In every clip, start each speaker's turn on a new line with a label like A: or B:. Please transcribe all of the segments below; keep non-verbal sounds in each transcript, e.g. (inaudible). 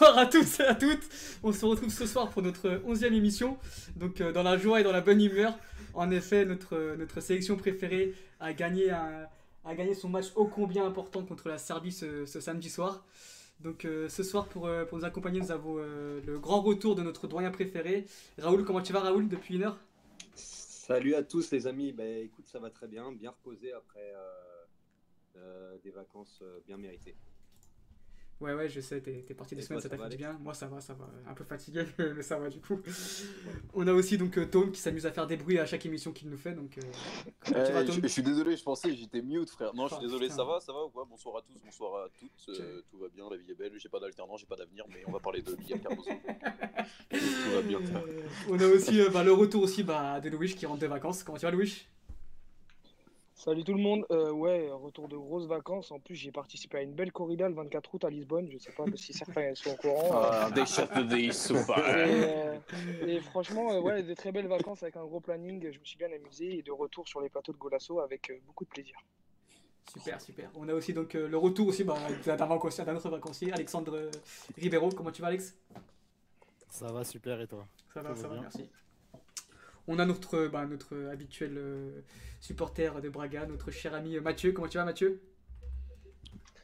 A: Bonsoir à tous et à toutes. On se retrouve ce soir pour notre 11e émission. Donc euh, dans la joie et dans la bonne humeur. En effet, notre, notre sélection préférée a gagné, a gagné son match ô combien important contre la Serbie ce, samedi soir. Donc euh, ce soir pour, euh, pour nous accompagner, nous avons le grand retour de notre doyen préféré. Raoul, comment tu vas Raoul depuis une heure?
B: Salut à tous les amis. Bah, écoute, ça va très bien, bien reposé après des vacances bien méritées.
A: Ouais, ouais, je sais, t'es, parti des semaines, ça t'a fait du bien. Moi, ça va, ça va. Un peu fatigué, mais ça va du coup. On a aussi donc euh, Tom qui s'amuse à faire des bruits à chaque émission qu'il nous fait. Donc, euh,
C: eh, je, suis désolé, je pensais j'étais mute, frère. Non, je suis oh, désolé, ça va, ça va ou quoi? Bonsoir à tous, bonsoir à toutes. Euh, tout va bien, la vie est belle. J'ai pas d'alternance, j'ai pas d'avenir, mais on va parler de Miguel Cardoso. tout
A: va bien. (laughs) on a aussi bah, le retour aussi bah, de Louis qui rentre de vacances. Comment tu vas, Louis?
D: Salut tout le monde. Euh, ouais, retour de grosses vacances. En plus, j'ai participé à une belle corrida le 24 août à Lisbonne. Je sais pas (laughs) si certains sont au courant.
C: Ah, des des
D: euh, et, et franchement, euh, ouais, des très belles vacances avec un gros planning. Je me suis bien amusé et de retour sur les plateaux de Golasso avec beaucoup de plaisir.
A: Super, super. On a aussi donc le retour aussi bah, d'un autre vacancier, Alexandre Ribeiro. Comment tu vas, Alex?
E: Ça va super et toi?
A: Ça va, ça, va, merci. On a notre, bah, notre habituel euh, supporter de Braga, notre cher ami euh, Mathieu. Comment tu vas, Mathieu?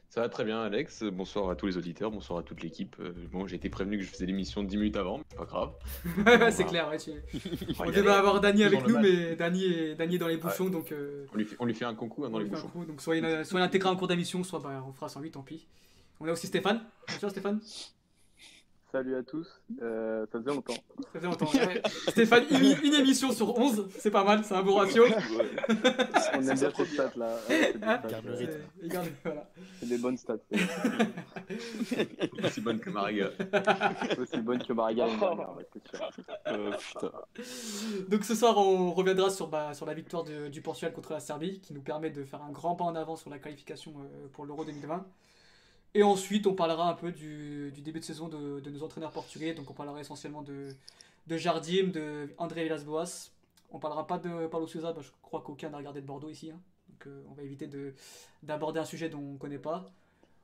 F: Ça va très bien, Alex. Bonsoir à tous les auditeurs, bonsoir à toute l'équipe. Euh, bon, j'ai été prévenu que je faisais l'émission 10 minutes avant, mais pas grave. (laughs)
A: c'est clair, ouais, (laughs) On devait avoir Dany avec nous, mais Dany est, Dany dans les bouchons, donc.
F: On, lui fait, on, lui fait, un concours hein, dans les bouchons.
A: donc soit il, soit intégrera en cours d'émission, soit bah, on fera sans lui, tant pis. On a aussi Stéphane. Bonjour Stéphane.
G: Salut à tous, euh, ça faisait longtemps.
A: Ça faisait longtemps. Stéphane, une, émission sur 11, c'est pas mal, c'est un beau (laughs) ratio.
G: On aime bien ces stats là. c'est des bonnes stats. (laughs)
F: Aussi bonne que Mariga.
G: Aussi bonne que Mariga.
F: Euh, putain.
A: Donc ce soir, on reviendra sur, bah, sur la victoire du Portugal contre la Serbie, qui nous permet de faire un grand pas en avant sur la qualification euh, pour l'Euro 2020. Et ensuite, on parlera un peu du, début de saison de, nos entraîneurs portugais. Donc, on parlera essentiellement de, de Jardim, de André Villas-Boas. On parlera pas de Paulo Sousa, bah, je crois qu'aucun n'a regardé de Bordeaux ici. Hein. Donc, euh, on va éviter d'aborder un sujet dont on ne connaît pas.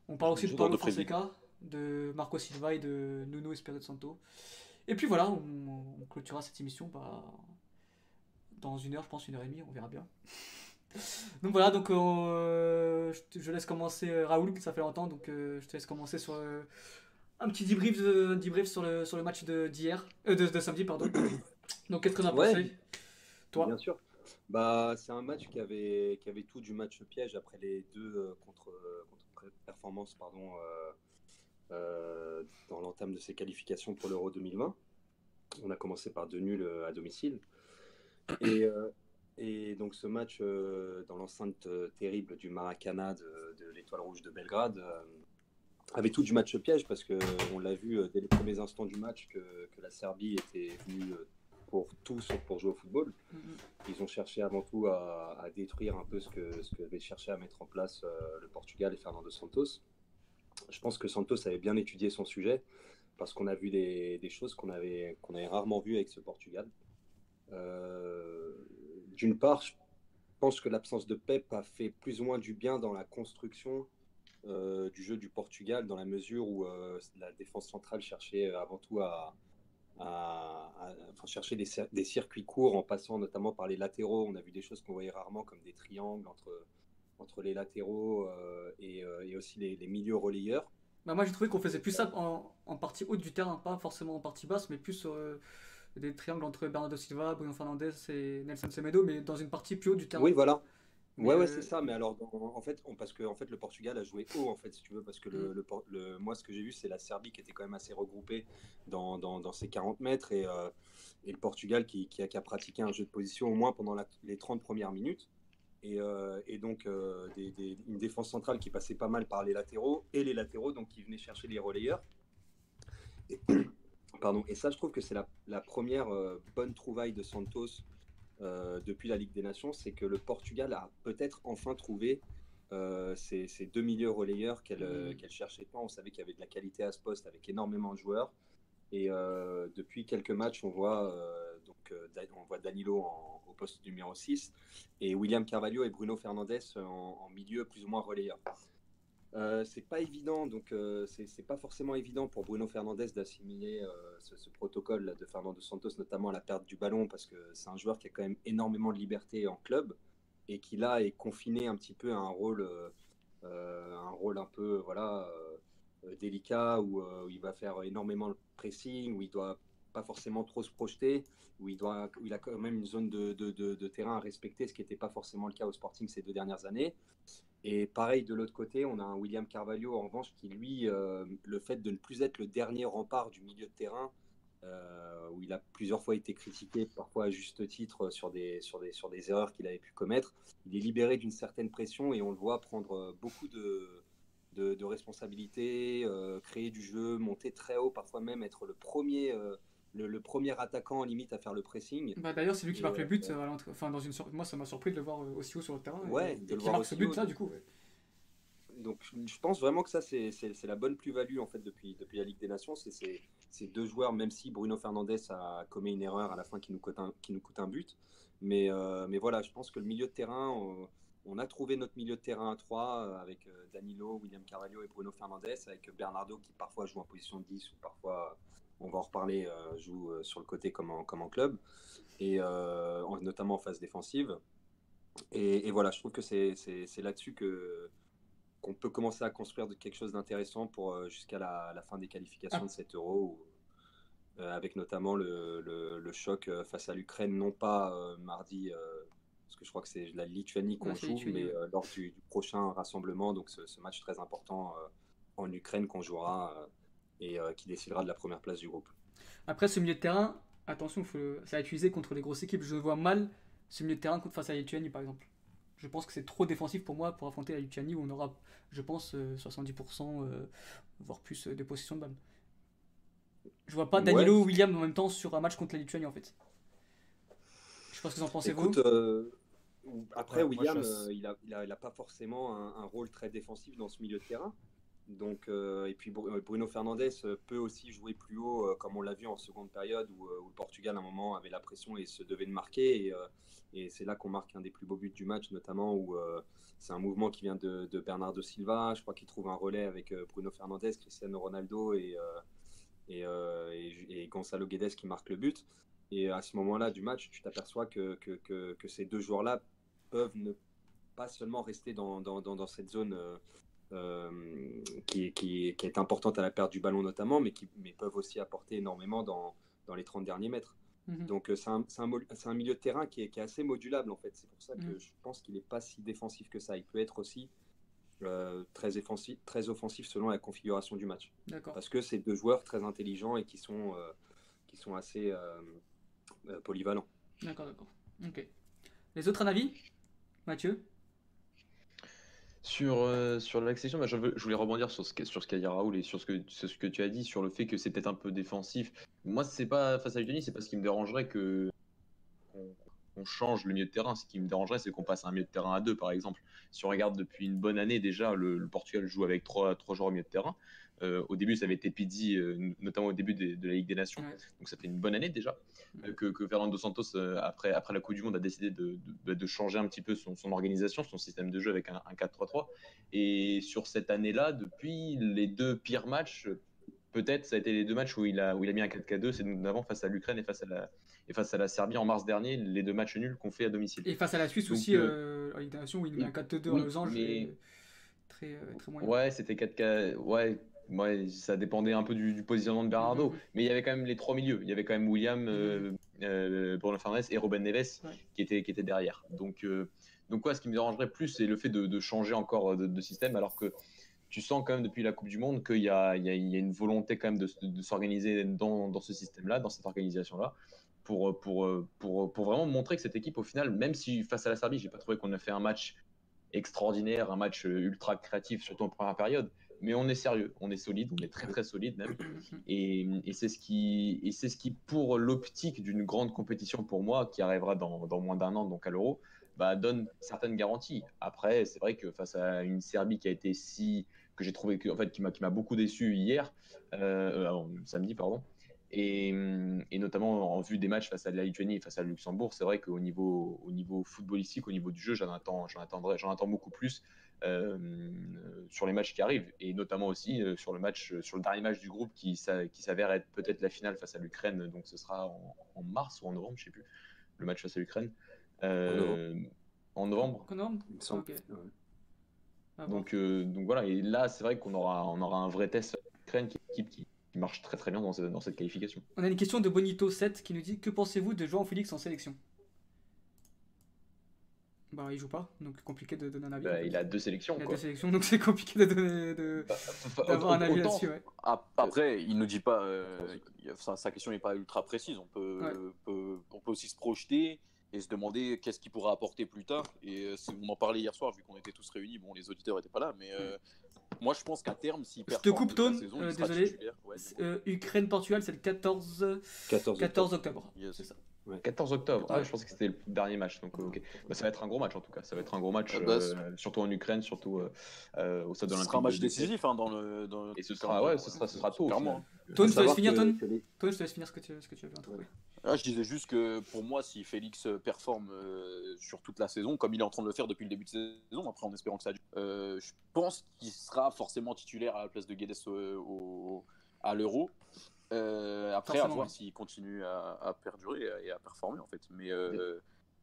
A: On parle aussi de Paulo Fonseca, de Marco Silva et de Nuno Espirito Santo. Et puis voilà, on, on clôturera cette émission bah, dans une heure, je pense, une heure et demie, on verra bien. Donc voilà, donc euh, je, laisse commencer euh, Raoul, ça fait longtemps, donc euh, je te laisse commencer sur un petit debrief, debrief sur, le, sur le match d'hier, de, de, samedi, pardon. (coughs) Donc qu'est-ce que tu as pensé
B: Toi? Bien sûr. Bah, c'est un match qui avait, qui avait tout du match piège après les deux contre, contre performances pardon, dans l'entame de ses qualifications pour l'Euro 2020. On a commencé par deux nuls à domicile. Et, et donc ce match euh, dans l'enceinte euh, terrible du Maracana de, l'Étoile Rouge de Belgrade euh, avait tout du match piège parce qu'on l'a vu dès les premiers instants du match que, la Serbie était venue pour tout sauf pour jouer au football. Mm-hmm. Ils ont cherché avant tout à, détruire un peu ce que, ce que avait cherché à mettre en place le Portugal et Fernando Santos. Je pense que Santos avait bien étudié son sujet parce qu'on a vu des, choses qu'on avait, qu'on avait rarement vues avec ce Portugal. Euh, d'une part, je pense que l'absence de Pep a fait plus ou moins du bien dans la construction euh, du jeu du Portugal, dans la mesure où euh, la défense centrale cherchait euh, avant tout à, chercher des, circuits courts en passant notamment par les latéraux. On a vu des choses qu'on voyait rarement comme des triangles entre, entre les latéraux et, aussi les, milieux relayeurs.
A: Bah moi j'ai trouvé qu'on faisait plus ça en, partie haute du terrain, pas forcément en partie basse, mais plus des triangles entre Bernardo Silva, Bruno Fernandez et Nelson Semedo, mais dans une partie plus haut du terrain.
B: Oui, voilà. ouais, ouais, euh, c'est ça. Mais alors, en fait, parce que en fait, le Portugal a joué haut, en fait, si tu veux, parce que le, mm. le, moi, ce que j'ai vu, c'est la Serbie qui était quand même assez regroupée dans, dans, dans ses 40 mètres et, euh, et le Portugal qui, qui, a, qui, a, pratiqué un jeu de position au moins pendant les 30 premières minutes. Et, euh, et donc, des, une défense centrale qui passait pas mal par les latéraux et les latéraux, donc qui venaient chercher les relayeurs. Et, Pardon. Et ça, je trouve que c'est la, première euh, bonne trouvaille de Santos euh, depuis la Ligue des Nations, c'est que le Portugal a peut-être enfin trouvé euh, ces, deux milieux relayeurs qu'elle mmh. cherchait pas. On savait qu'il y avait de la qualité à ce poste avec énormément de joueurs. Et depuis quelques matchs, on voit, donc, on voit Danilo au poste numéro 6 et William Carvalho et Bruno Fernandes en, en milieu plus ou moins relayeur. Euh, c'est pas évident, donc euh, c'est pas forcément évident pour Bruno Fernandez d'assimiler euh, ce, protocole de Fernando Santos, notamment à la perte du ballon, parce que c'est un joueur qui a quand même énormément de liberté en club et qui là est confiné un petit peu à un rôle, euh, un rôle un peu voilà délicat où, il va faire énormément de pressing, où il doit pas forcément trop se projeter, où il doit, où il a quand même une zone de, de terrain à respecter, ce qui n'était pas forcément le cas au Sporting ces deux dernières années. Et pareil, de l'autre côté, on a un William Carvalho, en revanche, qui lui, euh, le fait de ne plus être le dernier rempart du milieu de terrain, euh, où il a plusieurs fois été critiqué, parfois à juste titre, sur des, sur des, sur des erreurs qu'il avait pu commettre, il est libéré d'une certaine pression et on le voit prendre beaucoup de, de, responsabilités, euh, créer du jeu, monter très haut, parfois même être le premier, euh, le, le premier attaquant limite à faire le pressing.
A: Bah, D'ailleurs, c'est lui qui
B: Et,
A: marque le
B: euh,
A: but. à l'entrée- Enfin, dans une Moi, ça m'a surpris de le voir euh, aussi haut sur le terrain.
B: Ouais,
A: et,
B: de
A: et
B: le
A: qui
B: voir
A: marque ce but-là,
B: donc,
A: du coup.
B: Donc je pense vraiment que ça c'est la bonne plus-value en fait depuis, depuis la Ligue des Nations, c'est ces deux joueurs, même si Bruno Fernandez a commis une erreur à la fin qui nous coûte un, qui nous coûte un but. Mais, euh, mais voilà, je pense que le milieu de terrain, on, on a trouvé notre milieu de terrain à 3 avec euh, Danilo, William Carvalho et Bruno Fernandez, avec Bernardo qui parfois joue en position de 10 ou parfois, on va en reparler, euh, joue euh, sur le côté comme en, comme en club, et euh, en- notamment en phase défensive. Et, et voilà, je trouve que c'est là-dessus que qu'on peut commencer à construire de quelque chose d'intéressant pour jusqu'à la, la fin des qualifications
A: Ah.
B: de cet euro, où, euh, avec notamment le, le- le choc face à l'Ukraine, non pas euh, mardi, euh, parce que je crois que c'est la Lituanie qu'on joue,
A: Lituanie,
B: mais lors du, du prochain rassemblement, donc ce, ce match très important en Ukraine qu'on jouera et euh, qui décidera de la première place du groupe.
A: Après, ce milieu de terrain, attention, faut le- ça va être utilisé contre les grosses équipes. Je vois mal ce milieu de terrain contre- face à la Lituanie, par exemple. Je pense que c'est trop défensif pour moi pour affronter la Lituanie où on aura, je pense, euh, 70%, euh, voire plus euh, de possession de balle. Je vois pas
B: Ouais.
A: Danilo ou William en même temps sur un match contre la Lituanie, en fait. Je sais pas ce que vous en pensez, vous.
B: Euh, après,
E: Ouais, moi,
B: William,
E: je-
B: euh, il, a, il, a, il a pas forcément un, un rôle très défensif dans ce milieu de terrain. Donc, euh, et puis Bru- Bruno Fernandez euh, peut aussi jouer plus haut, euh, comme on l'a vu en seconde période, où, euh, le Portugal à un moment avait la pression et se devait de marquer. Et, euh, c'est là qu'on marque un des plus beaux buts du match, notamment où euh, c'est un mouvement qui vient de, Bernardo Silva. Je crois qu'il trouve un relais avec euh, Bruno Fernandez, Cristiano Ronaldo et, euh, et, euh, Gonzalo Guedes qui marque le but. Et à ce moment-là du match, tu t'aperçois que, ces deux joueurs-là peuvent ne pas seulement rester dans, cette zone euh, euh, qui, qui, qui est importante à la perte du ballon notamment, mais qui mais peuvent aussi apporter énormément dans, dans les 30 derniers mètres.
A: Mhm.
B: Donc euh, c'est un, milieu de terrain qui est, qui est assez modulable en fait. C'est pour ça que
A: Mhm.
B: je pense qu'il n'est pas si défensif que ça. Il peut être aussi euh, très, offensif, très offensif selon la configuration du match. Parce que c'est deux joueurs très intelligents et qui sont, euh, qui sont assez euh, euh, polyvalents.
A: D'accord, d'accord. Ok. Les autres, un avis? Mathieu?
F: Sur, euh, sur l'accession, bah, je, voulais rebondir sur ce, sur ce qu'a dit Raoul et sur ce, que, ce que tu as dit, sur le fait que c'est peut-être un peu défensif. Moi, c'est pas face à l'Italie, c'est pas ce qui me dérangerait que qu'on change le milieu de terrain. Ce qui me dérangerait, c'est qu'on passe un milieu de terrain à deux, par exemple. Si on regarde depuis une bonne année déjà, le, le Portugal joue avec trois, trois joueurs au milieu de terrain. Euh, au début, ça avait été Pizzi, euh, notamment au début de, la Ligue des Nations.
A: Ouais.
F: Donc ça fait une bonne année déjà euh, que, que Fernando Santos, après, après la Coupe du Monde, a décidé de, de- de changer un petit peu son, son organisation, son système de jeu avec un, un 4-3-3. Et sur cette année-là, depuis les deux pires matchs, peut-être ça a été les deux matchs où il a, où il a mis un 4-4-2, c'est notamment face à l'Ukraine et, face à la- et face à la Serbie en mars dernier, les deux matchs nuls qu'on fait à domicile.
A: Et face à la Suisse
F: Donc,
A: aussi, en Ligue des Nations, où il met un 4-2 en
F: oui,
A: losange.
F: mais-
A: Très, très moyen.
F: Ouais, c'était 4K. Ouais, ouais, ça dépendait un peu du, du positionnement de Bernardo.
A: Mhm.
F: Mais il y avait quand même les trois milieux. Il y avait quand même William, euh, euh, Bruno Fernandes et Robin Neves
A: Ouais.
F: qui, étaient, qui étaient derrière. Donc, euh, donc quoi, ce qui me dérangerait plus, c'est le fait de, de changer encore de, de système, alors que tu sens quand même depuis la Coupe du Monde qu'il y a, il y a- il y a une volonté quand même de, de s'organiser dans, dans ce système-là, dans cette organisation-là. Pour, pour, pour, pour vraiment montrer que cette équipe, au final, même si face à la Serbie, j'ai pas trouvé qu'on a fait un match extraordinaire, un match ultra créatif, surtout en première période. Mais on est sérieux, on est solide, on est très très solide même. (coughs) Et, et c'est ce qui, et c'est ce qui pour l'optique d'une grande compétition pour moi, qui arrivera dans, dans moins d'un an, donc à l'Euro, bah, donne certaines garanties. Après, c'est vrai que face à une Serbie qui a été si que j'ai trouvé que, en fait, qui m'a qui m'a beaucoup déçu hier, euh, samedi pardon, et, et notamment en vue des matchs face à la Lituanie et face à Luxembourg, c'est vrai qu'au niveau, au niveau footballistique, au niveau du jeu, j'en attends, j'en attends beaucoup plus sur les matchs qui arrivent, et notamment aussi euh, sur le match, sur le dernier match du groupe qui, qui s'avère être peut-être la finale face à l'Ukraine, donc ce sera en, en mars ou en novembre, je sais plus, le match face à l'Ukraine. Euh, en novembre.
A: En novembre
B: Il me semble.
A: Ok.
B: Ouais.
A: À voir.
F: Donc, euh, donc voilà, et là, c'est vrai qu'on aura, on aura un vrai test l'Ukraine, qui qui, qui marche très très bien dans, ce- dans cette qualification.
A: On a une question de Bonito7 qui nous dit Que pensez-vous de Joao Félix en sélection? Bah, il joue pas, donc compliqué de donner un avis.
F: Bah, il a deux sélections.
A: Il a
F: quoi.
A: deux sélections, donc c'est compliqué de donner. De...
C: Bah,
A: D'avoir un avis
C: Autant-
A: là-dessus, ouais.
C: Après, il ne dit pas. euh, sa, sa question n'est pas ultra précise. On peut,
A: Ouais.
C: peut- on peut aussi se projeter et se demander qu'est-ce qu'il pourra apporter plus tard. Et euh, on en parlait hier soir, vu qu'on était tous réunis. Bon, les auditeurs n'étaient pas là, mais euh, moi, je pense qu'à terme, s'il
A: Je te coupe, Tone, euh, désolé.
C: Ouais,
A: euh, Ukraine-Portugal, c'est le 14,
B: 14.
A: 14 octobre.
C: Yes.
A: C'est ça.
F: 14 octobre. Ah,
A: Ouais.
F: je pensais que c'était le dernier match. Donc, euh, ok. Bah, ça va être un gros match en tout cas. Ça va être un gros match,
C: Ah bah,
F: euh, surtout en Ukraine, surtout euh, euh, au stade
C: Ce
F: olympique.
C: sera un match
F: de- de-
C: décisif hein, dans le. Dans le-
F: Et ce sera, ouais, ce sera, ce sera tôt. au
C: Clairement.
A: Tone, je te laisse finir, Tone. je te laisse finir ce que tu, ce que tu avais introduit.
C: Ah, je disais juste que pour moi, si Félix euh, performe euh, sur toute la saison, comme il est en train de le faire depuis le début de saison, après en espérant que ça dure, euh, je pense qu'il sera forcément titulaire à la place de Guedes euh, au- à l'Euro. Euh, après, à
A: Forcément,
C: voir
A: ouais.
C: s'il continue à, à perdurer et à, à performer en fait. Mais, euh,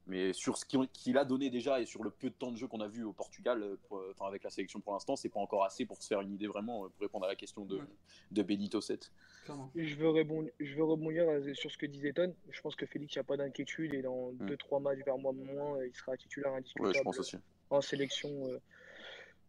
C: mais sur ce qu'il a donné déjà et sur le peu de temps de jeu qu'on a vu au Portugal, euh, pour- enfin, avec la sélection pour l'instant, c'est pas encore assez pour se faire une idée vraiment pour répondre à la question de,
A: Ouais.
C: de Benito 7.
A: Clairement.
D: Je veux, rebondir, je veux rebondir sur ce que disait Ton. Je pense que Félix, il n'y a pas d'inquiétude et dans
C: Mm.
D: 2-3 matchs vers moi moins, il sera titulaire indiscutable
C: Ouais, je pense aussi.
D: en sélection euh,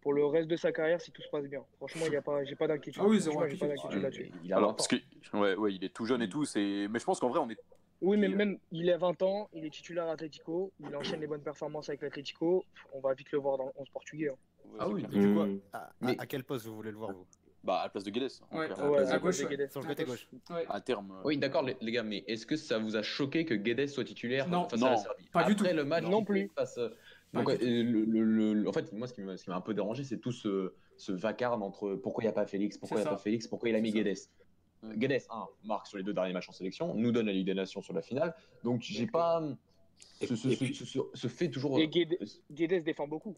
D: pour le reste de sa carrière si tout se passe bien. Franchement, il y a pas, j'ai pas d'inquiétude.
A: Ah oui, zéro
D: Franchement, j'ai pas
A: inquiétude.
D: d'inquiétude là-dessus.
F: Il a
C: Alors,
F: 20 ans.
C: parce que, ouais, ouais, il est tout jeune et tout, c'est... mais je pense qu'en vrai, on est.
D: Oui, mais
C: euh,
D: même, il a 20 ans, il est titulaire à Atletico, il enchaîne les bonnes performances avec l'Atletico. On va vite le voir dans le 11 portugais. hein.
F: Ah oui.
E: Du coup,
B: Mmh.
E: à,
F: Mais-
E: à quel poste vous voulez le voir, vous?
C: Bah, à la place de Guedes. en
A: Ouais.
B: à
A: gauche,
D: de
A: ouais.
D: Guedes.
E: Sur le côté gauche.
A: Ouais.
C: À terme. euh,
F: Oui, d'accord, les, les gars, mais est-ce que ça vous a choqué que Guedes soit titulaire
A: Non.
F: face
C: Non,
F: à la Serbie?
A: Pas du
F: Après
A: tout.
F: le match
D: Non plus.
F: face, euh, donc, euh, le, le- le- en fait, moi, ce qui m'a ce qui m'a un peu dérangé, c'est tout ce, ce vacarme entre pourquoi il n'y a pas Félix, pourquoi il n'y a
A: ça.
F: pas Félix, pourquoi il a mis. Guedes.
C: Mm.
F: Guedes, un, marque sur les deux derniers matchs en sélection, nous donne la Ligue des Nations sur la finale. Donc, j'ai pas. Ce, fait toujours.
D: Et Guedes, Guedes défend beaucoup.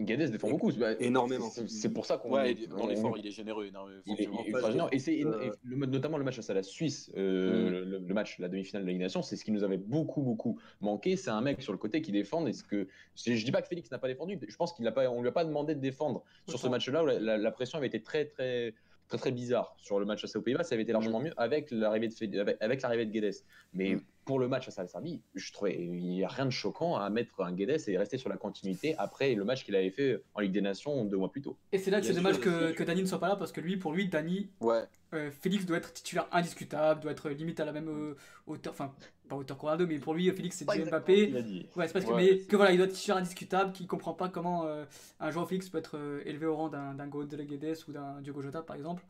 F: Guedes défend
B: Et-
F: beaucoup.
B: énormément.
F: c'est- pour ça qu'on.
C: Ouais, dans
F: on-
C: l'effort, il est généreux. énorme,
F: il est, il est. Et c'est
B: euh,
F: notamment le match face à la Suisse, euh, le, le match, la demi-finale de la Ligue des Nations, c'est ce qui nous avait beaucoup, beaucoup manqué. C'est un mec sur le côté qui défend. Et ce que, je dis pas que Félix n'a pas défendu. Je pense qu'il n'a pas, on lui a pas demandé de défendre sur ce match-là où la, la- la pression avait été très, très, très, très bizarre. Sur le match face aux Pays-Bas, ça avait été largement mieux avec l'arrivée de, Fé- avec, avec l'arrivée de Guedes. Mais
C: Mm.
F: Pour le match face à la Serbie, je trouvais il n'y a rien de choquant à mettre un Guedes et rester sur la continuité après le match qu'il avait fait en Ligue des Nations deux mois plus tôt.
A: Et c'est là que c'est dommage que, que Dani ne soit pas là parce que lui, pour lui, Dani,
C: Ouais,
A: euh, Félix doit être titulaire indiscutable, doit être limite à la même euh, hauteur, enfin pas hauteur qu'on mais pour lui, Félix c'est du Mbappé.
F: Il a dit.
A: Ouais, c'est parce que,
C: Ouais,
A: mais
C: c'est-
A: que voilà, il doit être titulaire indiscutable, qui comprend pas comment euh, un joueur Félix peut être euh, élevé au rang d'un d'un Gonzalo Guedes ou d'un Diogo Jota par exemple.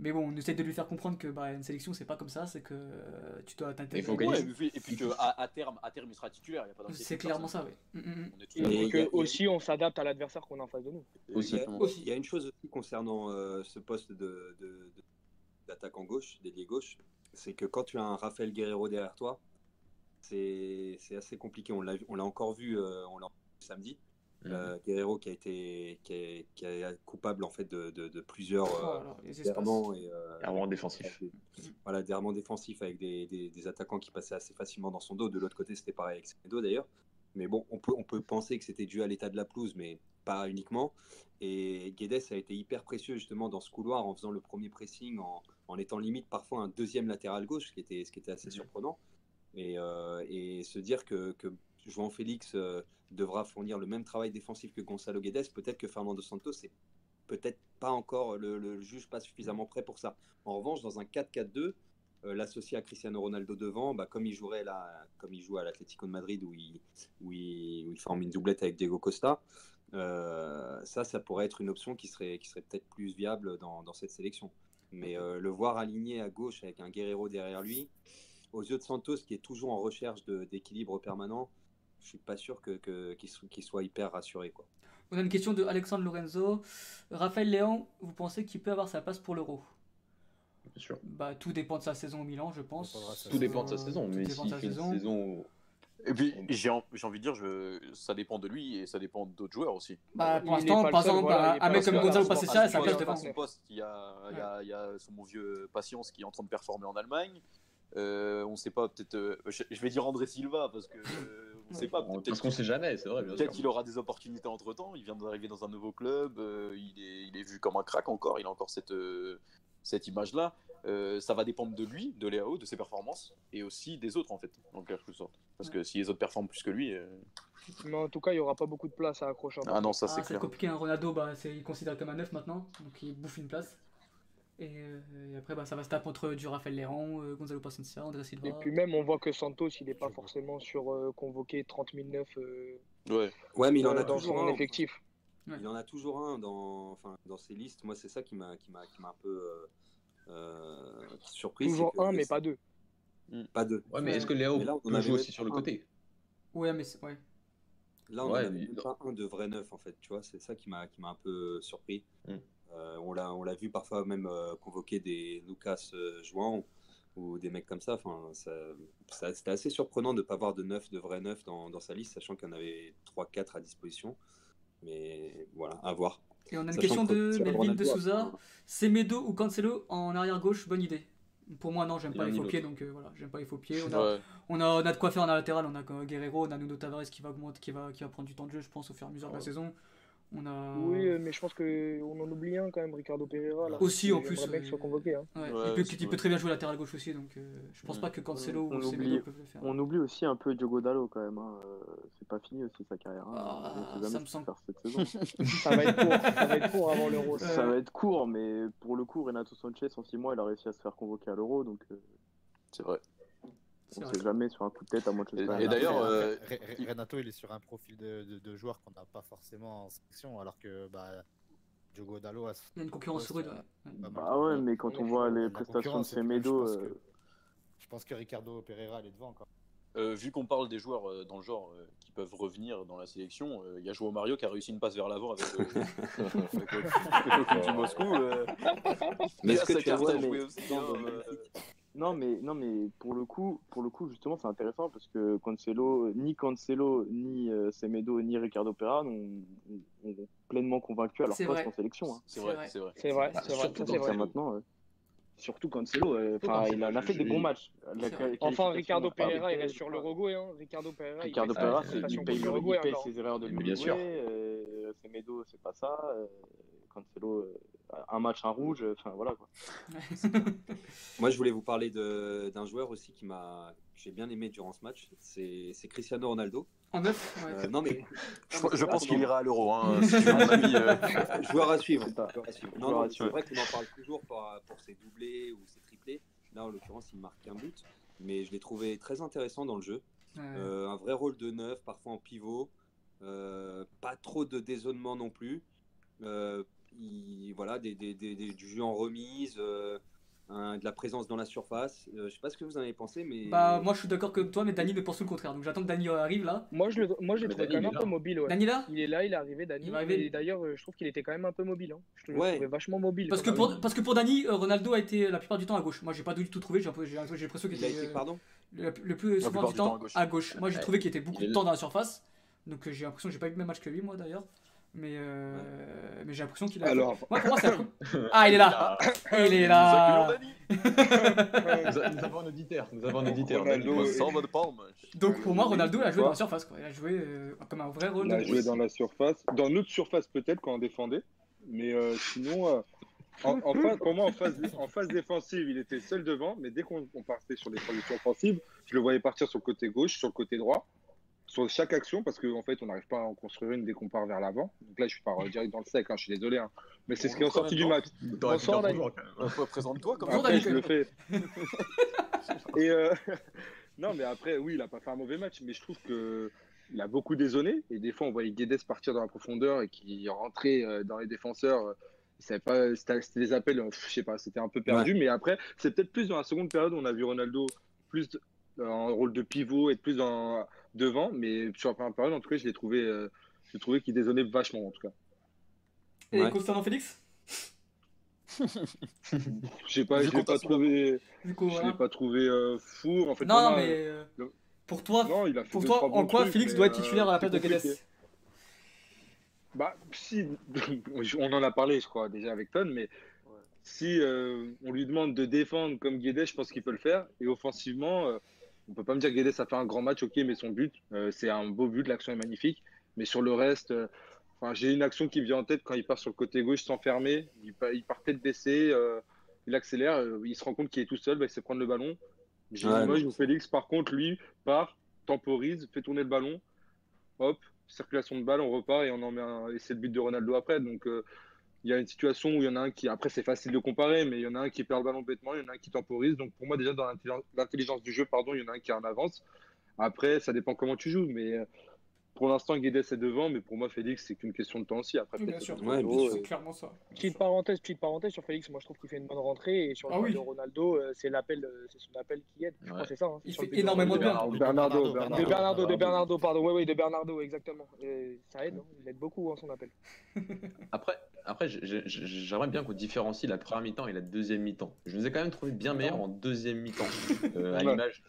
A: Mais bon, on essaie de lui faire comprendre que bah, une sélection c'est pas comme ça, c'est que euh, tu dois
F: Il faut
A: t'intégrer.
F: gagner.
C: Ouais, et puis, et puis que à, à terme, à terme, il sera titulaire. il y a pas d'inquiétude,
A: C'est clairement ça, ouais. Mm, mm, mm.
D: Et, que aussi, on s'adapte à l'adversaire qu'on a en face de nous.
F: Aussi.
B: Il y a-
A: Aussi.
B: Il y a une chose aussi concernant euh, ce poste de, de- de- d'attaquant gauche, d'ailier gauche, c'est que quand tu as un Rafael Guerrero derrière toi, c'est c'est assez compliqué. On l'a on l'a encore vu, euh, on l'a vu samedi.
F: Mhm.
B: Euh, Guerrero qui a été qui est, qui est coupable en fait de, de- de plusieurs
A: Oh,
B: euh, errements et euh,
F: Errements défensifs.
B: voilà des errements défensifs avec des, des- des attaquants qui passaient assez facilement dans son dos. De l'autre côté, c'était pareil avec Semedo d'ailleurs. Mais bon, on peut, on peut penser que c'était dû à l'état de la pelouse, mais pas uniquement. Et Guedes a été hyper précieux justement dans ce couloir en faisant le premier pressing, en, en étant limite parfois un deuxième latéral gauche, ce qui était, ce qui était assez surprenant. Et, euh, et se dire que, que João Félix euh, devra fournir le même travail défensif que Gonzalo Guedes, peut-être que Fernando Santos c'est peut-être pas encore le, le juge pas suffisamment prêt pour ça. En revanche, dans un 4-4-2, euh, l'associer à Cristiano Ronaldo devant, bah, comme il jouerait là, comme il joue à l'Atlético de Madrid où il, où, il, où il forme une doublette avec Diego Costa, euh, ça, ça pourrait être une option qui serait, qui serait peut-être plus viable dans, dans cette sélection. Mais euh, le voir aligné à gauche avec un Guerrero derrière lui, aux yeux de Santos qui est toujours en recherche d'équilibre permanent, je suis pas sûr que, que- qu'il so- qu'il soit hyper rassuré. Quoi.
A: On a une question de Alexandre Lorenzo. Raphaël Léon, vous pensez qu'il peut avoir sa place pour l'Euro?
F: Bien sûr.
A: Bah tout dépend de sa saison au Milan, je pense.
F: Tout dépend de sa
A: Euh,
F: saison, mais s'il
A: sa
F: fait une
A: saison.
F: saison
C: Et puis, j'ai en- j'ai envie de dire, je... ça dépend de lui et ça dépend d'autres joueurs aussi.
A: Bah, pour l'instant, par exemple,
D: voilà,
A: un mec comme. Gonzalo sa
D: que-
A: place
C: À
A: devant.
C: son poste, il y a, il y a- il y a son bon vieux Patience qui est en train de performer en Allemagne. Euh, on sait pas, peut-être. euh, je, je vais dire André Silva parce que euh, pas.
F: Parce
C: Peut-être
F: qu'on sait jamais, c'est vrai.
C: Peut-être qu'il aura des opportunités entre temps. Il vient d'arriver dans un nouveau club. euh, il, est, il est vu comme un crack encore. Il a encore cette, euh, cette image-là. Euh, ça va dépendre de lui, de Léao, de ses performances et aussi des autres en fait, en quelque sorte. Parce que si les autres performent plus que lui. euh,
D: Mais en tout cas, il n'y aura pas beaucoup de place à accrocher.
C: Ah non, ça
A: Ah,
C: c'est
A: c'est
C: clair.
A: compliqué, un Ronaldo, bah, c'est, il est considéré comme un neuf maintenant, donc il bouffe une place. Et, euh, et après, bah, ça va se taper entre du Raphaël Léron, euh, Gonzalo Pacencia, André Silva.
D: Et puis même, on voit que Santos, il n'est pas forcément sur euh, convoqué 30 000 neufs euh,
C: Ouais.
B: Ouais, mais il en a
D: euh, dans
B: toujours
D: son
B: un.
D: effectif.
B: Il en a toujours un dans, enfin, dans ses listes. Moi, c'est ça qui m'a, qui m'a, qui m'a un peu euh, euh, surpris.
D: Toujours
B: que-
D: un, mais pas deux.
B: Pas deux.
F: Ouais, mais est-ce que Léo
B: là, on
F: peut jouer aussi sur le
B: un.
F: côté
A: Ouais, mais c'est- ouais.
B: Là, on
F: Ouais, mais-
B: même pas un de vrai neuf, en fait. Tu vois, c'est ça qui m'a, qui m'a un peu surpris.
F: Mm.
B: Euh, on l'a, on l'a vu parfois même euh, convoquer des Lucas euh, João ou des mecs comme ça. Enfin, ça, ça- c'était assez surprenant de ne pas voir de neuf, de vrais neufs dans, dans sa liste, sachant qu'il y en avait 3-4 à disposition. Mais voilà, à voir.
A: Et on a une
B: Sachant
A: question
B: que
A: de Melvin de Souza. Semedo ou Cancelo en arrière gauche, bonne idée. Pour moi, non, j'aime pas les faux pieds, donc euh, voilà, j'aime pas les faux pieds. On a,
C: Ouais.
A: on, a, on a de quoi faire en latéral, on a Guerrero, on a Nuno Tavares qui va augmenter, qui va, qui va prendre du temps de jeu, je pense, au fur et à mesure de la saison. On a.
D: Oui, euh, mais je pense qu'on en oublie un quand même, Ricardo Pereira. Là,
A: Aussi, en plus,
D: bien qu'il soit
A: euh,
D: convoqué. Hein.
A: Ouais,
C: Ouais,
A: il, peut, il très bien jouer latéral gauche aussi, donc euh, je pense pas que Cancelo
G: On
A: ou Semedo
G: oublie-
A: peuvent le faire.
G: On oublie aussi un peu Diogo Dallo quand même. hein. Euh, C'est pas fini aussi sa carrière. hein.
A: Ah, ça me semble-
G: va faire cette saison. (laughs)
D: Ça va être court, ça va être court avant l'Euro. ça.
G: Ça va être court, mais pour le coup, Renato Sanchez, en 6 mois, il a réussi à se faire convoquer à l'Euro, donc euh,
C: C'est vrai.
G: On sait jamais sur un coup de tête à Manchester.
C: Et- et d'ailleurs, euh,
E: Re- Re- Renato, il est sur un profil de, de, de joueur qu'on n'a pas forcément en sélection, alors que bah, Diogo Dallo a
A: Il y a une concurrence rude. ouais.
E: mal.
G: Bah ouais, mais quand on voit les prestations de Semedo,
E: je pense
G: euh,
E: que- Je pense que Ricardo Pereira, il est devant encore.
C: Euh, vu qu'on parle des joueurs euh, dans le genre euh, qui peuvent revenir dans la sélection, euh, il y a Joao Mario qui a réussi une passe vers l'avant avec, euh, (laughs) avec le- (laughs) avec du Moscou. euh.
B: Mais est-ce que tu as
G: mais-
C: aussi,
B: dans
C: euh,
G: Non mais non mais pour le coup pour le coup justement c'est intéressant parce que Cancelo ni Cancelo ni euh, Semedo ni Ricardo Pereira n'ont ont- ont pleinement convaincu à leur
A: C'est
G: poste
A: vrai.
G: en sélection. hein.
C: C'est vrai, c'est vrai.
D: C'est vrai,
F: Bah,
D: c'est vrai,
F: surtout
D: ça, c'est vrai.
G: maintenant euh, surtout Cancelo euh, enfin il en a fait des bons matchs. La
A: C'est vrai.
G: qualification,
D: Enfin, Ricardo Pereira, il
G: Pereira,
D: reste sur l'Uruguay. Hein. Ricardo Pereira,
G: Ricardo Pereira, c'est- il
D: prestation
G: paye,
D: contre
G: le- il
D: l'Uruguay
G: paye
D: encore.
G: ses erreurs de
F: Bien
G: l'Uruguay.
F: sûr.
G: euh, Semedo, c'est pas ça. euh, Cancelo, euh, un match, un rouge. Enfin voilà quoi. (laughs)
B: Moi, je voulais vous parler de- d'un joueur aussi qui m'a, que j'ai bien aimé durant ce match. C'est Cristiano Ronaldo.
A: En neuf ouais.
B: Euh, non mais
C: Je, je pense qu'il
B: ira
C: à l'euro. Hein, (laughs) si euh.
B: Joueur à suivre. Joueur à Non, c'est vrai qu'on en parle toujours pour, pour ses doublés ou ses triplés. Là, en l'occurrence, il marque un but. Mais je l'ai trouvé très intéressant dans le jeu.
A: Ouais.
B: Euh, un vrai rôle de neuf, parfois en pivot. Euh, pas trop de dézonnement non plus. Euh, il- voilà, des, des- des- des- du jeu en remise, euh, de la présence dans la surface. Euh, je sais pas ce que vous en avez pensé, mais.
A: Bah, moi je suis d'accord comme toi, mais Dani me pense tout le contraire. Donc j'attends que Dani arrive là.
D: Moi, je le, moi, je l'ai
F: Mais
D: trouvé
F: Dani,
D: quand même un
F: est
D: peu
F: là.
D: mobile. Ouais.
A: Dani là
D: Il est là, il est arrivé, Dani. Et d'ailleurs, euh, je trouve qu'il était quand même un peu mobile. Hein. Je le
B: Ouais.
D: trouvais vachement mobile.
A: parce que, pour, parce que pour Dani, euh, Ronaldo a été la plupart du temps à gauche. Moi j'ai pas du tout trouvé, j'ai l'impression qu'il était
B: pardon
A: le, le plus souvent du
C: du temps
A: temps
C: à gauche.
A: à gauche. Moi j'ai
F: Ouais.
A: trouvé qu'il était beaucoup de temps dans la surface. Donc j'ai l'impression que j'ai pas eu le même match que lui, moi d'ailleurs. Mais, euh, mais j'ai l'impression qu'il a.
H: Alors,
A: Moi, pour moi, un- Ah, il est là Il est
C: Nous
A: là.
F: Nous, avons un auditeur. Nous avons un auditeur.
H: Ronaldo,
C: palme.
A: Donc pour moi, Ronaldo, il a joué dans la surface. Quoi. Il a joué euh, comme un vrai
H: il
A: rôle.
H: a
A: de-
H: joué dans la surface. Dans notre surface, peut-être, quand on défendait. Mais euh, sinon, euh, en, en phase- pour moi, en phase, en phase défensive, il était seul devant. Mais dès qu'on on partait sur les transitions offensives, je le voyais partir sur le côté gauche, sur le côté droit, sur chaque action, parce qu'en fait, on n'arrive pas à en construire une dès qu'on part vers l'avant. Donc là, je suis pas direct dans le sec, hein, je suis désolé. hein. Mais c'est ce qui est ressorti du match.
F: Bonjour.
C: Euh, Présente-toi comme.
H: Après, je le fais. (laughs) Et euh, (laughs) non, mais après, oui, il a pas fait un mauvais match, mais je trouve que il a beaucoup dézonné. Et des fois, on voyait Guedes partir dans la profondeur et qui rentrait euh, dans les défenseurs. euh, c'était des appels, euh, je sais pas, c'était un peu perdu. Mais après, c'est peut-être plus dans la seconde période où on a vu Ronaldo plus en rôle de pivot et plus dans, devant. Mais sur la première période, en tout cas, je l'ai trouvé, euh, j'ai trouvé qu'il dézonnait vachement, en tout cas.
A: Et
B: Ouais.
A: Constantin Félix? (laughs)
H: Je pas, je l'ai pas trouvé,
A: coup,
H: je
A: voilà.
H: pas trouvé euh, fou. En fait,
A: Non,
H: pour
A: non, mais
H: euh,
A: Pour toi,
H: Non, il a fait
A: pour
H: deux,
A: toi en quoi
H: trucs,
A: Félix doit être
H: euh,
A: titulaire à la place de. Guedes?
H: Bah, si, (laughs) on en a parlé, je crois, déjà avec Ton, mais si euh, on lui demande de défendre comme Guedes, je pense qu'il peut le faire. Et offensivement, euh, on peut pas me dire que Guedes a fait un grand match, ok, mais son but, euh, c'est un beau but, l'action est magnifique. Mais sur le reste, euh, enfin, j'ai une action qui me vient en tête quand il part sur le côté gauche sans fermer. Il, pa- il part tête baissée, euh, il accélère, il se rend compte qu'il est tout seul, bah, il sait prendre le ballon. J'ai
B: Ouais,
H: une Félix, par contre, lui, part, temporise, fait tourner le ballon, hop, circulation de balle, on repart et on en met un. Et c'est le but de Ronaldo après. Donc il y a une situation où il y en a un qui. Après, c'est facile de comparer, mais il y en a un qui perd le ballon bêtement, il y en a un qui temporise. Donc pour moi, déjà, dans l'intelli- l'intelligence du jeu, pardon, il y en a un qui est en avance. Après, ça dépend comment tu joues, mais euh, pour l'instant, Guedes est devant, mais pour moi, Félix, c'est qu'une question de temps aussi. Après,
A: Bien
H: peut-être
A: sûr,
B: Ouais, bien
H: euh,
A: c'est clairement ça.
D: Petite parenthèse, petite parenthèse sur Félix, moi je trouve qu'il fait une bonne rentrée et sur le
A: Ah oui.
D: de Ronaldo, euh, c'est l'appel, euh, c'est son appel qui aide. Je crois c'est ça. hein,
A: Il fait énormément de bien.
H: Bernardo,
D: De
H: Bernardo.
D: Bernardo, de Bernardo, pardon. Oui, oui, de Bernardo, exactement. Et ça aide, hein, il aide beaucoup hein, son appel. (laughs)
F: Après, après j'ai- j'ai- j'aimerais bien qu'on différencie la première mi-temps et la deuxième mi-temps. Je nous ai quand même trouvé bien meilleurs en deuxième mi-temps. (laughs) Euh, à l'image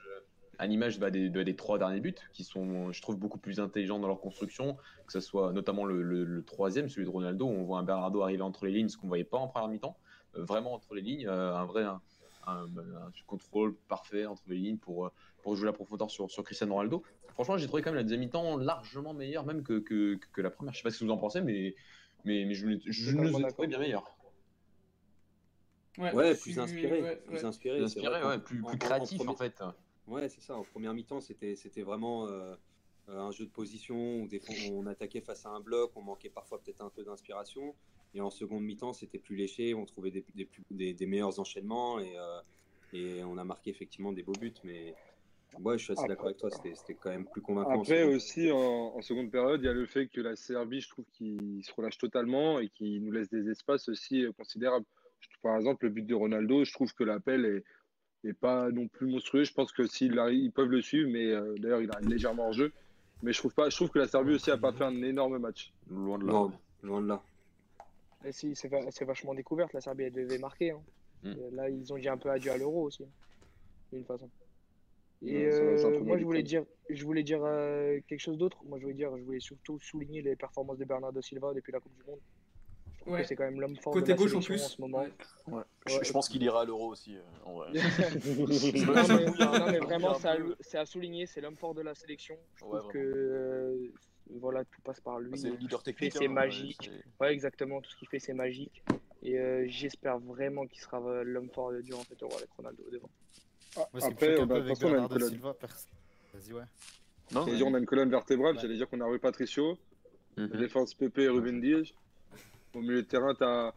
F: à l'image bah, des, de- des trois derniers buts, qui sont, je trouve, beaucoup plus intelligents dans leur construction, que ce soit notamment le, le- le troisième, celui de Ronaldo, où on voit un Bernardo arriver entre les lignes, ce qu'on ne voyait pas en première mi-temps, Euh, vraiment entre les lignes, euh, un vrai un, un- un contrôle parfait entre les lignes pour, euh, pour jouer la profondeur sur, sur Cristiano Ronaldo. Franchement, j'ai trouvé quand même la deuxième mi-temps largement meilleure même que, que, que la première. Je sais pas ce que vous en pensez, mais, mais, mais je, l'ai- je
D: Totalement
F: nous ai trouvé bien meilleurs.
B: Ouais,
A: je
B: plus
A: suis-
B: inspiré,
A: ouais,
B: plus inspiré.
F: Plus inspiré, ouais, créatif
B: en
F: fait.
B: Ouais, c'est ça. En première mi-temps, c'était c'était vraiment euh, euh, un jeu de position où des fois, on attaquait face à un bloc, on manquait parfois peut-être un peu d'inspiration. Et en seconde mi-temps, c'était plus léché, on trouvait des, des, plus- des- des meilleurs enchaînements et, euh, et on a marqué effectivement des beaux buts. Mais ouais, je suis assez d'accord avec toi, c'était c'était quand même plus convaincant.
H: Après aussi, en, en seconde période, il y a le fait que la Serbie, je trouve qu'il se relâche totalement et qu'il nous laisse des espaces aussi considérables. Par exemple, le but de Ronaldo, je trouve que l'appel est, pas non plus monstrueux. Je pense que s'ils arrivent- ils peuvent le suivre, mais euh, d'ailleurs, il arrive légèrement hors jeu. Mais je trouve pas, je trouve que la Serbie aussi a pas fait un énorme match.
F: Loin de là.
B: Non, loin de là.
D: Et si, c'est va- c'est vachement découverte, la Serbie elle devait marquer. hein.
F: Mm.
D: Et Là, ils ont dit un peu adieu à l'euro aussi, hein, d'une façon. Et
H: ça
D: euh, moi, je voulais dire, je voulais dire euh, quelque chose d'autre. Moi, je voulais dire, je voulais surtout souligner les performances de Bernardo Silva depuis la Coupe du Monde. Je trouve
A: Ouais.
D: que c'est quand même l'homme fort
A: Côté
D: de la
A: gauche en
D: sélection
A: plus.
D: en ce moment.
A: Ouais.
C: Je, je pense qu'il ira à l'euro aussi. euh, en vrai. (laughs) (laughs)
D: non,
C: Je
D: mais, non, vraiment,
C: un
D: c'est à, souligner, c'est l'homme fort de la sélection. Je
C: Ouais,
D: trouve
C: vraiment.
D: que euh, voilà, tout passe par lui.
C: C'est le leader technique.
D: c'est
C: hein,
D: magique. Ouais, exactement, tout ce qu'il fait, c'est magique. Et euh, j'espère vraiment qu'il sera euh, l'homme fort durant cet euro avec Ronaldo devant.
E: Me
H: Après,
E: avec
H: on a une
E: Bernardo
H: colonne.
E: Silva, Vas-y, ouais.
C: Non,
H: J'allais
C: mais-
H: dire, on a une colonne vertébrale.
E: Ouais.
H: J'allais dire qu'on a Rui Patricio.
F: Mhm.
H: Défense Pepe et Ruben Diaz. Au milieu de terrain, tu as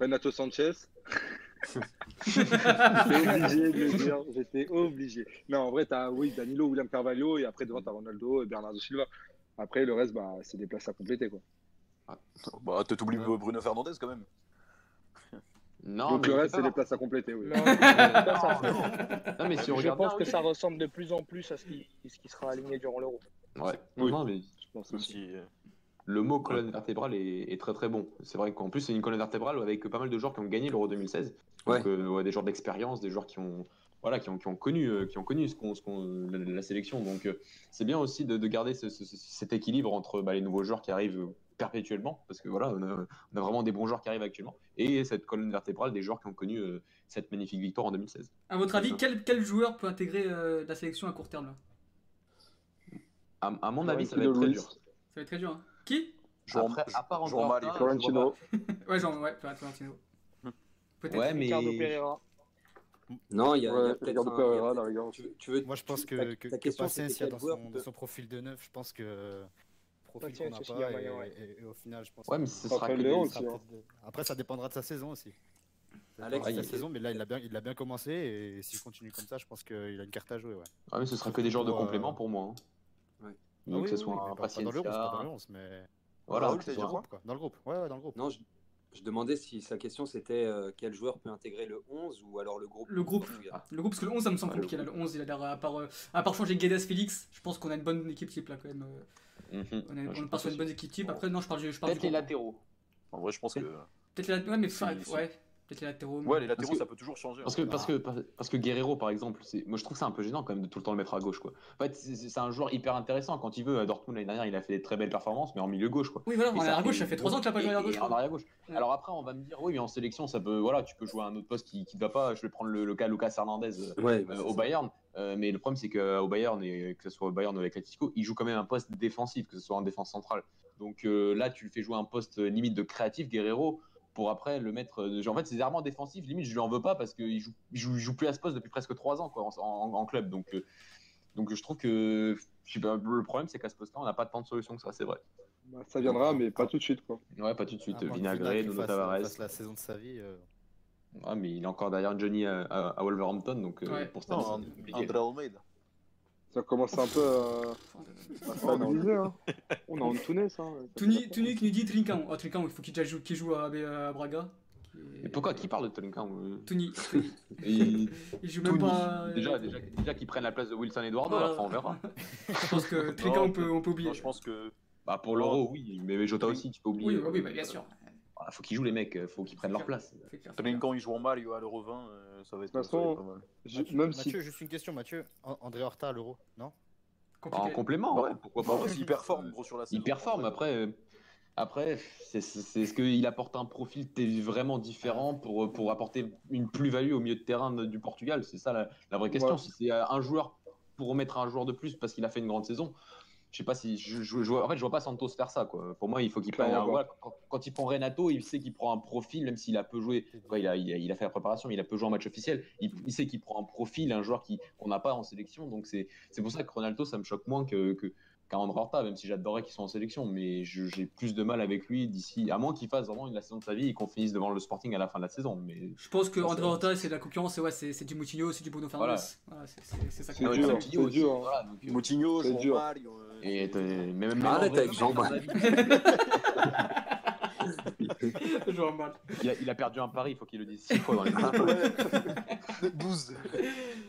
H: Renato Sanchez. (laughs) J'étais obligé de le dire. J'étais obligé. Non, en vrai, tu as oui, Danilo, William Carvalho. Et après, devant, tu as Ronaldo et Bernardo Silva. Après, le reste, bah, c'est des places à compléter. Quoi.
C: Bah, t'as oublié Bruno Fernandez quand même.
F: Non,
H: Donc,
F: mais
H: le reste, c'est des places à compléter. Oui.
D: Non, (laughs) ça-
F: Non, mais si on
D: je
F: regarde
D: pense
F: bien,
D: que
F: oui.
D: ça ressemble de plus en plus à ce qui, ce qui sera aligné durant l'euro.
F: Ouais.
H: Oui.
F: Non, mais
H: Je pense aussi.
C: si, euh,
F: le mot colonne vertébrale est, est très très bon. C'est vrai qu'en plus, c'est une colonne vertébrale avec pas mal de joueurs qui ont gagné l'Euro 2016.
B: Ouais.
F: Donc, euh, ouais, des joueurs d'expérience, des joueurs qui ont, voilà, qui ont, qui ont connu, euh, qui ont connu ce qu'on, ce qu'on- la, la sélection. Donc, euh, c'est bien aussi de, de garder ce- ce- ce- cet équilibre entre bah, les nouveaux joueurs qui arrivent perpétuellement, parce que voilà, on a, on a vraiment des bons joueurs qui arrivent actuellement, et cette colonne vertébrale des joueurs qui ont connu euh, cette magnifique victoire en 2016.
A: À votre avis, quel, quel joueur peut intégrer euh, la sélection à court terme là?
F: À, à mon avis, ça va être très dur.
A: Ça va être très dur. Hein. Qui?
C: Jean-
F: Après, à part
C: Jean il-
H: Florentino. (laughs)
A: Ouais, Jean, ouais, Florentino. Peut-être.
F: Ouais, mais-
D: Ricardo Pereira.
B: Non, il y a, il y a
H: Ouais,
B: peut-être
H: Ricardo
B: un- il y
H: Pereira, la
B: tu, veux- tu veux,
E: Moi, je pense
B: tu-
E: que,
B: ta-
E: que,
B: ta
E: que
B: question, c'était
E: s'il y a dans son,
B: peut-
E: dans son profil de neuf, je pense que profil
D: Pacien,
E: qu'on n'a pas,
D: il
E: et,
D: moyen, ouais.
E: et- et au final, je pense
F: Ouais,
E: que-
F: mais ce sera que
H: Léon aussi, hein.
E: Après, ça dépendra de sa saison aussi.
B: Alex, il-
E: saison, mais là, il a bien, il a bien commencé et s'il continue comme ça, je pense qu'il a une carte à jouer. Ouais.
F: Ah, mais ce sera que des joueurs de
E: euh,
F: complément pour moi. Hein. Donc,
E: Ah
F: que ce soit
E: mais
F: un
E: pas, pas dans le 11, pas dans le 11, mais
F: Voilà,
E: dans le groupe, quoi. Dans le groupe, ouais, ouais, dans le groupe.
B: Non, je, je demandais si sa question c'était euh, quel joueur peut intégrer le 11 ou alors le groupe.
A: Le groupe.
B: Ah.
A: Le groupe, parce que le 11, ça me semble
B: Ah, le
A: compliqué. Là, le 11, il a l'air, à part, euh, à part changer Guedes Félix, je pense qu'on a une bonne équipe type là quand même. euh,
F: Mhm.
A: On, est,
F: Ouais,
A: on part sur une bonne équipe type. Après, non, je parle, du- je parle du
F: Peut-être les
A: groupe.
F: latéraux.
C: En vrai, je pense que.
A: Peut-être la. Ouais, mais
C: si.
A: ouais. Peut-être les latéraux. mais-
C: Ouais, les latéraux,
F: Parce que-
C: ça peut toujours changer.
F: Parce
C: hein.
F: que, parce, que, parce, parce que Guerrero, par exemple, c'est- moi je trouve ça un peu gênant quand même de tout le temps le mettre à gauche. Quoi. En fait, c'est c'est un joueur hyper intéressant. Quand il veut, à Dortmund l'année dernière, il a fait des très belles performances, mais en milieu gauche. Quoi.
A: Oui, voilà, en arrière gauche, ça fait 3 ans qu'il a pas joué arrière gauche.
F: En arrière gauche.
A: Ouais.
F: Alors après, on va me dire, oui, mais en sélection, ça peut. Voilà, tu peux jouer à un autre poste qui ne va pas. Je vais prendre le, le cas Lucas Hernandez euh,
B: Ouais, bah,
F: euh,
B: c'est
F: au
B: ça.
F: Bayern. Euh, mais le problème, c'est qu'au Bayern, et que ce soit au Bayern ou avec l'Atletico, il joue quand même un poste défensif, que ce soit en défense centrale. Donc euh, là, tu le fais jouer un poste limite de créatif, Guerrero, pour après le mettre. euh, en fait, c'est vraiment défensif. Limite, je lui en veux pas parce qu'il joue, il joue, il joue plus à ce poste depuis presque trois ans quoi, en, en- en club. Donc, euh, donc je trouve que je sais pas, le problème, c'est qu'à ce poste-là, on n'a pas tant de solutions que ça, c'est vrai.
H: Bah, ça viendra, mais pas tout de suite. Quoi.
F: Ouais, pas tout de suite. Vinagre,
E: qu'il
F: Nuno Tavares.
E: fasse la saison de sa vie. euh,
F: Ouais, mais il est encore derrière Johnny à, à- à Wolverhampton, donc euh,
A: Ouais.
F: pour ça.
C: André Almeida.
H: Ça commence un peu à, à stabiliser. Hein. On est en Tunis. Hein. Ça
A: Tuni,
H: fait
A: Tuni qui nous dit Trincão. Ah, Trincão, il faut qu'il joue, qu'il joue à, à Braga.
F: Mais pourquoi Qui parle de Tolinka
A: Tuni, Tuni.
F: Il
A: joue même pas.
F: Déjà, déjà, déjà qu'ils prennent la place de Wilson Eduardo,
A: Voilà.
F: après on verra. (laughs)
A: Je pense que Trincão, on peut, on peut oublier.
C: Non, je pense que
F: Bah, pour l'Euro, oui, mais Jota aussi, tu peux oublier.
A: Oui, oui, oui, bah, bien sûr.
F: Ah, faut qu'ils jouent les mecs, faut qu'ils prennent leur place.
C: Quand il joue en Mario à l'Euro 20, euh, ça va être
H: façon,
C: pas mal.
H: Je-
E: Mathieu,
H: même si.
E: Mathieu, juste une question, Mathieu. An- André Horta à l'Euro, non?
F: En
A: Compliqué.
F: complément, ouais, pourquoi pas.
C: Bah, il performe gros sur la saison.
F: Il performe, après, euh, après c'est ce qu'il apporte un profil vraiment différent pour, pour apporter une plus-value au milieu de terrain du Portugal? C'est ça la, la vraie question.
H: Ouais.
F: Si c'est euh, un joueur pour remettre un joueur de plus parce qu'il a fait une grande saison, je sais pas si. Je, je, je vois- en fait, je vois pas Santos faire ça. Quoi. Pour moi, il faut qu'il prenne. Un- voilà, quand, quand il prend Renato, il sait qu'il prend un profil, même s'il a peu joué. il, a, il, a, il a fait la préparation, mais il a peu joué en match officiel. Il, il sait qu'il prend un profil, un joueur qui- qu'on n'a pas en sélection. Donc c'est c'est pour ça que Ronaldo, ça me choque moins que. que André Horta, même si j'adorerais qu'il soit en sélection, mais je- j'ai plus de mal avec lui d'ici, à moins qu'il fasse vraiment une la saison de sa vie et qu'on finisse devant le Sporting à la fin de la saison. Mais
A: Je pense que André
F: c'est-
A: Horta, c'est de la concurrence, et ouais, c'est c'est du Moutinho, c'est du Bruno Fernandes.
F: Voilà.
A: Voilà, c'est- ça
H: C'est
A: qu'on
H: dur, c'est dur,
F: voilà, donc, euh,
C: Moutinho,
H: dur.
C: Mario. euh,
F: et mais même
B: Arrête avec Jean-Marc.
A: Je (laughs) (laughs) mal.
F: il, a, il a perdu un pari, il faut qu'il le dise six fois dans les (laughs)
C: ouais. (laughs) 12.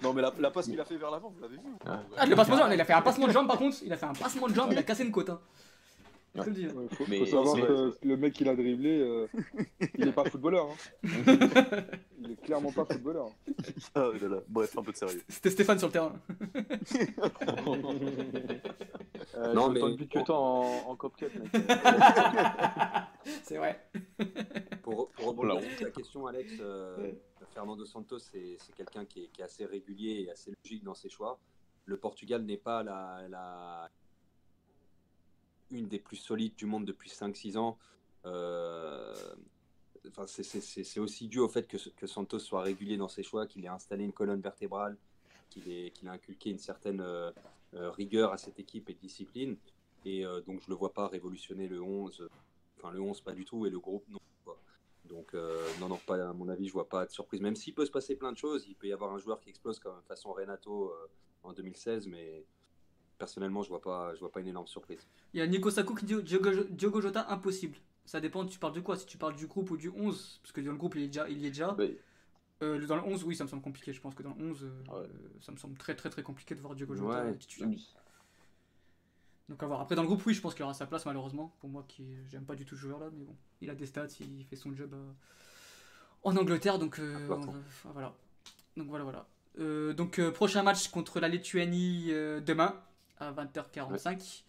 C: Non, mais la, la passe qu'il a fait vers l'avant, vous l'avez vu
A: Ah, le passement de jambe, il a fait un passement de jambe par contre, il a fait un passement de jambe, il a cassé une côte. Hein. Je te le dis.
H: Ouais, faut,
F: Mais-
H: faut savoir
F: mais-
H: que le mec qu'il a dribblé, euh, il n'est pas footballeur. Hein. Il est clairement pas footballeur.
C: Ah, là, là. Bref, un peu de sérieux.
A: C'était Stéphane sur le terrain. (laughs)
G: Euh,
B: Non, mais-
G: buts que toi en, en Cup, mec. (laughs)
A: C'est vrai.
B: Pour, pour
F: Oh
B: rebondir sur ta question, Alex, euh, Fernando Santos, c'est quelqu'un qui est, qui est assez régulier et assez logique dans ses choix. Le Portugal n'est pas la, la- une des plus solides du monde depuis 5-6 ans. Euh, enfin, c'est- aussi dû au fait que, que Santos soit régulier dans ses choix, qu'il ait installé une colonne vertébrale, qu'il ait, inculqué une certaine euh, euh, rigueur à cette équipe et discipline. Et donc, je ne le vois pas révolutionner le 11. Enfin, le 11, pas du tout, et le groupe, non. Donc, non, non, pas, à mon avis, je vois pas de surprise. Même s'il peut se passer plein de choses, il peut y avoir un joueur qui explose comme façon Renato en 2016, mais personnellement, je vois pas, je vois pas une énorme surprise.
A: Il y a Nico Sakou qui dit Diogo, Diogo Jota impossible. Ça dépend, tu parles de quoi? Si tu parles du groupe ou du 11, parce que dans le groupe il, est déjà, il y est déjà. Euh, dans le 11, oui, ça me semble compliqué. Je pense que dans le 11, euh,
F: Ouais.
A: euh, ça me semble très très très compliqué de voir Diogo Jota
B: Ouais.
A: titulaire. Donc à voir. Après dans le groupe, oui, je pense qu'il aura sa place malheureusement. Pour moi, qui j'aime pas du tout ce joueur là, mais bon, il a des stats, il fait son job euh, en Angleterre, donc euh, on enfin, voilà. Donc voilà, voilà. Donc prochain match contre la Lituanie demain à 20h45.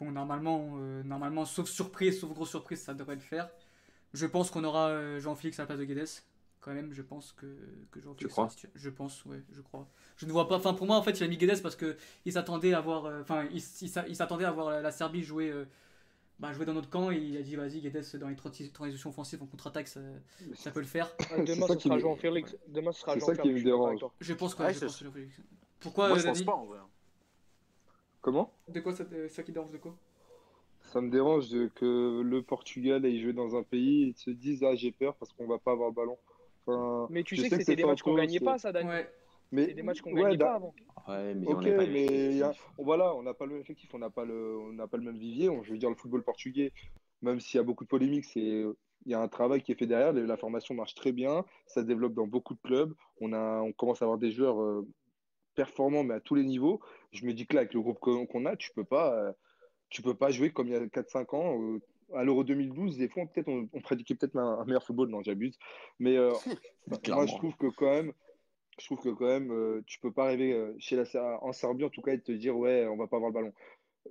A: Bon, normalement, euh, normalement, sauf surprise, sauf grosse surprise, ça devrait le faire. Je pense qu'on aura euh, Jean-Félix à la place de Guedes. Quand même, je pense que, que Jean-Félix. titu- Je pense, ouais, je crois. Je ne vois pas. Enfin, pour moi, en fait, il a mis Guedes parce que il s'attendait à voir. euh, Enfin, il, il s'a- il s'attendait à voir la, Serbie jouer. euh, bah, jouer dans notre camp et il a dit vas-y Guedes dans les transi- transitions offensives en contre-attaque ça, ça peut le faire
D: Ah, Demain, ce sera
H: me-
D: Jean-Félix. Demain, ce sera
H: c'est ça
D: Jean-Félix.
H: qui me
D: je
H: dérange.
A: je pense que,
C: Ouais,
A: je pense que pourquoi
C: Moi, je pense pas en vrai.
H: Comment?
A: De quoi ça, te- ça qui dérange de quoi?
H: Ça me dérange de- que le Portugal aille jouer dans un pays et se dise Ah, j'ai peur parce qu'on va pas avoir le ballon. Enfin,
D: Mais tu sais que
H: que
D: c'était
H: c'est
D: des matchs qu'on
H: Santos,
D: gagnait pas, ça, Dani.
A: ouais
H: mais
D: des matchs qu'on
H: ouais,
D: gagnait
H: da-
D: pas avant.
F: Ouais, mais
H: Ok,
F: on n'est pas
H: mais il y a- bon, voilà, on n'a pas le même effectif, on n'a pas le, on n'a pas le même vivier. On- je veux dire, le football portugais, même s'il y a beaucoup de polémiques, c'est, il y a un travail qui est fait derrière. La formation marche très bien, ça se développe dans beaucoup de clubs. On a, on commence à avoir des joueurs euh, performants, mais à tous les niveaux. Je me dis que là, avec le groupe qu'on a, tu peux pas, euh, tu peux pas jouer comme il y a 4-5 ans. euh, à l'Euro 2012, des fois, peut-être, on, on pratiquait peut-être un, un meilleur football. Non, j'abuse. Mais euh, (laughs) moi, je trouve que quand même, je trouve que quand même, euh, tu peux pas arriver euh, chez la, en Serbie, en tout cas, et te dire, ouais, on va pas avoir le ballon.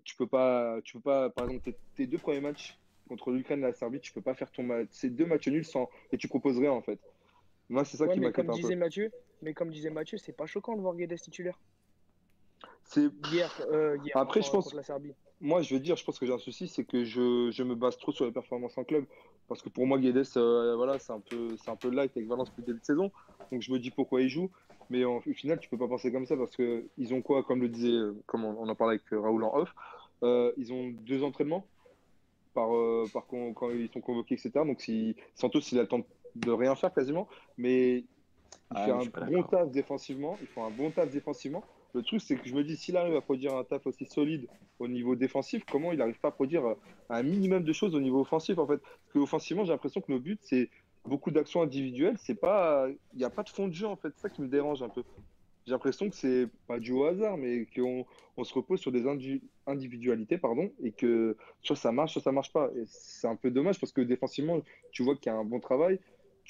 H: Tu peux pas, tu peux pas, par exemple, tes, tes deux premiers matchs contre l'Ukraine et la Serbie, tu peux pas faire ton match, ces deux matchs nuls sans, et tu proposes rien, en fait. Moi, c'est ça
D: Ouais,
H: qui m'inquiète un peu.
D: disait Mathieu, mais comme disait Mathieu, c'est pas choquant de voir Guedes titulaire.
H: C'est,
D: Hier, euh, hier
H: Après,
D: contre-
H: je pense-
D: la Serbie.
H: Moi, je veux dire, je pense que j'ai un souci, c'est que je, je me base trop sur les performances en club. Parce que pour moi, Guedes, euh, voilà, c'est un peu, c'est un peu light avec Valence depuis le début de saison. Donc je me dis pourquoi il joue. Mais en- au final, tu peux pas penser comme ça parce que ils ont quoi, comme le disait, euh, comme on, on en parlait avec euh, Raoul en off, euh, ils ont deux entraînements par, euh, par con- quand ils sont convoqués, etc. Donc si Santos, il a le temps de rien faire quasiment, mais il
F: Ah, je
H: un bon taf défensivement. Il fait un bon taf défensivement. Le truc, c'est que je me dis, s'il arrive à produire un taf aussi solide au niveau défensif, comment il n'arrive pas à produire euh, un minimum de choses au niveau offensif en fait? Parce qu'offensivement, j'ai l'impression que nos buts, c'est beaucoup d'actions individuelles. C'est pas, il n'y a pas de fond de jeu en fait. C'est ça qui me dérange un peu. J'ai l'impression que c'est pas dû au hasard, mais qu'on on se repose sur des indi- individualités, pardon, et que soit ça marche, soit ça marche pas. Et c'est un peu dommage parce que défensivement, tu vois qu'il y a un bon travail,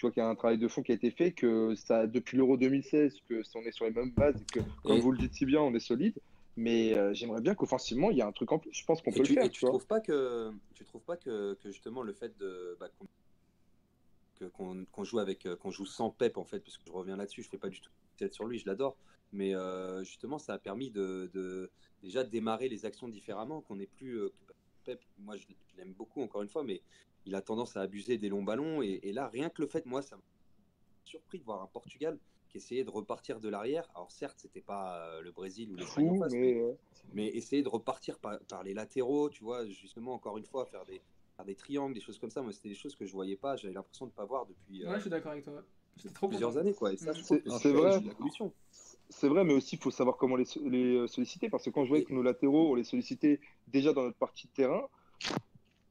H: tu vois qu'il y a un travail de fond qui a été fait, que ça depuis l'Euro 2016, que on est sur les mêmes bases, et que comme
B: Et-
H: vous le dites si bien, on est solide. Mais euh, j'aimerais bien qu'offensivement, il y a un truc en plus. Je pense qu'on peut
B: tu,
H: le faire.
B: et
H: tu
B: tu trouves pas que tu trouves pas que, que justement le fait de bah, qu'on joue avec euh, qu'on joue sans Pep en fait parce que je reviens là-dessus je fais pas du tout tête sur lui je l'adore mais euh, justement ça a permis de, de déjà démarrer les actions différemment qu'on n'est plus euh, Pep moi je l'aime beaucoup encore une fois mais il a tendance à abuser des longs ballons et, et là rien que le fait moi ça m'a surpris de voir un Portugal qui essayait de repartir de l'arrière alors certes c'était pas euh, le Brésil ou l'Espagne
H: Fou,
B: face,
H: mais
B: mais essayer de repartir par, par les latéraux, tu vois, justement, encore une fois, faire des, faire des triangles, des choses comme ça. Moi, c'était des choses que je voyais pas, j'avais l'impression de pas voir depuis, euh,
A: Ouais, je suis d'accord avec toi.
B: Depuis
A: trop
B: plusieurs
A: content.
B: années, quoi. Et ça, je trouve
H: C'est-
B: que
H: c'est vrai. C'est vrai, mais aussi il faut savoir comment les, les euh, solliciter. Parce que quand je voyais que nos latéraux, on les sollicitait déjà dans notre partie de terrain,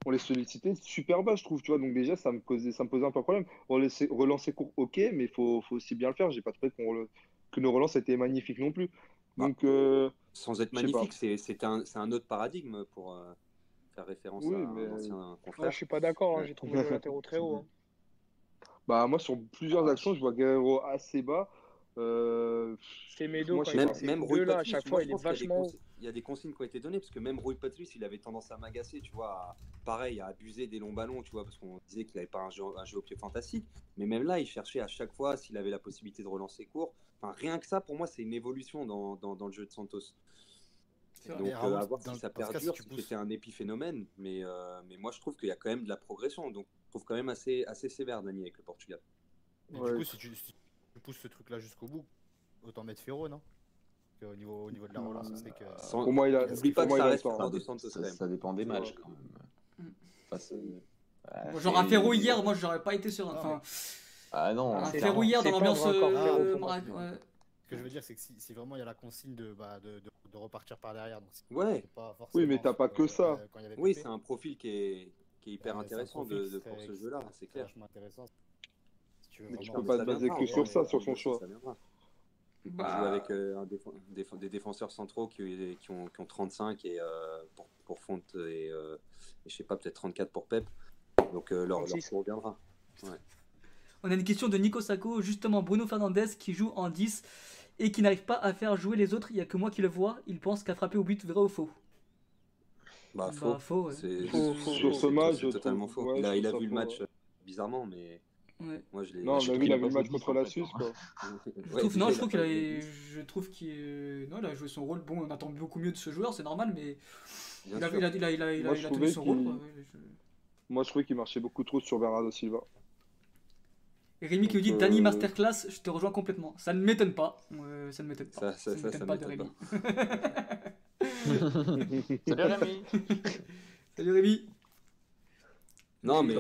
H: on les sollicitait super bas, je trouve. Tu vois, donc déjà, ça me posait, ça me posait un peu un problème. Relancer, relancer court, ok, mais il faut, faut aussi bien le faire. J'ai pas trouvé qu'on que nos relances étaient magnifiques non plus.
B: Bah,
H: Donc, euh,
B: Sans être magnifique, c'est un, un autre paradigme pour euh, faire référence
H: Oui,
B: à un
H: mais-
B: ancien
D: Ouais,
B: confrère.
D: je suis pas d'accord, hein, j'ai trouvé le latéraux très (laughs) haut. hein.
H: bah, moi, sur plusieurs
B: Ah,
H: actions, je vois Guerrero assez bas. Euh, Moi,
D: quand
H: je
D: il
H: sais
B: Même, même Rui
D: là, à
B: Patrice,
D: chaque
B: moi,
D: fois,
B: je
D: il est
B: pense qu'il y a des
D: vachement
B: il y a des consignes qui ont été données, parce que même Rui Patrice, il avait tendance à m'agacer, tu vois, à- pareil, à abuser des longs ballons, tu vois, parce qu'on disait qu'il n'avait pas un jeu, un jeu au pied fantastique. Mais même là, il cherchait à chaque fois s'il avait la possibilité de relancer court. Enfin, rien que ça, pour moi, c'est une évolution dans, dans, dans le jeu de Santos.
A: C'est vrai.
B: Donc, euh, à voir
E: dans-
B: si ça perdure, si c'était un épiphénomène. Mais, euh, mais moi, je trouve qu'il y a quand même de la progression. Donc, je trouve quand même assez, assez sévère, Dani, avec le Portugal.
H: Ouais.
E: du coup, si tu, si tu pousses ce truc-là jusqu'au bout, autant mettre Ferro, non? Qu'au niveau, au niveau de la relance, sait que.
B: Sans-
H: pour moi, il a,
B: N'oublie pas que
H: moi, il
B: ça
H: a
B: reste de
F: ça- ça dépend des matchs quand même. Enfin, c'est- ouais,
A: Genre un
F: c'est-
A: Ferro hier, moi j'aurais pas été serein.
E: Non,
A: Enfin,
F: Ah non,
A: un
D: c'est
A: Ferro hier dans
D: c'est
A: l'ambiance. euh, ouais.
E: Ce que je veux dire, c'est que si, si vraiment il y a la consigne de, bah, de, de, de repartir par derrière, donc c'est
B: Ouais,
E: c'est pas
H: Oui, mais t'as pas que ça.
E: euh,
B: oui, c'est un profil qui est, qui est hyper
E: c'est
B: intéressant de, pour ce jeu-là, c'est clair.
E: vachement intéressant. Tu veux
H: Mais tu peux pas te baser que
B: on
H: sur
B: verra,
H: ça, sur
B: on
H: son choix.
A: Bah,
B: joue avec euh, un défen- déf- des défenseurs centraux qui, qui, ont, qui ont 35 et, euh, pour, pour Fonte et, euh, et je sais pas, peut-être 34 pour Pep. Donc euh, leur, leur
D: 36.
B: tour viendra.
A: On a une question de Nico Sacco, justement Bruno Fernandez qui joue en 10 et qui n'arrive pas à faire jouer les autres. Il n'y a que moi qui le vois. Il pense qu'à frapper au but, vrai ou faux?
B: Bah,
A: Bah,
B: faux.
A: faux, ouais.
B: C'est
H: Faux, faux.
B: c'est-
H: Sur ce
B: c'est-
H: match,
B: c'est
H: je
B: totalement faux.
H: ouais,
B: il a, il a vu le match
H: ouais.
B: bizarrement, mais
A: Ouais.
B: moi je l'ai.
H: Non,
B: je
H: on a vu, il a
F: a
H: vu
F: pas
H: le match
F: joué
H: contre la Suisse,
F: hein.
H: quoi. (laughs)
A: Je
B: Ouais,
A: trouve, non, je trouve
B: il
A: qu'il
B: a
A: je trouve qu'il, euh, non, il a joué son rôle. Bon, on attend beaucoup mieux de ce joueur, c'est normal, mais il a, il a, il a, il a, il a-
H: Moi,
A: il
H: je
A: a tenu
H: trouvais
A: son rôle.
H: qu'il-
A: quoi, ouais, je-
H: Moi, je trouvais qu'il marchait beaucoup trop sur Bernardo Silva.
A: Et Rémi qui nous dit
H: euh,
A: Masterclass, je te rejoins complètement. Ça ne m'étonne pas. Euh, ça ne m'étonne pas.
B: Ça, ça,
A: ne
B: ça,
A: m'étonne
B: ça
A: pas de Rémi. (laughs)
F: Salut Rémi (laughs)
A: Salut Rémi.
B: Non, mais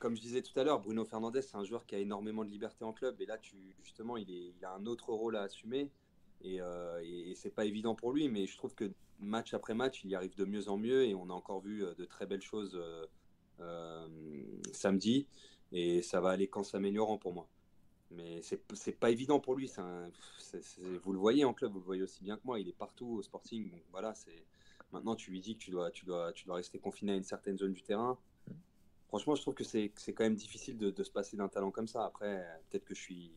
B: comme je disais tout à l'heure, Bruno Fernandez, c'est un joueur qui a énormément de liberté en club. Et là, justement, il, a un autre rôle à assumer. Et, euh, et, c'est pas évident pour lui. Mais je trouve que match après match, il y arrive de mieux en mieux. Et on a encore vu euh, de très belles choses euh, euh, samedi. Et ça va aller qu'en s'améliorant pour moi. Mais c'est pas évident pour lui. vous le voyez en club, vous le voyez aussi bien que moi. Il est partout au Sporting. Voilà, Maintenant, tu lui dis que tu dois rester confiné à une certaine zone du terrain. Franchement, je trouve que c'est c'est quand même difficile de, de se passer d'un talent comme ça. Après, peut-être que je suis.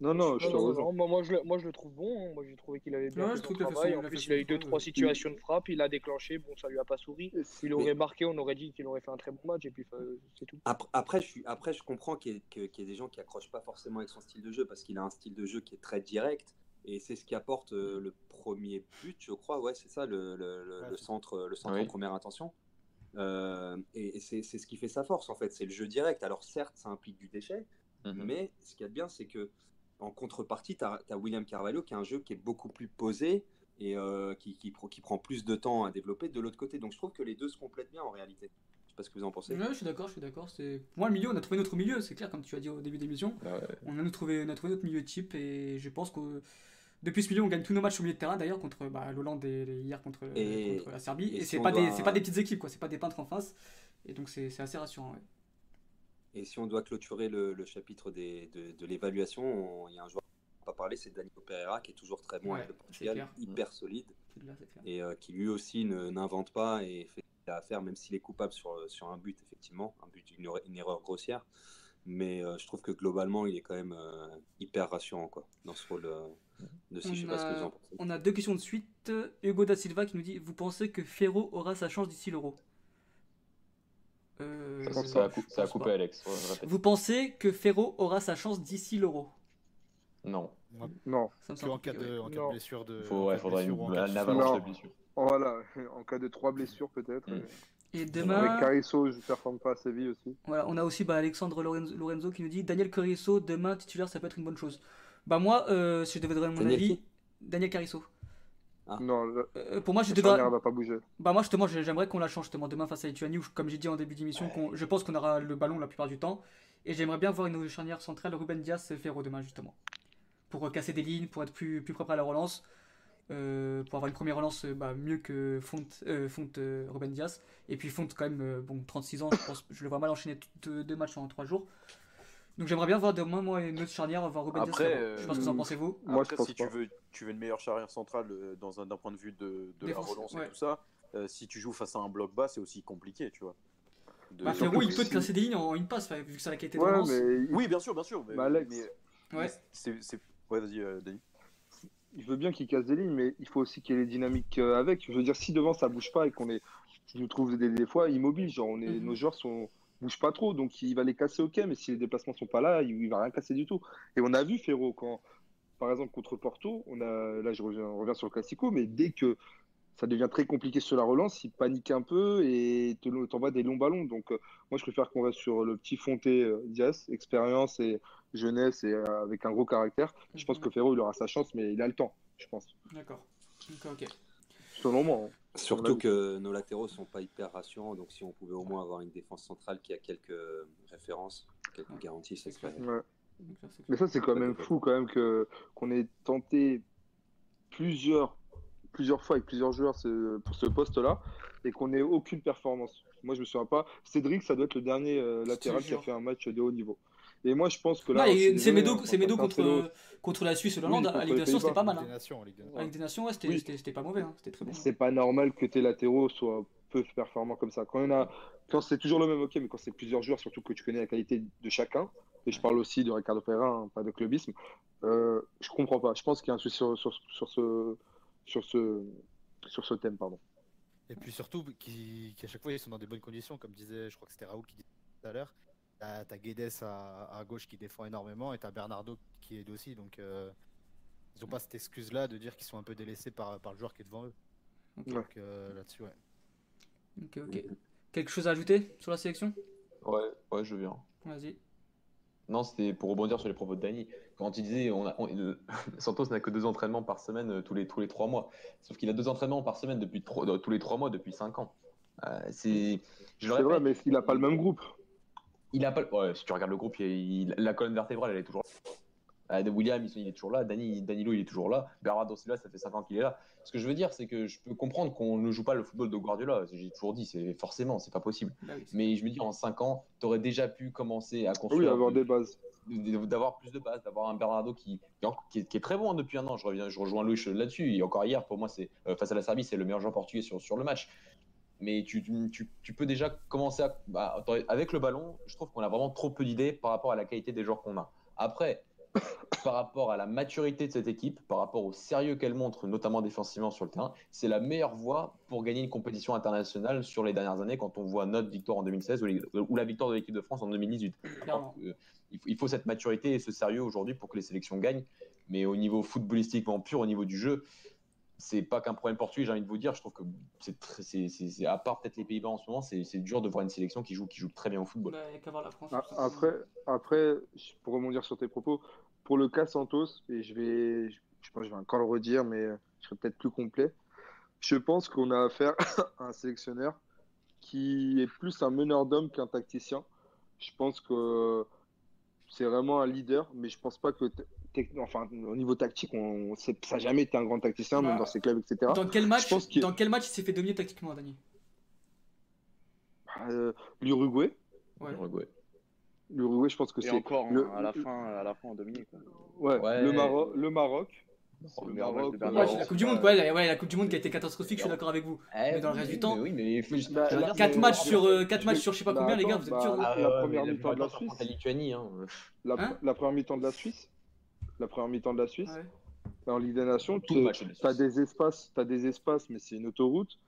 H: Non, non, je
D: Non,
H: te
D: non,
H: rejoins.
D: non, moi, moi, je le, moi je le trouve bon. hein. Moi j'ai trouvé qu'il avait bien
A: Ouais,
D: fait son travail. En
A: il a
D: plus, il a eu deux,
A: travail.
D: trois situations de frappe. Il a déclenché. Bon, ça lui a pas souri. S'il
B: Mais-
D: aurait marqué, on aurait dit qu'il aurait fait un très bon match. Et puis c'est tout.
B: Après, après, je, suis, après, je comprends qu'il y, qu'il y ait des gens qui accrochent pas forcément avec son style de jeu parce qu'il a un style de jeu qui est très direct et c'est ce qui apporte euh, le premier but, je crois. Ouais, c'est ça, le, le- le-
E: Ouais,
B: le
E: c'est-
B: centre, le centre
F: Oui.
B: en première intention. Euh, et et c'est c'est ce qui fait sa force en fait, c'est le jeu direct. Alors certes, ça implique du déchet,
F: Mhm.
B: mais ce qu'il y a de bien, c'est que en contrepartie, tu as, William Carvalho qui a un jeu qui est beaucoup plus posé et euh, qui, qui, qui prend plus de temps à développer de l'autre côté. Donc je trouve que les deux se complètent bien en réalité. Je sais pas ce que vous en pensez.
A: Ouais, je suis d'accord, je suis d'accord. Moi le milieu, on a trouvé notre milieu, c'est clair comme tu as dit au début d'émission.
F: Ah ouais.
A: On a trouvé, on a trouvé notre milieu type et je pense que depuis ce milieu, on gagne tous nos matchs au milieu de terrain d'ailleurs contre bah, l'Hollande et hier contre,
B: Et-
A: contre la Serbie.
B: et
A: Et,
B: si
A: c'est pas
B: doit-
A: des, c'est pas des petites équipes quoi, c'est pas des peintres en face. Et donc c'est assez rassurant. ouais.
B: Et si on doit clôturer le, le chapitre des, de, de l'évaluation, on- il y a un joueur pas parlé, c'est Danilo Pereira qui est toujours très bon
A: Ouais,
B: avec le
A: c'est
B: Portugal, hyper solide
A: clair.
B: et euh, qui lui aussi n'invente pas et fait à faire, même s'il est coupable sur, sur un but, effectivement, un but, une erreur grossière. Mais euh, je trouve que globalement, il est quand même euh, hyper rassurant quoi, dans ce rôle euh, de si. Je sais
A: On
B: pas ce que vous
A: a,
B: en pensez.
A: on a deux questions de suite. Hugo da Silva qui nous dit Vous pensez que Ferro aura sa chance d'ici l'Euro? Euh,
F: Ça,
H: pense
F: ça a, ça a coupé
A: pas.
F: Alex. ouais.
A: Vous pensez que Ferro aura sa chance d'ici l'Euro?
F: Non.
H: Non,
A: Ça me
E: que
A: semble
E: en cas de, en cas de blessure de.
F: Faut, ouais,
E: cas de
F: faudrait
E: blessure
F: une,
E: de
H: voilà, en cas de trois blessures peut-être.
F: Mm.
A: Et
H: Avec
A: demain,
H: Carisso, je ne performe pas à Séville aussi.
A: voilà, on a aussi bah, Alexandre Lorenzo, Lorenzo qui nous dit Daniel Carisso, demain titulaire, ça peut être une bonne chose. Bah, moi, euh, si je devais donner mon
B: Daniel
A: avis,
B: qui?
A: Daniel Carisso.
B: Ah.
H: Non, la,
A: Euh, pour moi, je devrais.
H: va pas bouger.
A: Bah moi justement j'ai- j'aimerais qu'on la change justement demain face à Lituanie où comme j'ai dit en début d'émission qu'on- je pense qu'on aura le ballon la plupart du temps et j'aimerais bien voir une charnière centrale Ruben Diaz et Ferro demain justement pour euh, casser des lignes pour être plus, plus propre à la relance euh, pour avoir une première relance euh, bah, mieux que Fonte, euh, Fonte euh, Ruben Diaz et puis Fonte quand même euh, bon 36 ans je pense je le vois mal enchaîner deux, deux matchs en trois jours donc j'aimerais bien voir demain moi une autre charnière voir Ruben
C: Après,
A: Diaz Ferro. je ce que vous en
H: euh,
A: pensez vous
H: Moi,
C: Après,
H: je pense
C: si
H: pas.
C: tu veux, tu veux une meilleure charrière centrale euh, dans un d'un point de vue de, de la relance
A: ouais.
C: et tout ça, euh, si tu joues face à un bloc bas, c'est aussi compliqué, tu vois. De-
A: bah, il peut te casser des lignes en une passe vu que ça a la qualité de
H: Ouais,
A: relance
H: mais
C: Oui, bien sûr, bien sûr. Mais,
H: Bah, Alex.
C: mais-
A: Ouais.
C: mais c'est, c'est- Ouais, vas-y, euh, Denis.
H: Il veut bien qu'il casse des lignes, mais il faut aussi qu'il y ait les dynamiques euh, avec. Je veux dire, si devant ça bouge pas et qu'on est, je nous trouve des, des fois immobiles, genre on est,
A: Mhm.
H: nos joueurs sont bougent pas trop, donc il va les casser ok, mais si les déplacements sont pas là, il, il va rien casser du tout. Et on a vu Ferro quand, par exemple contre Porto, on a, là je reviens, on revient sur le Classico, mais dès que ça devient très compliqué sur la relance, il panique un peu et te- t'envoie des longs ballons. Donc euh, moi je préfère qu'on reste sur le petit Fonté euh, Diaz, expérience et jeunesse et euh, avec un gros caractère. Je pense
A: Mhm.
H: que Ferro il aura sa chance, mais il a le temps, je pense.
A: d'accord ok ok
H: Selon moi. hein.
B: Surtout que nos latéraux sont pas hyper rassurants, donc si on pouvait au moins avoir une défense centrale qui a quelques références, quelques
A: Ouais,
B: garanties, ça
A: c'est
B: serait.
A: clair.
H: Ouais. Mais ça, c'est quand même fou quand même que qu'on ait tenté plusieurs, plusieurs fois avec plusieurs joueurs ce- pour ce poste-là et qu'on ait aucune performance. Moi, je me souviens pas. Cédric, ça doit être le dernier euh, latéral qui a fait un match de haut niveau. Et moi, je pense que là,
A: c'est Médo, c'est Médo
H: contre Cancelo,
A: contre, contre la Suisse et l'Hollande.
H: Oui,
A: à Ligue des Nations, c'était pas mal. Hein. À Ligue des Nations, ouais, c'était pas mauvais. Hein. C'était très bon.
H: c'est pas normal que tes latéraux soient peu performants comme ça. Quand, il y en a, quand c'est toujours le même, ok, mais quand c'est plusieurs joueurs, surtout que tu connais la qualité de chacun, et je parle aussi de Ricardo Pereira, hein, pas de clubisme, euh, je comprends pas. Je pense qu'il y a un souci sur, sur, sur ce, sur, ce, sur ce thème. Pardon.
E: Et puis surtout qu'à chaque fois ils sont dans des bonnes conditions, comme disait, je crois que c'était Raoul qui disait tout à l'heure. T'as t'as Guedes à, à gauche qui défend énormément et t'as Bernardo qui aide aussi. Donc euh, ils ont pas cette excuse là de dire qu'ils sont un peu délaissés par, par le joueur qui est devant eux. Donc euh, là-dessus, ouais.
A: Ok, ok. Quelque chose à ajouter sur la sélection?
F: Ouais, ouais, je viens.
A: Vas-y.
F: Non, c'était pour rebondir sur les propos de Dany. Quand il disait, on a, on- euh, (laughs) Santos n'a que deux entraînements par semaine euh, tous les, tous les trois mois. Sauf qu'il a deux entraînements par semaine depuis tro- euh, tous les trois mois depuis cinq ans. Euh, c'est, je le
H: C'est vrai,
F: répète,
H: mais qu'il n'a pas le même groupe
F: il a pas. Ouais, si tu regardes le groupe, il, il- la colonne vertébrale, elle est toujours. Euh, William, il il est toujours là. Dani, Danilo, il est toujours là. Bernardo Silva, ça fait 5 ans qu'il est là. Ce que je veux dire, c'est que je peux comprendre qu'on ne joue pas le football de Guardiola. J'ai toujours dit, c'est forcément, c'est pas possible.
A: Bah oui,
F: Mais je me dis, en 5 ans, tu aurais déjà pu commencer à
H: Oui,
F: construire.
H: avoir des bases.
F: d'avoir plus de bases, d'avoir un Bernardo qui, qui, est, qui est très bon hein, depuis un an. Je, reviens, je rejoins Louis là-dessus. Et encore hier, pour moi, c'est euh, face à la Serbie, c'est le meilleur joueur portugais sur, sur le match. Mais tu, tu, tu peux déjà commencer à. bah, avec le ballon, je trouve qu'on a vraiment trop peu d'idées par rapport à la qualité des joueurs qu'on a. Après, (coughs) par rapport à la maturité de cette équipe, par rapport au sérieux qu'elle montre, notamment défensivement sur le terrain, c'est la meilleure voie pour gagner une compétition internationale sur les dernières années quand on voit notre victoire en 2016 ou, la victoire de l'équipe de France en 2018.
A: Clairement.
F: Euh, il, faut, il faut cette maturité et ce sérieux aujourd'hui pour que les sélections gagnent. Mais au niveau footballistiquement pur, au niveau du jeu, c'est pas qu'un problème portugais, j'ai envie de vous dire. Je trouve que c'est à part peut-être les Pays-Bas en ce moment, c'est c'est dur de voir une sélection qui joue, qui joue très bien au football.
A: Bah, y a qu'à voir la France.
H: A-
A: tout simplement.
H: Après, après, pour rebondir sur tes propos, pour le cas Santos, et je vais, je, je pense que je vais encore le redire, mais je serai peut-être plus complet. Je pense qu'on a affaire (coughs) à un sélectionneur qui est plus un meneur d'hommes qu'un tacticien. Je pense que c'est vraiment un leader, mais je pense pas que, enfin, au niveau tactique, on, c'est- ça n'a jamais été un grand tacticien, même
A: Bah,
H: dans ses clubs, etc.
A: Dans quel match,
H: pense
A: dans quel match il s'est fait dominer tactiquement, Dani?
H: Euh, L'Uruguay,
A: Ouais.
F: Uruguay.
H: l'Uruguay, je pense que c'est
G: encore,
H: le-
G: à la fin, à la fin, on dominait. Quoi.
H: ouais,
F: Ouais.
H: le Maroc, le Maroc.
G: le
H: Le
A: Ouais, la. Coupe du Monde, quoi. La, ouais, la Coupe du Monde qui a été catastrophique, je suis d'accord avec vous. Mais dans le reste du temps-
F: Eh Oui, mais il faut juste.
H: Bah,
F: je veux
H: là,
F: dire,
A: 4
F: c'est-
A: matchs sur, euh, matchs sur je sais pas
H: bah,
A: combien, les gars, vous êtes
H: bah.
F: Ah,
H: la
F: ouais,
H: première mi-temps de la Suisse.
F: contre La Lituanie, hein.
H: La,
A: Hein
H: la première mi-temps de la Suisse. La première mi-temps de la Suisse.
A: Ouais.
H: En Ligue des Nations, tu as des espaces, t'as des espaces, mais c'est une autoroute.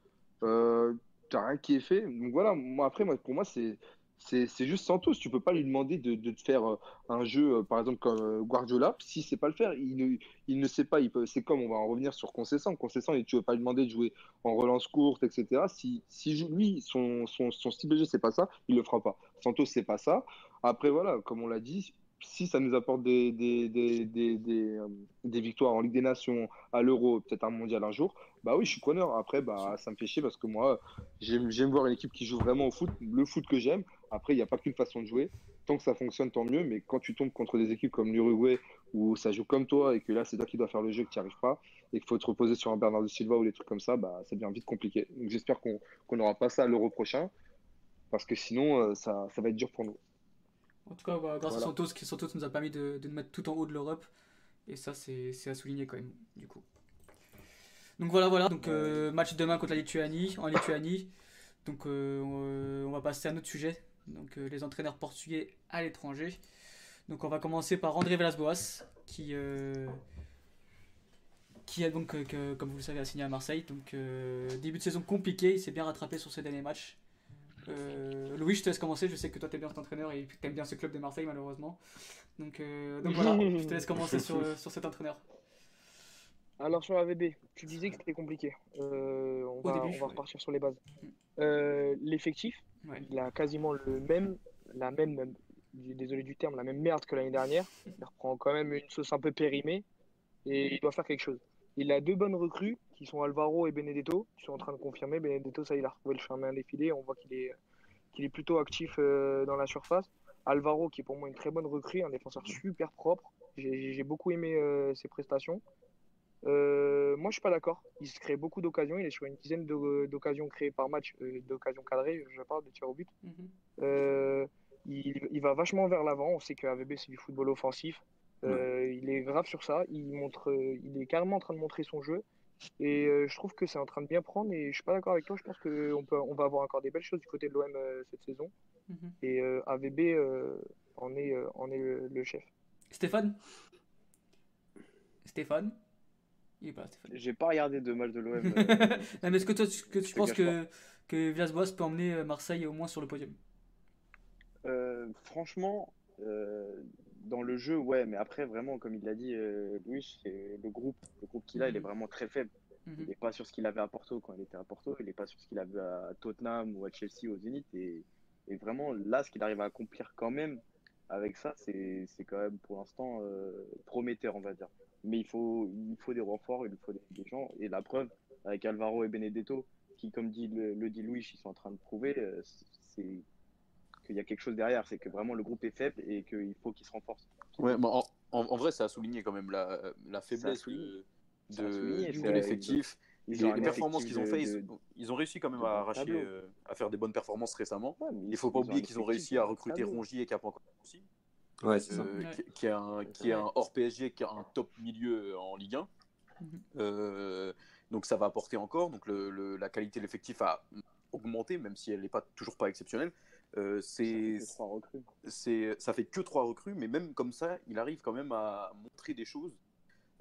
H: Euh, t'as rien qui est fait. Donc voilà, moi après, moi, pour moi, c'est c'est c'est juste Santos. Tu peux pas lui demander de, de te faire euh, un jeu, euh, par exemple comme euh, Guardiola, si c'est pas le faire. Il ne, il ne sait pas. Il peut. C'est comme on va en revenir sur Concessant. Concessant, et tu veux pas lui demander de jouer en relance courte, etc. Si si lui son son son style de jeu c'est pas ça, il le fera pas. Santos c'est pas ça. Après voilà, comme on l'a dit. Si ça nous apporte des, des, des, des, des, euh, des victoires en Ligue des Nations, à l'Euro, peut-être un mondial un jour, bah oui, je suis preneur. Après, bah, ça me fait chier parce que moi, j'aime voir une équipe qui joue vraiment au foot, le foot que j'aime. Après, il n'y a pas qu'une façon de jouer. Tant que ça fonctionne, tant mieux. Mais quand tu tombes contre des équipes comme l'Uruguay, où ça joue comme toi et que là, c'est toi qui dois faire le jeu, que tu n'y arrives pas, et qu'il faut te reposer sur un Bernardo Silva ou des trucs comme ça, bah, ça devient vite compliqué. Donc j'espère qu'on qu'on n'aura pas ça à l'Euro prochain. Parce que sinon, euh, ça, ça va être dur pour nous.
A: En tout cas, bah, grâce
H: Voilà.
A: à Santos, qui Santos nous a permis de, de nous mettre tout en haut de l'Europe. Et ça, c'est à souligner quand même, du coup. Donc voilà, voilà. Donc euh, match demain contre la Lituanie, en Lituanie. Donc euh, on, on va passer à un autre sujet. Donc euh, les entraîneurs portugais à l'étranger. Donc on va commencer par André Velas-Boas, qui euh, qui a donc, euh, que, comme vous le savez, a signé à Marseille. Donc euh, début de saison compliqué, il s'est bien rattrapé sur ses derniers matchs. Euh, Louis, je te laisse commencer. Je sais que toi, t'aimes bien cet entraîneur et t'aimes bien ce club de Marseille, malheureusement. Donc, euh, donc voilà, je te laisse commencer sur, (laughs) sur cet entraîneur.
D: Alors sur AVB, tu disais que c'était compliqué. Euh, on,
A: Au
D: va,
A: début,
D: on va
A: ouais.
D: repartir sur les bases.
A: Mm.
D: Euh, L'effectif,
A: Ouais.
D: il a quasiment le même, la même, même- désolé du terme, la même merde que l'année dernière. Il reprend quand même une sauce un peu périmée et il doit faire quelque chose. Il a deux bonnes recrues qui sont Alvaro et Benedetto, qui sont en train de confirmer. Benedetto, ça, il a retrouvé le chemin des filets. On voit qu'il est, qu'il est plutôt actif euh, dans la surface. Alvaro, qui est pour moi une très bonne recrue, un défenseur super propre. J'ai j'ai beaucoup aimé euh, ses prestations. Euh, moi, je suis pas d'accord. Il se crée beaucoup d'occasions. Il est sur une dizaine de- d'occasions créées par match, euh, d'occasions cadrées. Je parle de tir au but.
A: Mhm.
D: Euh, il, il va vachement vers l'avant. On sait que AVB, c'est du football offensif. Euh, Il est grave sur ça. Il, montre, euh, il est carrément en train de montrer son jeu. Et euh, je trouve que c'est en train de bien prendre. Et je suis pas d'accord avec toi. Je pense qu'on peut, on va avoir encore des belles choses du côté de l'OM euh, cette saison.
A: Mhm.
D: Et euh, AVB euh, en est, euh, en est le, le chef.
A: Stéphane? Stéphane? Il est pas là, Stéphane.
G: J'ai pas regardé de match de l'OM. (laughs)
A: Non, mais est-ce que toi, tu- que tu penses que, que Villas-Boas peut emmener Marseille au moins sur le podium?
G: Euh, franchement, euh, dans le jeu, ouais, mais après, vraiment, comme il l'a dit, euh, Louis, le groupe, le groupe qu'il a, il est vraiment très faible. Il
A: Mhm.
G: n'est pas sur ce qu'il avait à Porto quand il était à Porto, il n'est pas sur ce qu'il avait à Tottenham ou à Chelsea, au Zénith. Et, et vraiment, là, ce qu'il arrive à accomplir quand même avec ça, c'est quand même pour l'instant euh, prometteur, on va dire. Mais il faut, il faut des renforts, il faut des, des gens. Et la preuve, avec Alvaro et Benedetto, qui, comme dit, le, le dit Louis, ils sont en train de prouver, euh, c'est qu'il y a quelque chose derrière. C'est que vraiment le groupe est faible et qu'il faut qu'il se renforce.
C: Ouais, bah, en, En, en vrai, ça a souligné quand même la, la faiblesse de, l'effectif.
G: Ils
C: Les,
G: ont un
C: les performances qu'ils ont fait,
G: de-
C: ils, ils ont réussi quand même à arracher, euh, à faire des bonnes performances récemment.
G: Ouais,
C: Il faut pas oublier qu'ils ont réussi à recruter. Rongier et Capan aussi,
B: Ouais, c'est
C: euh,
A: Ouais.
C: qui, qui est un, qui est un hors PSG, qui a un top milieu en Ligue 1.
A: Mhm.
C: Euh, donc ça va apporter encore. Donc le, le- la qualité de l'effectif a augmenté, même si elle n'est pas toujours pas exceptionnelle. Euh,
G: Ça fait
C: c'est
G: que trois recrues.
C: c'est ça fait que trois recrues, mais même comme ça, il arrive quand même à montrer des choses.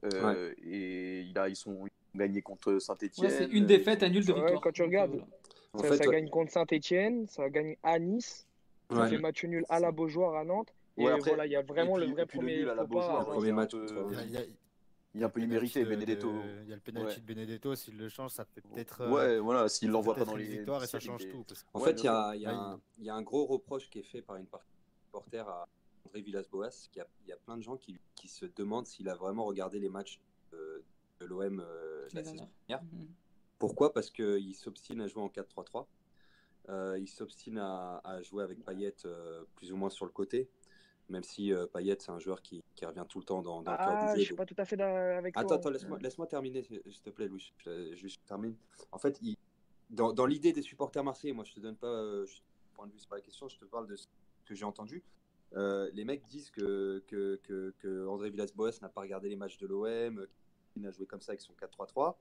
C: Euh, Et il a, ils sont ils ont gagné contre Saint-Etienne.
A: Ouais, c'est une défaite, un nul de
D: Ouais,
A: victoire.
D: quand tu regardes.
A: voilà.
B: En
D: Ça,
B: fait,
D: ça
B: ouais.
D: gagne contre Saint-Etienne, ça gagne à Nice, ça
B: Ouais.
D: fait match nul à la Beaujoire à Nantes. Et
C: Ouais, après-
D: voilà, il y a vraiment
C: puis-
D: le vrai
C: le
D: premier
C: nul à la Beaujoire, ouais,
B: match
C: peu-
B: contre-
E: Il y a- il y a-
C: un peu immérité, Benedetto.
E: de- Il y a le penalty
C: Ouais.
E: de Benedetto, s'il le change, ça peut peut-être. euh,
C: Ouais, voilà, s'il l'envoie pas dans
E: une
C: les
E: victoire et ça change
C: des-
E: tout. parce que-
B: En
C: Ouais,
B: fait, il y, a- y un- il y a un gros reproche qui est fait par une partie des supporters à André Villas-Boas. Il y a plein de gens qui, qui se demandent s'il a vraiment regardé les matchs de l'OM euh, la saison
A: dernière. Mhm.
B: Pourquoi? Parce qu'il s'obstine à jouer en 4-3-3. Euh, il s'obstine à, à jouer avec Payet euh, plus ou moins sur le côté. Même si euh, Payet, c'est un joueur qui, qui revient tout le temps dans, dans le cœur
D: Ah,
B: du
D: je
B: jeu.
D: suis pas tout à fait avec
B: Attends,
D: toi.
B: attends, laisse-moi laisse terminer, s'il te plaît, Louis. Je, je- je termine. En fait, il- dans, dans l'idée des supporters marseillais, moi, je te donne pas euh, je- point de vue, c'est pas la question, je te parle de ce que j'ai entendu. Euh, les mecs disent que, que, que, que André Villas-Boas n'a pas regardé les matchs de l'OM, qu'il n'a joué comme ça avec son 4-3-3.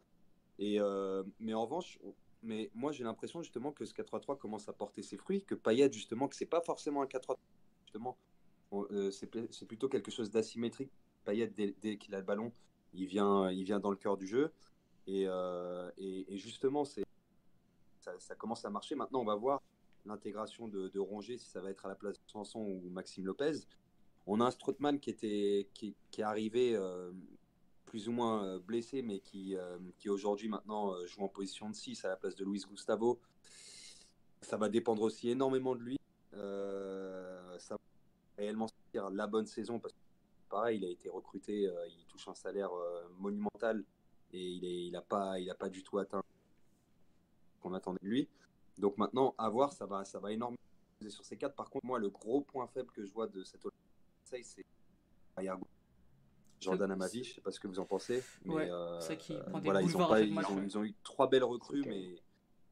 B: Et euh, mais en revanche, mais moi j'ai l'impression justement que ce 4-3-3 commence à porter ses fruits, que Payet justement que c'est pas forcément un 4-3-3 justement, c'est pla- c'est plutôt quelque chose d'asymétrique. Payet dès, qu'il a le ballon, il vient, il vient dans le cœur du jeu et, euh, justement ça, commence à marcher. Maintenant on va voir l'intégration de, de Rongier si ça va être à la place de Sanson ou Maxime Lopez. On a un Strootman qui était qui, est arrivé euh, plus ou moins euh, blessé, mais qui, euh, qui aujourd'hui maintenant euh, joue en position de 6 à la place de Luis Gustavo. Ça va dépendre aussi énormément de lui. Euh, réellement sortir la bonne saison parce que pareil, il a été recruté, euh, il touche un salaire euh, monumental et il n'a il a pas, il a pas du tout atteint ce qu'on attendait de lui. Donc maintenant, à voir, ça va, ça va énormément peser sur ces quatre. Par contre, moi, le gros point faible que je vois de cette Marseille, c'est. Jordan Amavi, je sais pas ce que vous en pensez, mais
A: Ouais,
B: euh,
A: qu'il prend des
B: voilà, ils ont, pas, ils, ont,
A: ouais.
B: ils ont eu trois belles recrues, mais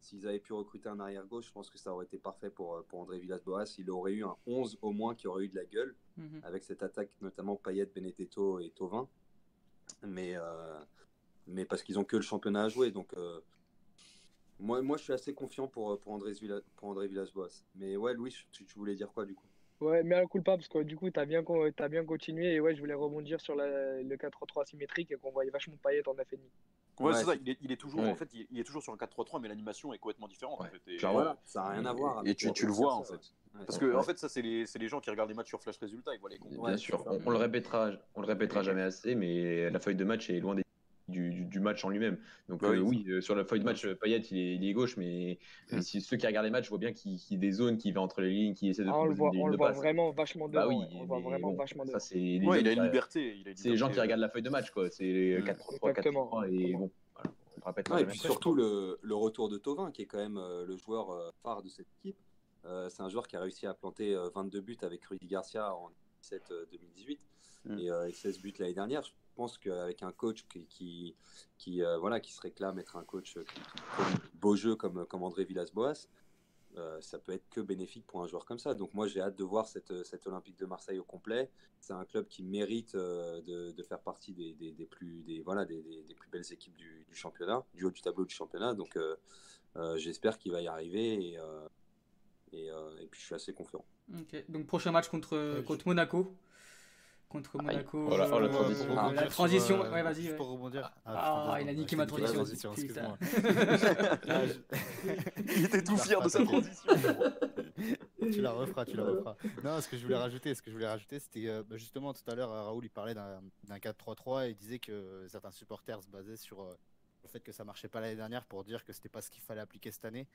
B: s'ils avaient pu recruter un arrière gauche, je pense que ça aurait été parfait pour, euh, pour André Villas-Boas. Il aurait eu un 11 au moins qui aurait eu de la gueule
A: Mhm.
B: avec cette attaque, notamment Payet, Benedetto et Tovin. Mais, euh, mais parce qu'ils ont que le championnat à jouer. Donc, euh, moi, moi, je suis assez confiant pour, pour, André, pour André Villas-Boas. Mais ouais, Louis, tu, tu voulais dire quoi du coup?
D: Ouais, mais à coup pas parce que du coup, tu as bien, con- t'as bien continué. Et ouais, je voulais rebondir sur la- le 4-3 symétrique et qu'on voyait vachement Payet en FNI.
C: Ouais,
B: Ouais,
C: c'est ça, il est, il est toujours,
F: Ouais.
C: en fait, il, il est toujours sur un 4-3-3, mais l'animation est complètement différente. en fait, et-.
B: Voilà, ça n'a rien à voir.
C: Et tu,
B: le-
C: tu le vois, en fait. Parce que, en fait, ça, c'est les, les gens qui regardent les matchs sur Flash Résultat, ils voient les comptes.
F: Bien sûr, on, on le répétera, on le répétera jamais assez, mais la feuille de match est loin des- du, du- du match en lui-même. Donc
C: Bah
F: euh,
C: oui.
F: oui, euh, sur la feuille de match, euh, Payet il est, il est gauche, mais si ceux qui regardent les matchs voient bien qu'il a des zones, qu'il va entre les lignes, qu'il essaie de
D: Ah, on le voit, on le vraiment vachement
F: Bah
D: devant.
F: oui,
D: ouais. On le voit vraiment
F: bon,
D: vachement devant.
F: ça
C: Ouais,
F: gens
C: il a
F: qui-
C: une liberté.
F: C'est les gens qui regardent la feuille de match, quoi. C'est les
C: Mm.
F: 4-3-3,
D: Exactement.
F: 4-3 et bon, voilà, on le répétera
B: Ouais, et puis surtout le, le retour de Tovin, qui est quand même euh, le joueur euh, phare de cette équipe. Euh, c'est un joueur qui a réussi à planter euh, 22 buts avec Rudy Garcia en 2017-2018
C: Mm.
B: et euh, avec 16 buts l'année dernière. Je pense qu'avec un coach qui, qui, qui, euh, voilà, qui se réclame être un coach qui, qui prône beau jeu comme, comme André Villas-Boas, euh, ça peut être que bénéfique pour un joueur comme ça. Donc moi j'ai hâte de voir cette, cette Olympique de Marseille au complet. C'est un club qui mérite euh, de, de faire partie des, des, des plus, des, voilà, des, des, des plus belles équipes du, du championnat, du haut du tableau du championnat. Donc euh, euh, j'espère qu'il va y arriver et, euh, et, euh, et puis je suis assez confiant.
A: Ok, donc prochain match contre,
E: Ouais,
A: contre Monaco. Contre Monaco.
F: Oh la- oh la transition.
A: euh,
E: Pour
A: la transition,
E: sur, euh,
A: ouais, vas-y.
E: juste
A: ouais.
E: pour rebondir.
A: Ah,
E: pardon,
A: il a niqué ma transition. Putain. (laughs) (laughs)
C: Il était tout fier de sa transition.
E: tu la referas, tu la referas. Non, ce que je voulais rajouter, ce que je voulais rajouter, c'était euh, bah, justement tout à l'heure, euh, Raoul il parlait d'un d'un 4-3-3 et il disait que certains supporters se basaient sur euh, le fait que ça marchait pas l'année dernière pour dire que c'était pas ce qu'il fallait appliquer cette année.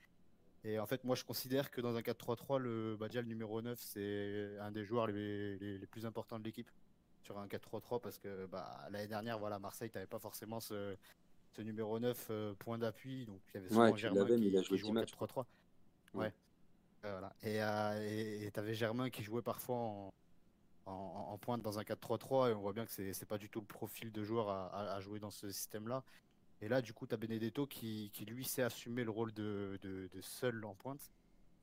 E: Et en fait, moi je considère que dans un 4-3-3, le bah, déjà, le numéro 9, c'est un des joueurs les, les- les plus importants de l'équipe sur un 4-3-3 parce que bah, l'année dernière, voilà, Marseille, t'avais pas forcément ce, ce numéro 9 euh, point d'appui, donc il y avait souvent
B: Ouais,
E: Germain qui,
B: il a
E: qui
B: joué
E: jouait
B: 10
E: en
B: matchs.
E: 4-3-3.
B: Ouais.
E: Ouais. Euh, voilà. Et euh, t'avais Germain qui jouait parfois en, en, en pointe dans un 4-3-3 et on voit bien que c'est c'est pas du tout le profil de joueur à, à- à jouer dans ce système-là. Et là, du coup, tu as Benedetto qui, qui lui sait assumer le rôle de, de, de seul en pointe,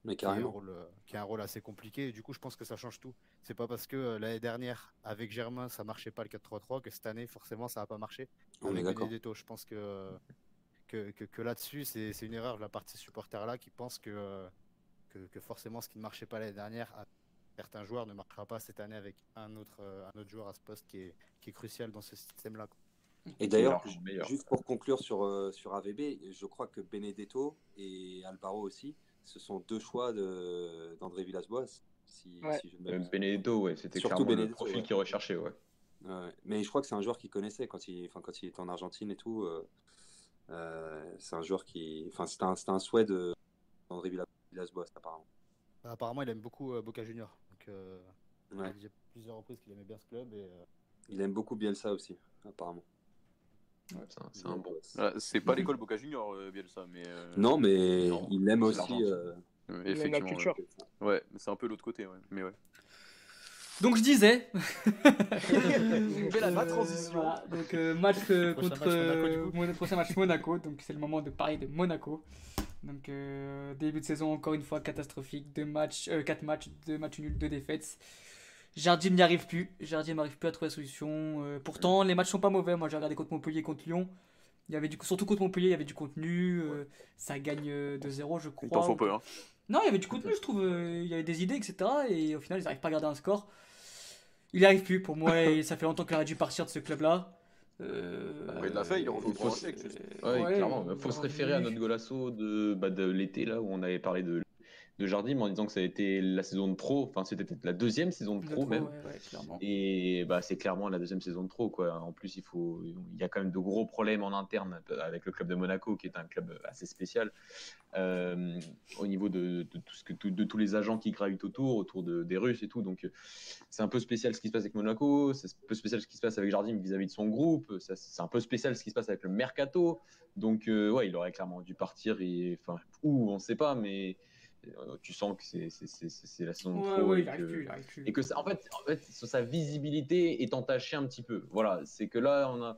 B: Mais
E: qui est, un
B: carrément.
E: rôle, euh, qui est un rôle assez compliqué. Et du coup, je pense que ça change tout. C'est pas parce que euh, l'année dernière, avec Germain, ça marchait pas le 4-3-3 que cette année, forcément, ça va pas marcher
B: On est d'accord.
E: Benedetto. Je pense que, que, que, que là-dessus, c'est c'est une erreur de la partie supporter-là qui pense que, euh, que, que forcément ce qui ne marchait pas l'année dernière à certains joueurs ne marchera pas cette année avec un autre, un autre joueur à ce poste qui est, qui est crucial dans ce système-là.
B: Et d'ailleurs, juste pour conclure sur, sur AVB, je crois que Benedetto et Alvaro aussi, ce sont deux choix de- d'André Villas-Boas. Si,
D: Ouais.
F: Euh. Benedetto, ouais, c'était
B: Surtout
F: clairement le
B: Benedetto,
F: profil
B: ouais.
F: qu'il recherchait, ouais.
B: Ouais. Mais je crois que c'est un joueur qu'il connaissait quand il, enfin, quand il était en Argentine et tout. euh, euh, c'est un joueur qui. Enfin, c'était un, c'était un souhait de d'André Villas- Villas-Boas, apparemment.
E: Bah, apparemment, il aime beaucoup euh, Boca Junior. Donc, euh, il a dit à plusieurs reprises qu'il aimait bien ce club. Et, euh,
B: Il aime beaucoup Bielsa aussi, apparemment.
F: C'est un, c'est un bon.
C: Voilà, C'est pas l'école Boca Junior, euh, Bielsa, mais. euh,
B: Non, mais
F: Non,
B: il aime aussi. euh,
D: Il aime la
C: effectivement.
D: culture.
C: Ouais, Ouais, mais c'est un peu l'autre côté, ouais. Mais ouais.
A: Donc je disais. (laughs)
C: Belle
A: Euh,
C: transition.
A: voilà. Donc euh, match euh, contre
E: match Monaco,
A: prochain match Monaco. Donc c'est le moment de parler de Monaco. Donc euh, début de saison encore une fois catastrophique. Deux matchs, euh, quatre matchs, deux matchs nuls, deux défaites. Jardim n'y arrive plus. Jardim n'arrive plus à trouver la solution. Euh, pourtant les matchs sont pas mauvais. Moi j'ai regardé contre Montpellier, contre Lyon. Il y avait du surtout contre Montpellier, il y avait du contenu. euh, ça gagne euh, 2-0 je crois.
C: Il t'en faut peu, hein.
A: Non, il y avait du contenu, je trouve. euh, Il y avait des idées, etc. Et au final, ils n'arrivent pas à garder un score. Il n'y arrive plus. Pour moi, et ça fait longtemps qu'il aurait dû partir de ce club-là. Euh,
C: Bah, il l'a fait, il est revenu
F: il faut. Ouais,
A: Ouais,
F: clairement.
A: il
F: se référer à notre golasso de, bah, de l'été, là, où on avait parlé de, de Jardim, en disant que ça a été la saison de pro. Enfin, c'était peut-être la deuxième saison de pro,
A: trop,
F: même.
A: ouais, ouais, clairement.
F: Et bah, c'est clairement la deuxième saison de trop. Quoi. En plus, il, faut... il y a quand même de gros problèmes en interne avec le club de Monaco, qui est un club assez spécial, euh, au niveau de, de tout ce que, de tous les agents qui gravitent autour, autour de, des Russes et tout. Donc, c'est un peu spécial ce qui se passe avec Monaco, c'est un peu spécial ce qui se passe avec Jardim vis-à-vis de son groupe, c'est un peu spécial ce qui se passe avec le Mercato. Donc, euh, ouais, il aurait clairement dû partir. Et, enfin, où, on ne sait pas, mais tu sens que c'est la saison de
A: Ouais,
F: trop.
A: ouais,
F: et que-
A: plus,
F: et que ça, en fait, en fait, sa visibilité est entachée un petit peu. Voilà, c'est que là, on a,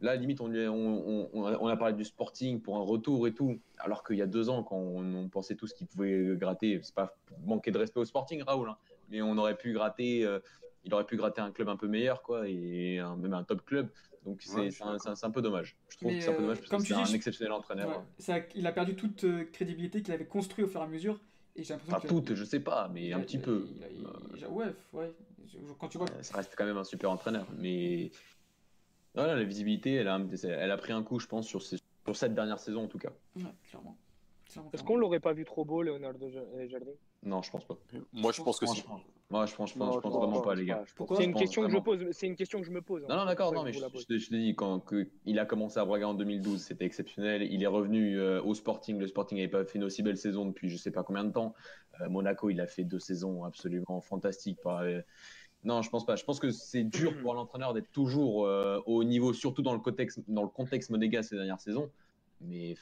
F: là, limite, on, on, on- on a, parlé du Sporting pour un retour et tout, alors qu'il y a deux ans, quand on, pensait tous qu'il pouvait gratter, c'est pas manquer de respect au Sporting, Raoul, hein, mais on aurait pu gratter, euh, il aurait pu gratter un club un peu meilleur, quoi, et un- même un top club. Donc c'est
B: Ouais,
F: un, peu dommage. Je trouve que c'est un peu
A: euh,
F: dommage parce
A: comme
F: que
A: tu
F: c'est
A: dis,
F: un
A: je-
F: exceptionnel entraîneur.
A: Ouais, ça- il a perdu toute euh, crédibilité qu'il avait construit au fur et à mesure. Et j'ai l'impression
F: Pas
A: que-
F: toute, je sais pas, mais
A: il
F: un
A: a-
F: petit
A: il
F: peu.
A: il a- il- il a- ouais, ouais. Je- Quand tu vois.
F: Ça reste quand même un super entraîneur. Mais voilà, la visibilité, elle a, un- elle a pris un coup, je pense, sur, ces- sur cette dernière saison en tout cas.
A: Ouais, clairement. Clairement,
D: Est-ce qu'on l'aurait pas vu trop beau, Leonardo Ja- euh, Jardim
F: Non, je pense pas.
C: Moi, je pense que si.
F: Moi, je pense, je pense,
D: Non,
F: je pense
D: non,
F: vraiment
D: non,
F: pas, les gars.
D: C'est une question que je
F: vraiment.
D: pose. C'est une question que je me pose. hein.
F: Non, non, d'accord, non, mais
D: je
F: te- dis, quand que, il a commencé à Braga en 2012, c'était exceptionnel. Il est revenu euh, au Sporting. Le Sporting n'avait pas fait une aussi belle saison depuis je sais pas combien de temps. Euh, Monaco, il a fait deux saisons absolument fantastiques. Par, euh, Non, je pense pas. Je pense que c'est dur pour l'entraîneur d'être toujours euh, au niveau, surtout dans le contexte, dans le contexte monégasque ces dernières saisons. Mais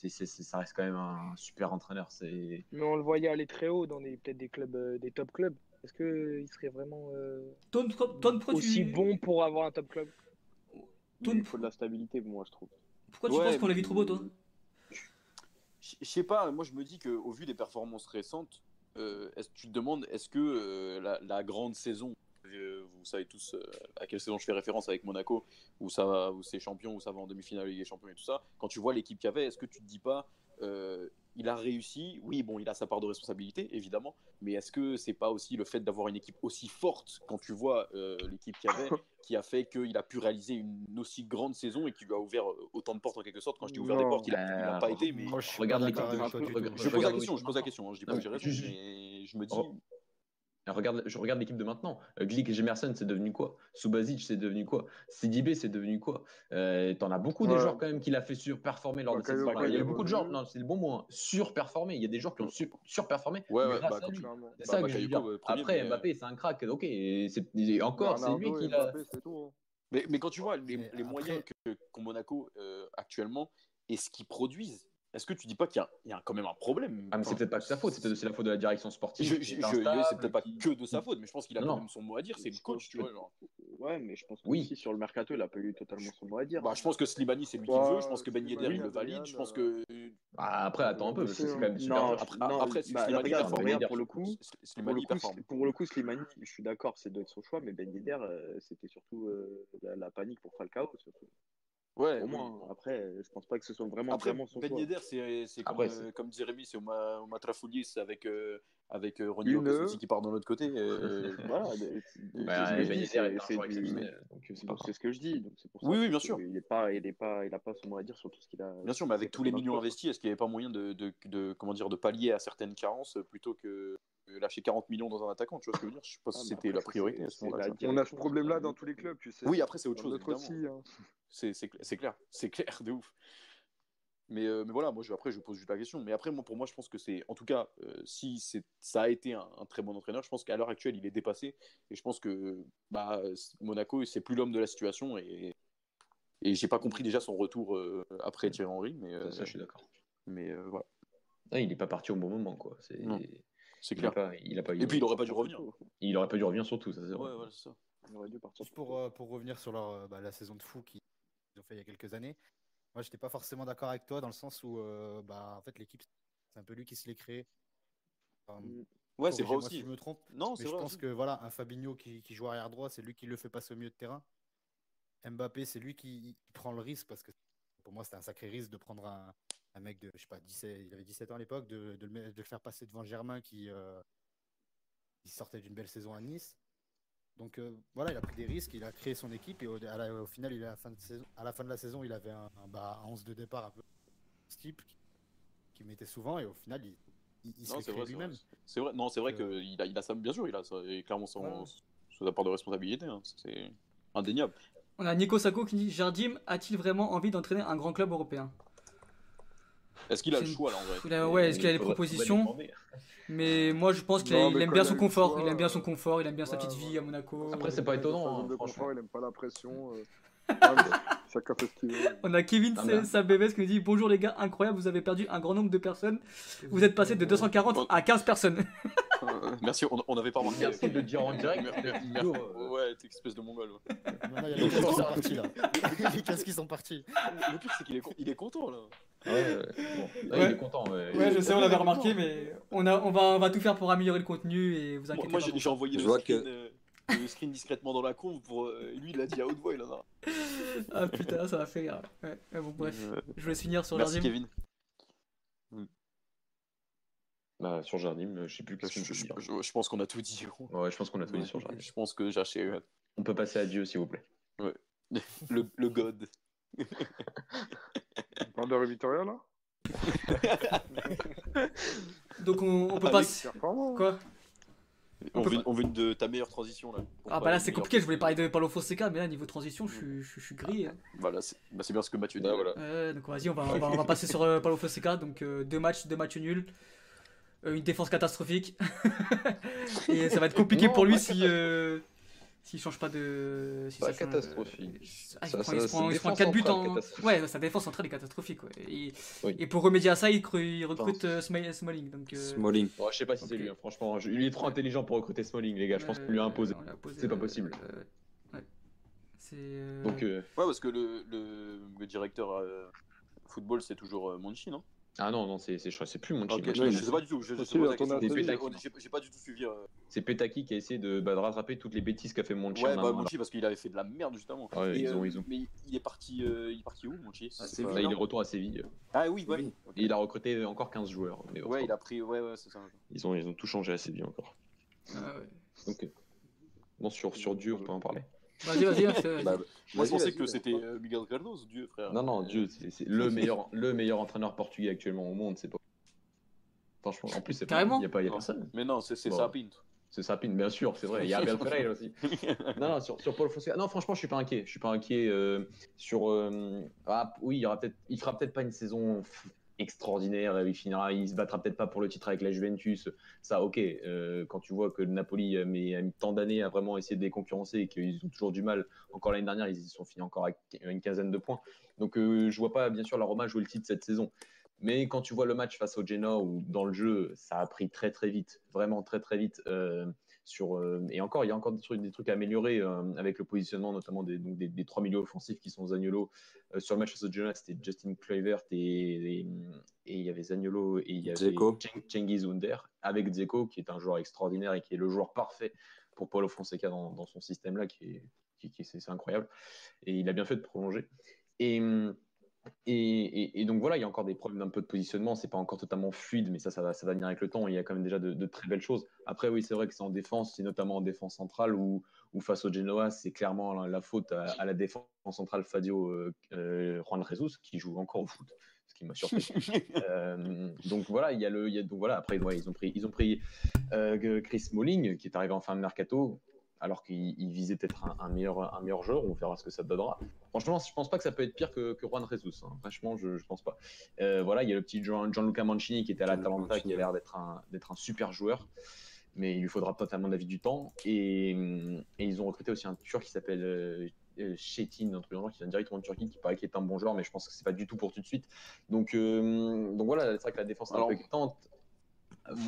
F: pff, c'est, c'est- c'est- ça reste quand même un super entraîneur. C'est
D: Mais on le voyait aller très haut dans des peut-être des clubs, euh, des top clubs. Est-ce que il serait vraiment euh,
A: Ton, pro- ton pro,
D: aussi
A: tu...
D: bon pour avoir un top club?
A: Ton-
G: Il faut de la stabilité, moi, je trouve.
A: Pourquoi tu penses qu'on l'a vu trop beau, toi?
C: Je je sais pas, moi je me dis qu'au vu des performances récentes, euh, est-ce tu te demandes est-ce que euh, la, la grande saison, vous savez tous euh, à quelle saison je fais référence avec Monaco, où ça va, où c'est champion, où ça va en demi-finale de Ligue des Champions et tout ça, quand tu vois l'équipe qu'il y avait, est-ce que tu te dis pas euh, il a réussi, oui bon il a sa part de responsabilité évidemment, mais est-ce que c'est pas aussi le fait d'avoir une équipe aussi forte quand tu vois euh, l'équipe qu'il y avait (laughs) qui a fait qu'il a pu réaliser une aussi grande saison et qui lui a ouvert euh, autant de portes en quelque sorte? Quand je dis ouvert des portes il a, il a pas été mais
E: Moi, je
F: Regarde l'équipe de-
E: tout.
C: je pose la question, je pose la question, hein, je dis pas que j'ai raison, mais je me dis.
F: Oh. Regarde, je regarde l'équipe de maintenant. Euh, Glick et Gemerson, c'est devenu quoi? Subasic, c'est devenu quoi? Sidibé, c'est devenu quoi? Euh, T'en as beaucoup des joueurs quand même qui l'a fait surperformer lors de cette saison. Il y a beaucoup de joueurs, non, c'est le bon mot, hein, surperformer. Il y a des joueurs qui ont sur- surperformé
C: Ouais, ouais,
F: grâce
C: bah.
F: C'est
C: Bah,
F: ça que je veux
C: Bakayoko,
F: dire.
C: euh, premier,
F: Après,
C: mais,
F: Mbappé, c'est un crack, ok. et encore, c'est lui qui l'a.
H: Hein.
C: Mais, mais quand tu vois les, moyens qu'ont Monaco euh, actuellement et ce qu'ils produisent, est-ce que tu dis pas qu'il y, a- il y a quand même un problème
F: Ah, mais c'est peut-être pas que sa faute, c'est peut-être aussi la faute de la direction sportive. qui
C: c'est peut-être pas
F: qui-
C: que de sa faute, mais je pense qu'il a
F: Non,
C: quand même son mot à dire. C'est le coach, tu vois. genre.
G: Ouais, mais je pense que
F: Oui.
G: aussi sur le mercato, il a pas eu totalement son mot à dire.
C: Bah, je pense que Slimani, c'est lui qui
H: Ouais,
C: le veut. Je pense que Ben Yedder, il le valide. Je pense
H: euh,
C: que.
F: Ah, après, attends un peu, parce que c'est quand même super
G: Non.
C: Après,
G: non,
C: après
G: bah,
C: Slimani performe.
F: Ben
G: pour le coup,
C: S-
G: pour le
C: Slimani performe.
G: pour le coup, Slimani, je suis d'accord, c'est être son choix, mais Ben Yedder, euh, c'était surtout euh, la, la panique pour Falcao, surtout.
C: Ouais,
G: Au
C: oui.
G: moins, après, je pense pas que ce soit vraiment,
C: Après,
G: vraiment son
C: Ben
G: choix.
C: Yedder, c'est comme, euh,
F: c'est-
C: comme dit Rémi, c'est Oma, Oma Trafoulis avec, euh, avec euh, Ronny
H: Une-
C: Lopez aussi qui part de l'autre côté. euh, (laughs)
G: Voilà, mais c'est- c'est ce que je
F: Ben
G: dis,
F: Yedder
G: c'est-
F: donc
G: ce que je dis. Donc pour ça
C: Oui, oui, bien sûr.
G: Il est pas, il est pas, il a pas son mot à dire sur tout ce qu'il a.
C: Bien sûr, mais avec tous les millions investis, est-ce qu'il n'y avait pas moyen de, de, de- comment dire, de pallier à certaines carences euh, plutôt que lâcher 40 millions dans un attaquant Tu vois ce que je veux dire Je sais pas
G: Ah,
C: si
G: mais
C: c'était la priorité à ce moment-là.
H: On a ce problème-là dans tous les clubs, tu sais.
C: Oui, après, c'est autre
H: Dans
C: chose.
H: aussi. hein.
C: C'est c'est cl- c'est clair, (laughs) c'est clair de ouf. Mais, euh, mais voilà, moi je, après je pose juste la question. Mais après, moi, pour moi, je pense que c'est, en tout cas, euh, si c'est, ça a été un, un très bon entraîneur, je pense qu'à l'heure actuelle, il est dépassé. Et je pense que bah, Monaco, c'est plus l'homme de la situation. Et, et j'ai pas compris déjà son retour euh, après Thierry Henry. Mais, euh,
F: Ça, ça, je suis d'accord.
C: mais euh, voilà,
F: Ah, il est pas parti au bon moment, quoi. C'est-
C: Non, c'est clair.
F: pas, il a pas
C: Et puis il aurait pas dû revenir.
F: il aurait pas dû revenir surtout, ça c'est vrai.
C: Ouais, voilà, ça.
G: Il aurait dû partir.
E: Juste pour, euh, pour revenir sur leur, euh, bah, la saison de fou qu'ils ont fait il y a quelques années, moi j'étais pas forcément d'accord avec toi dans le sens où euh, bah, en fait l'équipe c'est un peu lui qui se l'est créé. Enfin,
G: Mm.
C: Ouais, c'est vrai aussi.
E: Si je me trompe,
C: Non,
E: mais
C: c'est
E: je
C: vrai.
E: pense
C: aussi.
E: que voilà, un Fabinho qui, qui joue arrière droit, c'est lui qui le fait passer au milieu de terrain. Mbappé, c'est lui qui, qui prend le risque parce que pour moi c'était un sacré risque de prendre un, un mec de je sais pas 17, il avait 17 ans à l'époque, de, de de le faire passer devant Germain qui, euh, qui sortait d'une belle saison à Nice. Donc euh, voilà, il a pris des risques, il a créé son équipe et au, à la- au final, il à, la fin de saison, à la fin de la saison, il avait un, un, bah, un 11 de départ un peu ce type qui, qui mettait souvent et au final, il, il, il se
C: Non,
E: l'est
C: c'est
E: créé
C: vrai, c'est vrai.
E: lui-même.
C: C'est vrai. Non, c'est vrai
E: Euh,
C: qu'il a, il a ça, bien sûr, il a ça, et clairement son,
E: Ouais.
C: sa part de responsabilité. hein. C'est indéniable.
A: On a Nico Sacco qui dit Jardim a-t-il vraiment envie d'entraîner un grand club européen?
C: Est-ce qu'il a le choix là en vrai?
A: Il a- Ouais, est-ce qu'il a
F: faudrait-
A: propositions. Mais moi je pense qu'il a-
H: Non,
A: il
H: mais
A: aime
H: quand
A: bien
H: il a
A: son
H: eu le
A: confort.
H: choix,
A: Il aime bien son
H: euh,
A: confort, il aime bien sa
H: ouais,
A: petite vie à Monaco.
F: Après,
A: Euh,
F: c'est pas étonnant,
H: zone
F: hein,
H: de
F: franchement.
H: confort, il aime pas la pression. euh. (laughs) Mais Chacun fait ce qu'il veut.
A: On a Kevin
F: Ah, mais-
A: Sabébès qui nous dit Bonjour les gars, incroyable, vous avez perdu un grand nombre de personnes. Vous êtes passé de 240 à 15 personnes. (laughs)
C: Euh, Merci, on on n'avait pas remarqué.
F: Merci de le dire en direct.
C: Merci.
F: le vidéo, euh,
C: Ouais, t'es espèce de mongol. ouais.
E: Maintenant, il y a les 15 qui sont partis là. (laughs) les 15 qui sont partis.
C: Le pire, c'est qu'il est, con- il est content là.
F: Ouais, ouais, bon. Ouais,
A: Ouais.
F: Il est content. ouais.
A: Ouais, je sais, on l'avait
C: Ouais,
A: remarqué, mais on, a, on, va, on va tout faire pour améliorer le contenu et vous
C: Moi,
A: inquiétez
C: moi,
A: pas.
C: j'ai
A: pour
C: j'ai envoyé
B: Je
C: le
B: vois
C: screen,
B: que-
C: euh, le screen discrètement dans la conve pour. euh, lui, il a dit à haute voix, il en a. (laughs)
A: Ah putain, ça m'a fait rire. Ouais, ouais, bon, bref,
C: Euh,
A: je vais finir sur
C: Merci
A: Jardim.
C: Kevin.
F: Bah, sur Jardim, je sais plus
C: Je,
F: qu'est-ce
C: je- pense qu'on a tout dit.
F: Ouais, je pense qu'on a tout dit sur
C: Ouais,
F: Jardim.
C: Je pense que j'ai acheté
F: On peut passer à Dieu, s'il vous plaît. (laughs)
C: le, le God.
H: On parle de Révitoria là? (laughs)
A: Donc on, on peut
C: Ah,
A: pas.
H: Hein.
A: Quoi?
C: On, veut,
A: pas-
C: on veut une de ta meilleure transition là.
A: Ah bah là c'est compliqué, je voulais parler de Paulo Fonseca, mais là niveau transition, je suis, je, suis- je suis grillé. hein.
C: Voilà, c'est bah, c'est bien ce que Mathieu dit.
F: Bah, voilà.
A: Donc vas-y, on va, on va, on va passer sur euh, Paulo Fonseca. Donc euh, deux matchs, deux matchs nuls. Euh, une défense catastrophique. (laughs) Et ça va être compliqué
F: Non,
A: pour lui si euh, s'il change pas de. Si
F: Pas
A: ça change,
F: catastrophique.
A: Ah, il
F: Ça-
A: prend,
F: ça-
A: il se prend, il se prend
F: défense
A: 4 buts en. Ouais, sa défense centrale est catastrophique. Ouais. Et,
F: Oui.
A: et pour remédier à ça, il, recrute- il recrute euh, Sma- Smalling. Donc, euh,
B: Smalling.
F: Bon, je sais pas si c'est lui, hein, franchement. je- Il est trop intelligent pour recruter Smalling, les gars. Je pense qu'on lui a
A: euh,
F: imposé. C'est pas
A: euh,
F: possible.
A: euh, ouais. C'est. euh,
F: Donc, euh,
C: Ouais, parce que le, le, le directeur euh, football, c'est toujours euh, Monchi, non?
F: Ah non, non, c'est c'est- c'est plus mon
C: Ok,
F: chien.
C: je, je sais pas du tout. Je, je
H: Ok,
C: sais pas J'ai- pas du tout suivi. euh,
F: C'est Petaki qui a essayé de, bah, de rattraper toutes les bêtises qu'a fait Monchi.
C: Ouais, bah. Monchi parce qu'il avait fait de la merde justement.
F: Ouais,
C: Et,
F: ils
C: euh,
F: ont- ils ont-
C: Mais il est parti, euh, il est parti où Monchi?
B: Ah,
C: pas-
F: Là, il est retour à Séville.
C: Ah oui, ouais.
B: Oui.
F: Et il a recruté encore 15 joueurs. Mais
C: Ouais, il a pris. Ouais, ouais, c'est ça.
F: Ils ont, ils ont tout changé à Séville encore.
A: ah ouais.
F: Donc, euh, bon, sur, sur Dieu, on peut en parler.
A: Vas-y, vas-y, hein.
C: Bah, moi, je pensais que c'était euh, Miguel Cardoso, Dieu, frère.
F: Non, non, Dieu, c'est le (laughs) meilleur, le meilleur entraîneur portugais actuellement au monde. C'est pas. Franchement, en plus, c'est pas.
A: Carrément
F: Il n'y a, pas- y a personne.
C: Mais non, c'est
F: Bon. C'est Sapine, bien sûr, c'est vrai. Il y a Abel (laughs) Ferreira aussi. Non, non, sur, sur Paul Fonseca. Non, franchement, je suis pas inquiet. Je suis pas inquiet euh, sur. euh, ah, oui, il y aura peut-être. Il fera peut-être pas une saison extraordinaire. Il finira. Il se battra peut-être pas pour le titre avec la Juventus. Ça, ok. euh, quand tu vois que le Napoli a mis, a mis tant d'années à vraiment essayer de les concurrencer et qu'ils ont toujours du mal. Encore l'année dernière, ils y sont finis encore avec une quinzaine de points. Donc, euh, je vois pas, bien sûr, la Roma jouer le titre cette saison. Mais quand tu vois le match face au Genoa, où dans le jeu, ça a pris très très vite, vraiment très très vite. euh, sur, euh, et encore, il y a encore des trucs, des trucs à améliorer euh, avec le positionnement, notamment des, donc des, des trois milieux offensifs qui sont Zaniolo. Euh, sur le match au Genoa, c'était Justin Kluivert et, et, et il y avait Zaniolo et il y avait Cengiz Under avec Dzeko, qui est un joueur extraordinaire et qui est le joueur parfait pour Paulo Fonseca dans, dans son système-là, qui est, qui, qui- c'est c'est incroyable. Et il a bien fait de prolonger. Et, et, et- et donc voilà, il y a encore des problèmes d'un peu de positionnement. C'est pas encore totalement fluide, mais ça, ça va, ça va venir avec le temps. Il y a quand même déjà de, de très belles choses. Après, oui, c'est vrai que c'est en défense, c'est notamment en défense centrale où, où face au Genoa, c'est clairement la, la faute à, à la défense centrale Fadio euh, euh, Juan Jesus qui joue encore au foot, ce qui m'a surpris. (laughs) Euh, donc voilà, il y a le, il y a, donc voilà. Après, ouais, ils ont pris, ils ont pris euh, Chris Smalling qui est arrivé en fin de mercato, alors qu'il il visait peut-être un, un meilleur, un meilleur joueur. On verra ce que ça donnera. Franchement, je pense pas que ça peut être pire que, que Juan Jesus. hein. Franchement, je, je pense pas. Euh, voilà, il y a le petit Gian- Gianluca Mancini qui était à l'Atalanta, qui a l'air d'être un, un super joueur. Mais il lui faudra totalement l'avis du temps. Et, et ils ont recruté aussi un Turc qui s'appelle euh, euh, Chetin, un truc genre, qui vient directement de Turquie, qui paraît qu'il est un bon joueur, mais je pense que c'est pas du tout pour tout de suite. Donc, euh, donc voilà, c'est vrai que la défense est un
C: Alors,
F: peu inquiétante.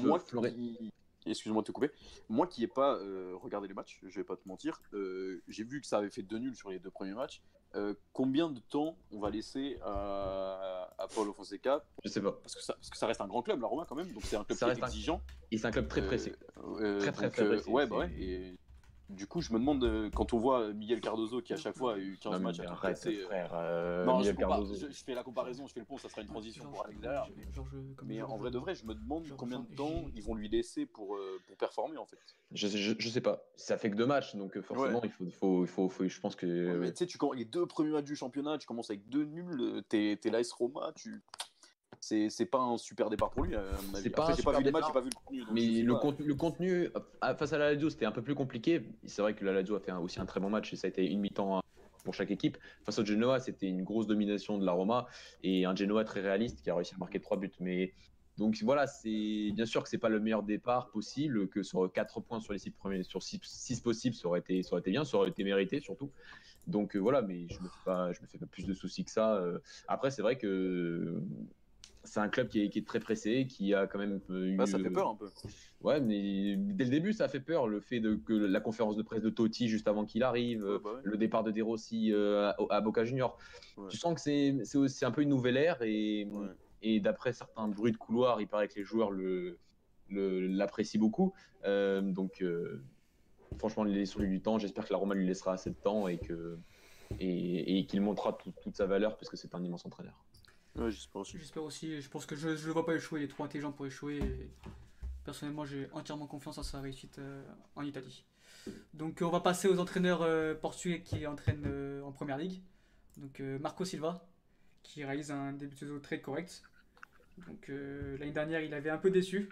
C: moi qui... Excuse-moi de te couper. Moi qui n'ai pas euh, regardé les matchs, je vais pas te mentir, euh, j'ai vu que ça avait fait deux nuls sur les deux premiers matchs. Euh, combien de temps on va laisser à, à Paulo Fonseca
F: Je sais pas.
C: parce que, ça, parce que ça reste un grand club, la Roma, quand même. Donc c'est un club
F: Ça
C: qui est
F: reste un-
C: exigeant.
F: Et c'est un club très pressé. Très, très,
C: donc,
F: très pressé.
C: ouais, bah ouais. Et du coup, je me demande, euh, quand on voit Miguel Cardozo qui à chaque fois a eu 15
F: Non, mais
C: matchs à
F: arrête,
C: euh,
F: frère. euh,
C: non, je,
F: Miguel
C: compare-
F: Cardozo.
C: je- je fais la comparaison, je fais le pont, ça sera une transition pour Alex derrière. mais-
A: Genre, je-
C: en vrai de vrai, je me demande
A: genre,
C: combien de temps ils vont lui laisser pour, euh, pour performer en fait.
F: Je, je, je sais pas. Ça fait que deux matchs, donc euh, forcément, il, faut, il, faut, il, faut, faut- Je pense que.
C: Ouais, mais tu sais, les deux premiers matchs du championnat, tu commences avec deux nuls, euh, t'es t'es l'AS Roma, tu. C'est c'est pas un super départ pour lui.
F: C'est pas
C: Après,
F: un
C: j'ai pas
F: super
C: vu
F: départ.
C: j'ai pas vu le contenu.
F: Mais le, contenu, le contenu euh, face à la Lazio, c'était un peu plus compliqué. C'est vrai que la Lazio a fait aussi un très bon match et ça a été une mi-temps hein, pour chaque équipe. Face au Genoa, c'était une grosse domination de la Roma et un Genoa très réaliste qui a réussi à marquer trois buts. Mais donc voilà, c'est bien sûr que c'est pas le meilleur départ possible, que sur 4 points sur les 6 premiers, sur 6, possibles, ça aurait, été, ça aurait été bien, ça aurait été mérité surtout. Donc euh, voilà, mais je me fais pas, je me fais pas plus de soucis que ça. Euh, Après, c'est vrai que c'est un club qui est, qui est très pressé, qui a quand même eu.
C: Bah, ça fait peur un peu.
F: Ouais, mais dès le début, ça fait peur. Le fait de, que la conférence de presse de Totti juste avant qu'il arrive,
C: Ouais, bah ouais.
F: le départ de De Rossi euh, à, à Boca Junior.
C: Ouais.
F: Tu sens que c'est aussi un peu une nouvelle ère et, et d'après certains bruits de couloir, il paraît que les joueurs le le- l'apprécient beaucoup. Euh, donc, euh, franchement, laissons-lui du temps. J'espère que la Roma lui laissera assez de temps et que et, et qu'il montrera tout- toute sa valeur parce que c'est un immense entraîneur.
C: J'espère aussi.
A: Je pense que je ne le vois pas échouer, il est trop intelligent pour échouer. et personnellement, j'ai entièrement confiance en sa réussite euh, en Italie. Donc euh, on va passer aux entraîneurs euh, portugais qui entraînent en Première Ligue. Donc Marco Silva, qui réalise un début de saison très correct. Donc l'année dernière, il avait un peu déçu.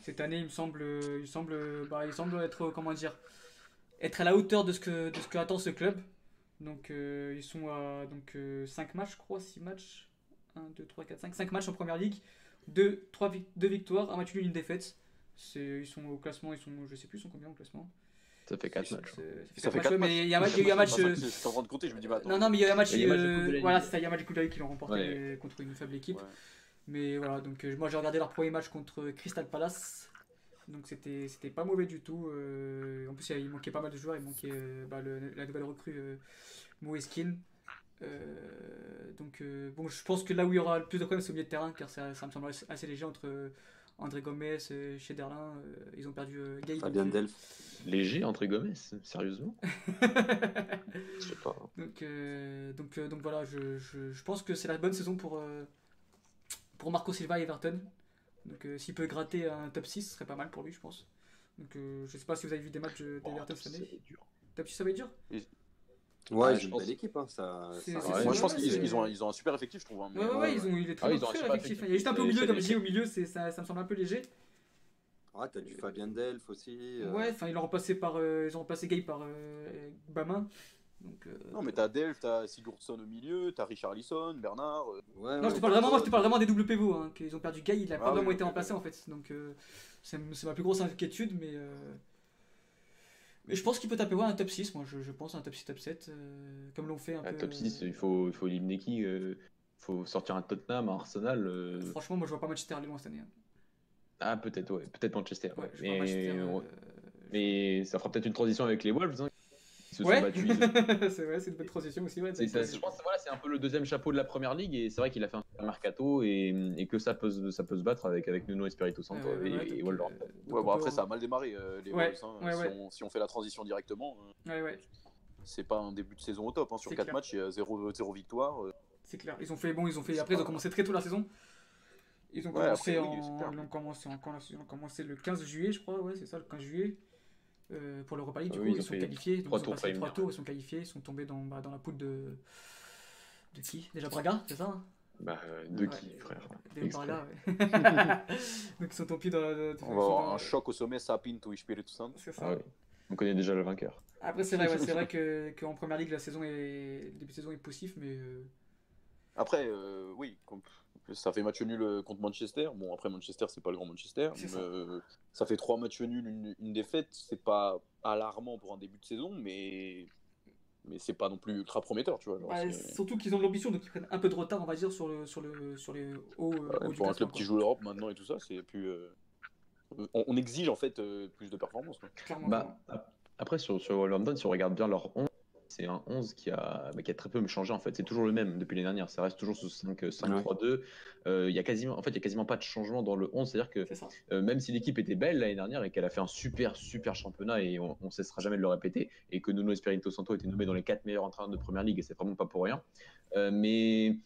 A: Cette année, il me semble, il semble, bah, il semble être, comment dire, être à la hauteur de ce que, de ce que attend ce club. Donc ils sont à donc, 5 matchs, je crois, 6 matchs. 1, 2, 3, 4, 5. 5 matchs en première ligue. 2, 3 deux victoires, un match nul, une défaite. C'est- Ils sont au classement, ils sont, je sais plus, ils sont combien au classement?
F: Ça fait 4
A: C'est-
F: matchs.
A: c'est-
C: Ça fait
A: matchs,
C: 4
A: ouais,
C: matchs.
A: mais il y a, il y a eu un match.
C: C'est
A: euh,
C: Je suis en train de compter, je me dis, bah attends.
A: Non, non, mais il y a eu un match.
F: Un
A: euh, voilà, c'est ça, il y a un match de Coupe de la Ligue qu'ils ont remporté
F: Ouais.
A: contre une faible équipe.
C: Ouais.
A: Mais voilà, donc euh, moi j'ai regardé leur premier match contre Crystal Palace. Donc c'était c'était pas mauvais du tout. euh, en plus, il manquait pas mal de joueurs. Il manquait euh, bah, le- la nouvelle recrue euh, Moeskin. Euh, donc euh, bon, je pense que là où il y aura le plus de problèmes, c'est au milieu de terrain, car ça, ça me semble assez, léger entre euh, André Gomez, Schneiderlin. euh, ils ont perdu euh, Gaï.
B: Fabien
A: donc,
B: Delph.
F: Léger entre Gomez, sérieusement? (laughs) Je sais pas.
A: donc, euh, donc, euh, donc voilà, je, je, je pense que c'est la bonne saison pour, euh, pour Marco Silva et Everton. Donc euh, s'il peut gratter un top 6, ce serait pas mal pour lui, je pense. Donc euh, je sais pas si vous avez vu des matchs de- d'Everton cette année. Top 6, ça va être dur?
B: Ouais, ils ont une belle équipe. Hein, ça,
C: Moi, je pense qu'ils ont, ils ont un super effectif, je trouve. hein, mais-
A: Ouais, ouais, ouais,
B: ouais,
A: ils ont, il est très,
F: Ah,
A: bon,
F: ils ont un
A: très
F: super
A: effectif. Il y a juste un peu au milieu, comme je dis, au milieu, c'est- ça, ça me semble un peu léger.
B: Ah, t'as du Fabien Delph aussi. euh,
A: Ouais, enfin, ils l'ont remplacé par. euh, ils ont remplacé Gay par euh, Bamin. Donc, euh,
C: Non, mais t'as Delph, t'as Sigurdsson au milieu, t'as Richard Lisson, Bernard. euh,
B: ouais,
A: Non,
B: ouais,
A: je te parle vraiment, moi, je te parle vraiment des double pivots. Hein, qu'ils ont perdu Gay, il a
C: Ah
A: pas
C: oui,
A: vraiment été remplacé en fait. Donc, euh, c'est c'est ma plus grosse inquiétude, mais. Mais je pense qu'il peut taper ouais, un top 6, moi je, je pense, un top 6, top 7, euh, comme l'ont fait un
F: Ah,
A: peu.
F: top 6,
A: euh,
F: il faut, il faut éliminer qui euh, faut sortir un Tottenham, un Arsenal.
A: Franchement, moi je vois pas Manchester aller loin cette année. hein.
F: Ah, peut-être, ouais. Peut-être Manchester.
A: Ouais,
F: ouais. mais ça fera peut-être une transition avec les Wolves. hein, sont
A: Ouais,
F: battus. (laughs)
A: c'est vrai, c'est une bonne transition aussi. Ouais,
F: C'est- je pense que voilà, c'est un peu le deuxième chapeau de la première ligue et c'est vrai qu'il a fait un super mercato et, et que ça peut, se- ça peut se battre avec, avec Nuno Espirito Santo et,
A: ouais,
F: et
C: bon, après, ça a mal démarré, euh, les
A: Ouais,
C: Wolves. hein.
A: ouais,
C: si,
A: ouais.
C: On, si on fait la transition directement, euh,
A: Ouais, ouais,
C: c'est pas un début de saison au top. hein. Sur
A: C'est
C: 4
A: clair.
C: matchs, il y a 0, victoire. euh,
A: c'est clair. Ils ont fait, bon, ils ont fait, après ils ont commencé très tôt la saison. Ils ont commencé,
C: après,
A: en... ils ont commencé, en... saison a commencé le 15 juillet, je crois, ouais, c'est ça, le 15 juillet. Euh, pour l'Europa League, du
F: Ah
A: coup,
F: oui,
A: ils,
F: ils ont
A: sont qualifiés. Donc,
F: trois
A: ils ont passé trois tours, ils sont qualifiés, ils sont tombés dans, bah, dans la poule de. De qui? Déjà Braga, c'est ça hein?
F: Bah, euh, de
A: Ouais,
F: qui, frère
A: Des
F: Exprès.
A: Braga, ouais. (laughs) Donc ils sont tombés dans la.
C: on va avoir
A: dans-
C: un choc au sommet, Sapinto et Spiritu Santo.
A: C'est ça.
F: Ah ouais. On connaît déjà le vainqueur.
A: Après, c'est vrai, ouais, c'est vrai (laughs) que qu'en première ligue, la saison est. Le début de saison est poussif, mais. euh,
C: Après, euh, oui, ça fait match nul euh, contre Manchester. Bon, après, Manchester, c'est pas le grand Manchester.
A: Ça.
C: Euh, ça fait trois matchs nuls, une, une défaite. C'est pas alarmant pour un début de saison, mais, mais c'est pas non plus ultra prometteur, tu vois. genre, c'est-
A: surtout qu'ils ont de l'ambition, donc ils prennent un peu de retard, on va dire, sur, le, sur, le, sur les hauts, euh,
C: Ouais, pour un club qui
A: quoi.
C: joue l'Europe maintenant et tout ça, c'est plus. euh, On, on exige en fait euh, plus de performance. quoi.
A: Clairement,
F: Bah, ap- après, sur, sur Wolverhampton, si on regarde bien leur 11, c'est un 11 qui a, bah, qui a très peu changé en fait. C'est toujours le même depuis l'année dernière. Ça reste toujours ce 5-3-2. Euh, Il y a quasiment, en fait, il y a quasiment pas de changement dans le 11. C'est-à-dire que euh, même si l'équipe était belle l'année dernière et qu'elle a fait un super, super championnat et on, on cessera jamais de le répéter, et que Nuno Espirito Santo était nommé dans les 4 meilleurs entraîneurs de première ligue, et c'est vraiment pas pour rien. Euh, mais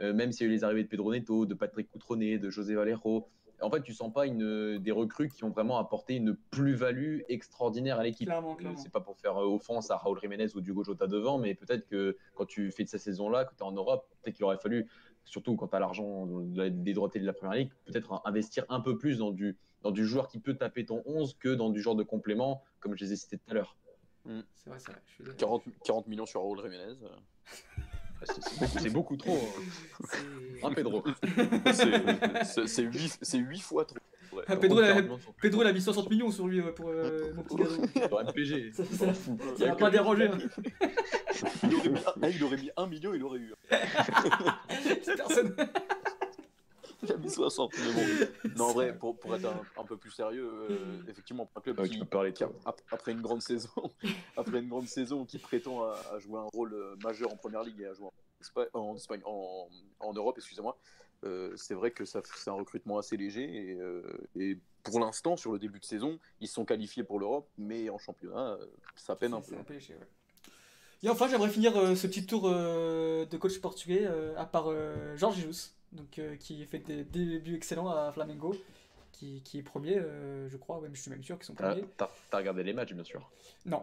F: euh, même s'il y a eu les arrivées de Pedro Neto, de Patrick Coutronnet, de José Valero, en fait, tu sens pas une, des recrues qui ont vraiment apporté une plus-value extraordinaire à l'équipe.
A: Clairement,
F: Euh,
A: clairement.
F: C'est pas pour faire euh, offense à Raúl Jiménez ou Diogo Jota devant, mais peut-être que quand tu fais de cette saison-là, que tu es en Europe, peut-être qu'il aurait fallu, surtout quand tu as l'argent de la- des droités de la première ligue, peut-être investir un peu plus dans du, dans du joueur qui peut taper ton 11 que dans du genre de complément, comme je les ai cités tout à l'heure.
A: C'est vrai, c'est vrai. je suis d'accord.
C: 40, 40 millions sur Raúl Jiménez. (laughs)
F: Ah, C'est beaucoup, c'est beaucoup trop. hein. Hein, Pedro
C: c'est- c'est- C'est 8, c'est huit fois trop. Ouais.
A: Ah, Pedro, il a-
F: Quarante millions
A: Pedro, il a mis 60 millions sur lui euh, pour euh, mon petit gado.
F: sur MPG.
A: Ça, ça, ça va pas déranger. hein.
C: Il aurait, mis, un- il aurait mis 1 million, il aurait eu. (laughs)
A: Personne. (laughs)
C: Il a mis 60. Mais bon. Non, en vrai, pour, pour être un, un peu plus sérieux, euh, effectivement, pour un club
F: Ouais,
C: qui,
F: tu peux parler de
C: qui a-
F: ça.
C: ap- après une grande saison, (laughs) après une grande saison qui prétend à, à jouer un rôle euh, majeur en première ligue et à jouer en Espagne, en, Espagne- en, en Europe, excusez-moi, euh, c'est vrai que ça, c'est un recrutement assez léger et, euh, et pour l'instant, sur le début de saison, ils sont qualifiés pour l'Europe, mais en championnat, euh, ça peine un peu.
A: C'est un péché, ouais. Et enfin, j'aimerais finir euh, ce petit tour euh, de coach portugais euh, à part euh, Jorge Jesus, donc, euh, qui fait des, des débuts excellents à Flamengo, qui, qui est premier, euh, je crois, ouais, mais je suis même sûr qu'ils sont premiers.
F: t'as- t'as regardé les matchs, bien sûr.
A: Non.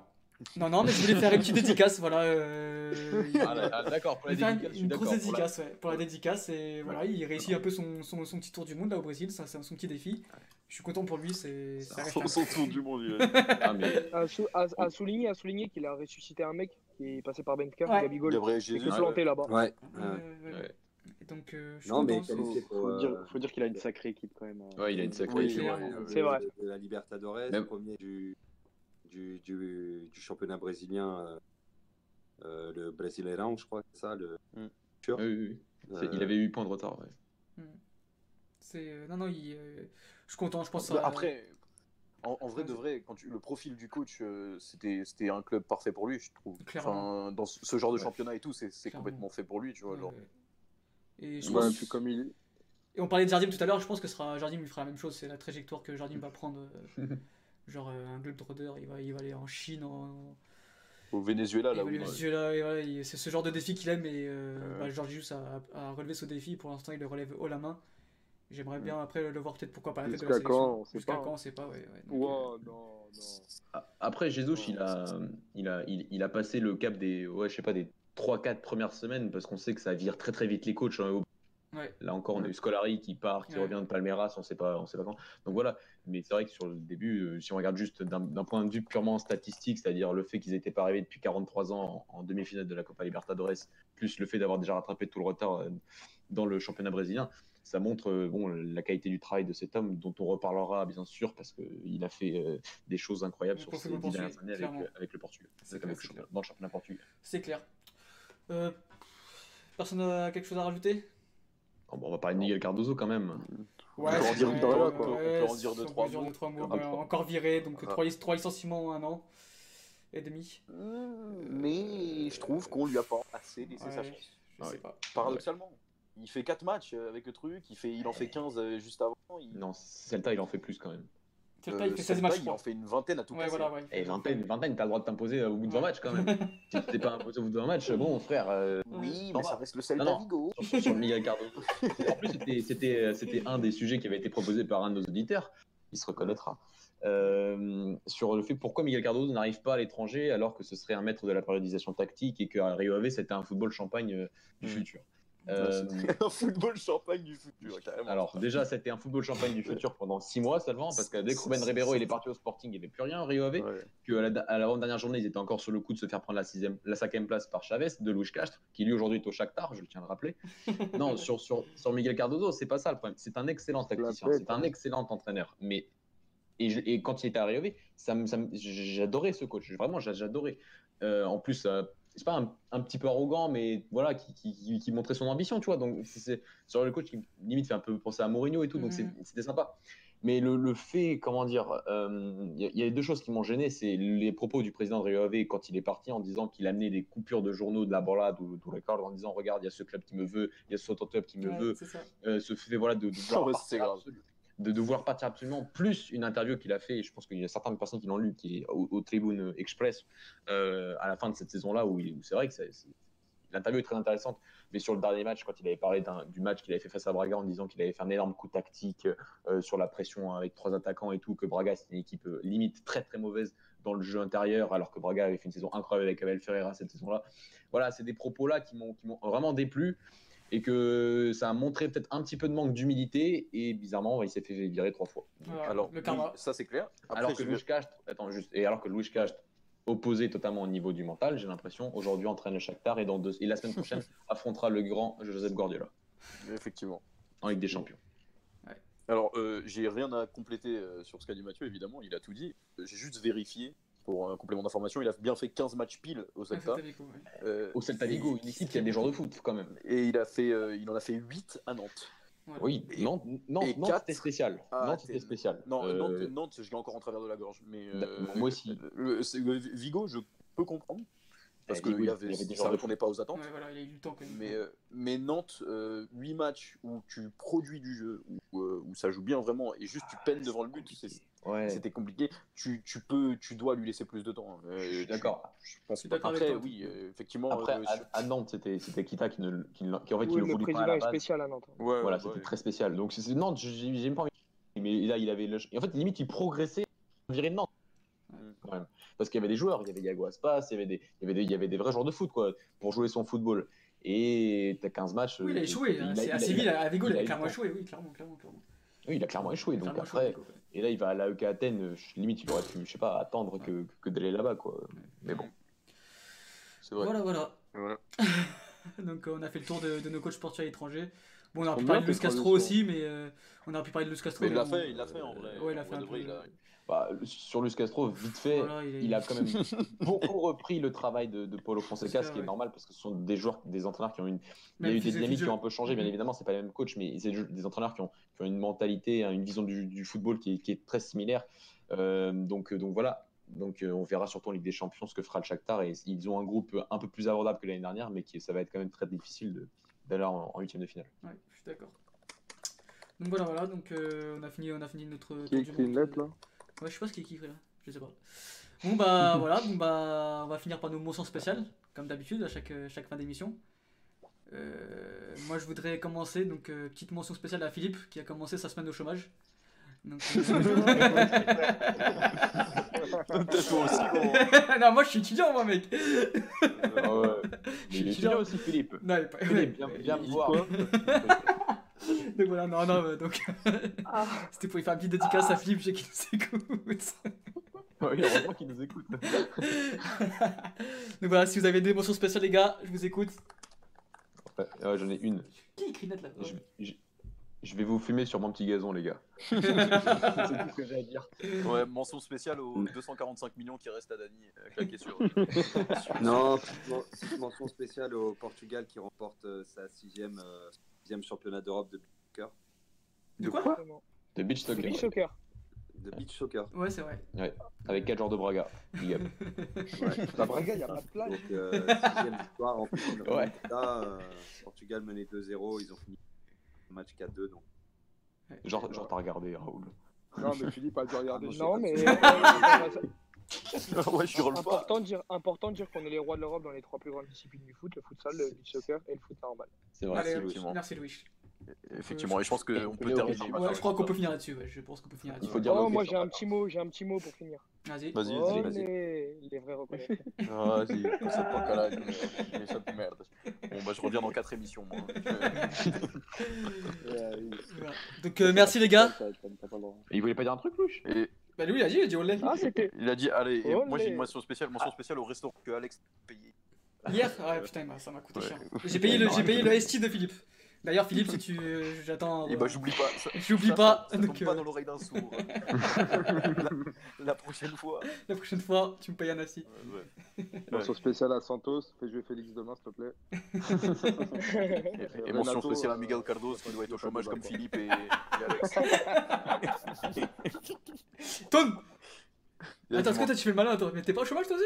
A: Non, non, mais je voulais faire une petite dédicace, voilà. euh,
F: Ah, ah, d'accord, pour la dédicace,
A: une grosse
F: d'accord. Pour la-
A: dédicace, ouais, pour la dédicace, et voilà, il réussit un peu son, son, son petit tour du monde là au Brésil, ça c'est son petit défi. Je suis content pour lui, c'est
C: Son, son tour du monde, il
F: Ah, mais (laughs)
D: À, sou- à- à souligner, à souligner qu'il a ressuscité un mec qui est passé par Benfica,
A: Ouais.
D: Gabigol, qui s'est planté là-bas.
B: Ouais.
A: Ouais, Et donc, euh, je
B: Non, mais
G: Faut,
B: pour,
G: faut
B: euh,
G: dire, faut dire qu'il a une sacrée équipe quand même. hein.
F: Ouais, il a une sacrée
C: Oui,
F: équipe.
B: euh,
D: C'est vrai.
B: De la Libertadores,
F: Même-
B: premier du, du, du, du championnat brésilien, euh, euh, le Brasileirão, je crois, c'est ça. Le...
C: Mm.
B: Sûr.
F: Oui, oui,
B: Euh,
F: Il avait eu point de retard. ouais.
A: C'est euh, non non, il, euh, je suis content, je pense.
C: Bah,
A: à-
C: Après, en, en vrai de vrai, quand tu, le profil du coach, euh, c'était c'était un club parfait pour lui, je trouve.
A: Clairement.
C: Enfin, dans ce ce genre de
F: Ouais.
C: championnat et tout, c'est complètement fait pour lui, tu vois.
A: Ouais,
C: genre.
A: ouais. Et je
H: Ouais,
A: pense-
H: puis comme il,
A: Et on parlait de Jardim tout à l'heure, je pense que sera Jardim lui fera la même chose, c'est la trajectoire que Jardim va prendre. euh, (laughs) genre euh, un Globetrotter, il va, il va aller en Chine, en,
C: Au Venezuela, là
A: au Venezuela, et voilà, il- c'est ce genre de défi qu'il aime et euh,
C: Euh.
A: bah, George Jesus a, a relevé ce défi, pour l'instant il le relève haut la main. J'aimerais bien après le voir peut-être pourquoi pas à la tête de la
H: Jusqu'à
A: sélection.
H: quand, on sait
A: Jusqu'à
H: pas,
A: quand, on sait pas, ouais. ouais. Donc,
H: Ouais, non, non.
F: Après, Jesus, il a, il, a, il, il a passé le cap des, ouais, je sais pas, des 3-4 premières semaines parce qu'on sait que ça vire très très vite les coachs. hein, au-
A: Ouais.
F: Là encore, on a eu Scolari qui part, qui
A: Ouais.
F: revient de Palmeiras, on sait pas, on sait pas quand. Donc voilà. Mais c'est vrai que sur le début, euh, si on regarde juste d'un point de vue purement statistique, c'est-à-dire le fait qu'ils n'étaient pas arrivés depuis 43 ans en, en demi-finale de la Copa Libertadores, plus le fait d'avoir déjà rattrapé tout le retard euh, dans le championnat brésilien, ça montre euh, bon, la qualité du travail de cet homme, dont on reparlera bien sûr parce qu'il a fait euh, des choses incroyables
A: Le
F: sur ces dernières années avec, le Portugal, avec le dans le championnat portugais.
A: C'est clair. Euh, personne a quelque chose à rajouter?
F: Oh, bon, on va parler de Miguel Cardozo quand même.
A: Ouais,
C: peut en dire
A: ouais,
C: deux,
A: ouais,
C: quoi. On
A: ouais,
C: peut en dire deux, trois mots.
A: deux, trois mots. Bah,
C: trois.
A: encore viré, donc
C: Ah.
A: trois, trois licenciements en un an et demi.
C: Mais je trouve qu'on lui a pas assez laissé sa
A: Ouais,
C: chance.
A: je
F: Ouais.
A: sais pas.
C: Paradoxalement. Il fait 4 matchs euh, avec le truc, il, fait, il en fait 15 euh, juste avant. Il...
F: Non, Celta, il en fait plus quand même.
A: Celta,
C: Euh,
A: il fait 16
C: Celta,
A: matchs,
C: en fait une vingtaine à tout
A: Ouais,
C: casser.
A: voilà, ouais.
F: Et vingtaine, vingtaine, t'as le droit de t'imposer au bout de 20
A: Ouais.
F: matchs quand même. (laughs) si t'es pas imposé au bout de 20 matchs, bon frère. euh,
C: Oui,
F: Non,
C: mais ça reste le Celta
F: Non, non.
C: Vigo.
F: sur, sur Miguel Cardozo. En plus, c'était- c'était c'était un des sujets qui avait été proposé par un de nos auditeurs. Il se reconnaîtra. Euh, sur le fait pourquoi Miguel Cardozo n'arrive pas à l'étranger alors que ce serait un maître de la périodisation tactique et qu'à Rio Ave c'était un football champagne euh, du
C: Mm.
F: futur. Euh, (laughs)
C: un football champagne du futur, carrément.
F: alors déjà c'était un football champagne du futur pendant 6 mois seulement parce que dès que Ruben Ribeiro il est parti au Sporting il n'y avait plus rien à Rio Ave
C: Ouais.
F: que à la, à la dernière journée, ils étaient encore sur le coup de se faire prendre la, sixième, la cinquième place par Chavez de Luis Castro, qui lui aujourd'hui est au Shakhtar, je le tiens à le rappeler. (laughs) non, sur, sur, sur Miguel Cardozo, c'est pas ça le problème. C'est un excellent tacticien, c'est un excellent entraîneur. Mais et, je- et quand il était me- ça me- j'adorais ce coach. Vraiment, j'a- j'adorais. Euh, en plus, euh, c'est pas un, un petit peu arrogant, mais voilà, qui, qui, qui- qui montrait son ambition, tu vois. Donc c'est- sur le coach qui limite fait un peu penser à Mourinho et tout, donc
A: Mhm.
F: c'était sympa. Mais le, le fait, comment dire, euh, il y, a- il y a deux choses qui m'ont gêné, c'est les propos du président de Rio Ave quand il est parti en disant qu'il amenait des coupures de journaux de la Borlade ou de record en disant regarde, il y a ce club qui me veut, il y a ce autre club qui me
A: Ouais,
F: veut,
A: c'est ça.
F: euh, ce fait voilà de, de (laughs) vouloir partir absolu- de, de vouloir partir absolument plus une interview qu'il a fait et je pense qu'il y a certaines personnes qui l'ont lu qui est au, Tribune Express euh, à la fin de cette saison là où, où c'est vrai que c'est- c'est- l'interview est très intéressante. Mais sur le dernier match quand il avait parlé du match qu'il avait fait face à Braga en disant qu'il avait fait un énorme coup tactique euh, sur la pression avec trois attaquants et tout que Braga c'était une équipe euh, limite très très mauvaise dans le jeu intérieur alors que Braga avait fait une saison incroyable avec Abel Ferreira cette saison là voilà c'est des propos là qui m'ont vraiment déplu et que ça a montré peut-être un petit peu de manque d'humilité et bizarrement il s'est fait virer trois fois.
C: Alors,
A: le karma.
C: oui, ça c'est clair. Après,
F: alors que Louis Cast, attends juste, et alors que Louis Cast opposé totalement au niveau du mental, j'ai l'impression aujourd'hui entraîne le Shakhtar et dans deux, et la semaine prochaine (laughs) affrontera le grand Joseph Guardiola
C: Effectivement.
F: en Ligue des Champions.
C: Alors, euh, j'ai rien à compléter euh, sur ce qu'a dit Mathieu, évidemment, il a tout dit. J'ai juste vérifié, pour un complément d'information, il a bien fait 15 matchs pile au Celta.
A: Celta Vigo, ouais.
C: Euh,
F: Au Celta Vigo, une équipe qui a des joueurs de foot quand même.
C: Et il, a fait, euh, il en a fait 8 à Nantes.
A: Voilà.
F: Oui,
C: Et-
F: Nantes, Nantes, Nantes, c'était spécial.
C: Ah,
F: Nantes
C: t'es-
F: c'était spécial.
C: Non,
F: Euh,
C: Nantes, Nantes, je l'ai encore en travers de la gorge. Mais, euh,
F: Moi aussi.
C: le- c'est- le Vigo, je peux comprendre. Parce
F: Eh,
C: que avait,
F: avait
C: ça
F: de
C: répondait pas aux attentes.
A: Ouais, voilà, il a eu du temps quand même.
C: Mais, euh, mais Nantes, 8 matchs où tu produis du jeu, où, euh, où ça joue bien vraiment, et juste tu peines devant le but,
F: ouais.
C: c'était compliqué. Tu, tu peux, tu dois lui laisser plus de temps. Euh,
F: Je suis
C: tu-
F: d'accord.
C: Je pense
A: avec
C: Après, oui, euh, effectivement.
F: Après,
C: euh,
F: à,
C: sur-
F: à Nantes, c'était Kita qui, ne, qui, ne- qui, en fait, qui
D: Oui,
F: le
D: le
F: voulait pas à
D: président est spécial à Nantes.
C: Ouais,
F: Voilà,
C: ouais,
F: c'était
C: ouais.
F: très spécial. Donc, Nantes, j'ai même pas envie. Mais là, il avait. Le... et en fait, limite, il progressait viré de Nantes. Quand même. Parce qu'il y avait des joueurs, il y avait Yago Aspas, il y avait des, il y avait des, il y avait des vrais joueurs de foot, quoi, pour jouer son football. Et t'as 15 matchs.
A: Oui, il a
F: euh,
A: échoué. hein, c'est
F: il a-
A: à
F: il a-
A: Séville, à Vigo, il a clairement échoué. Oui, clairement, clairement. clairement.
F: Oui, il a clairement échoué. Donc
A: Clairement
F: après,
A: échoué, Vigo, ouais.
F: et là, il va à l'AEK Athènes, limite, il aurait pu, je sais pas, attendre que, que d'aller là-bas, quoi. Mais bon.
C: C'est vrai.
A: Voilà, voilà.
G: Voilà. (laughs)
A: Donc euh, on a fait le tour de, de nos coachs sportifs à l'étranger. Bon, on aurait pu parler de Luis Castro aussi, mais euh, on aurait pu parler de Luis Castro.
C: Mais il l'a fait, il l'a fait en vrai.
A: Ouais, il a
C: En
A: fait un
C: vrai
A: peu.
C: vrai, il a-
F: Bah, sur Luis Castro, vite fait,
A: Voilà, il, est-
F: il a quand même (laughs) beaucoup repris le travail de, de Paulo Fonseca, ce qui est normal parce que ce sont des joueurs, des entraîneurs qui ont une. Il y a
A: Même
F: eu des dynamiques qui ont un peu changé, bien
A: Mhm.
F: évidemment, c'est pas les mêmes coachs, mais c'est des des entraîneurs qui ont, qui ont une mentalité, hein, une vision du, du football qui est, qui est très similaire. Euh, donc, donc voilà. Donc euh, on verra surtout en Ligue des Champions ce que fera le Shakhtar. Et ils ont un groupe un peu plus abordable que l'année dernière, mais qui, ça va être quand même très difficile d'aller en en huitième de finale.
A: Ouais, je suis d'accord. Donc voilà, voilà. Donc euh, on a fini, on a fini notre.
G: Qui lettre là?
A: Ouais, je sais pas ce qui est écrit là. Je sais pas. Bon bah (laughs) voilà, bon bah on va finir par nos mentions spéciales, comme d'habitude à chaque, euh, chaque fin d'émission. Euh, moi je voudrais commencer, donc euh, petite mention spéciale à Philippe qui a commencé sa semaine au chômage. Donc, euh, (laughs) (laughs) non, moi je suis étudiant, moi mec.
F: Ah ouais.
A: Je suis
F: étudiant aussi, Philippe.
A: Non, il est pas-
F: Philippe, viens, viens me voir. (laughs)
A: Donc voilà, non, non, euh, donc (laughs)
D: Ah.
A: c'était pour lui faire une petite dédicace à Philippe, j'ai qui nous écoute. (laughs)
F: Oui, heureusement qu'il nous écoute.
A: donc voilà, si vous avez des mentions spéciales, les gars, je vous écoute.
F: Ouais, ouais, J'en ai une.
A: Qui écrit net là
F: Je, je- je vais vous fumer sur mon petit gazon, les gars. C'est tout ce que j'ai à dire.
C: Ouais, mention spéciale aux 245 millions qui restent à Dany, euh, claqués sur.
B: Non, men- mention spéciale au Portugal qui remporte euh, sa sixième, euh, deuxième championnat d'Europe de soccer.
A: De quoi.
F: De beach soccer.
D: beach soccer.
B: De beach soccer.
A: Ouais, c'est vrai.
F: Avec 4 joueurs de Braga. Big up.
H: La Braga, il n'y a pas de plage.
B: Donc, euh, sixième victoire en plus.
F: Ouais.
B: euh, Portugal menait 2-0, ils ont fini le match 4-2. Donc,
F: Genre, genre t'as regardé, Raoul.
H: Non, mais Philippe a dû regarder.
B: Ah,
D: Non, mais (laughs) euh, (laughs)
C: ouais, je roule pas.
D: important de dire, important de dire qu'on est les rois de l'Europe dans les trois plus grandes disciplines du foot, le futsal, le beach soccer et le foot normal.
F: C'est vrai.
A: Allez,
C: effectivement.
A: merci Louis.
C: Effectivement, et je pense qu'on peut terminer.
A: Ouais, je crois qu'on peut finir là-dessus. Ouais. Je pense qu'on peut finir là-dessus.
D: Oh, moi j'ai un petit mot, j'ai un petit mot pour finir.
A: Vas-y.
C: Vas-y, vas-y, vas-y.
D: les, les vrais reconnaissent. (laughs)
C: Ah, Vas-y, cette époque-là, mais- mais ça te merde. Bon, bah, je reviens dans 4 émissions, moi. (laughs)
A: Donc euh, merci les gars.
F: Il voulait pas dire un truc, Louche
C: Et
A: Bah lui il a dit, il a dit olé.
D: Ah, c'était.
C: il a dit, allez, et moi j'ai une mention spéciale, mention spéciale au restaurant que Alex a payé.
A: Hier? Ouais putain bah, ça m'a coûté
C: Ouais.
A: cher. J'ai payé le, j'ai payé le (laughs) ST de Philippe. D'ailleurs Philippe si (laughs) tu... euh, J'attends...
C: Et bah, j'oublie pas. ça- (laughs)
A: J'oublie
C: ça-
A: pas,
C: Ça,
A: donc,
C: tombe pas
A: euh,
C: dans l'oreille d'un sourd. (laughs) la, la prochaine fois.
A: La prochaine fois tu me payes un assis.
C: Ouais.
H: Mention spéciale à Santos. Fais jouer Félix demain, s'il te plaît.
C: Et, et mention spéciale à
H: euh,
C: Miguel Cardos qui doit être au chômage comme
H: quoi.
C: Philippe et, et Alex.
A: Tom Attends, est-ce
C: dit,
A: que toi tu fais le malin toi Mais t'es pas au chômage toi aussi?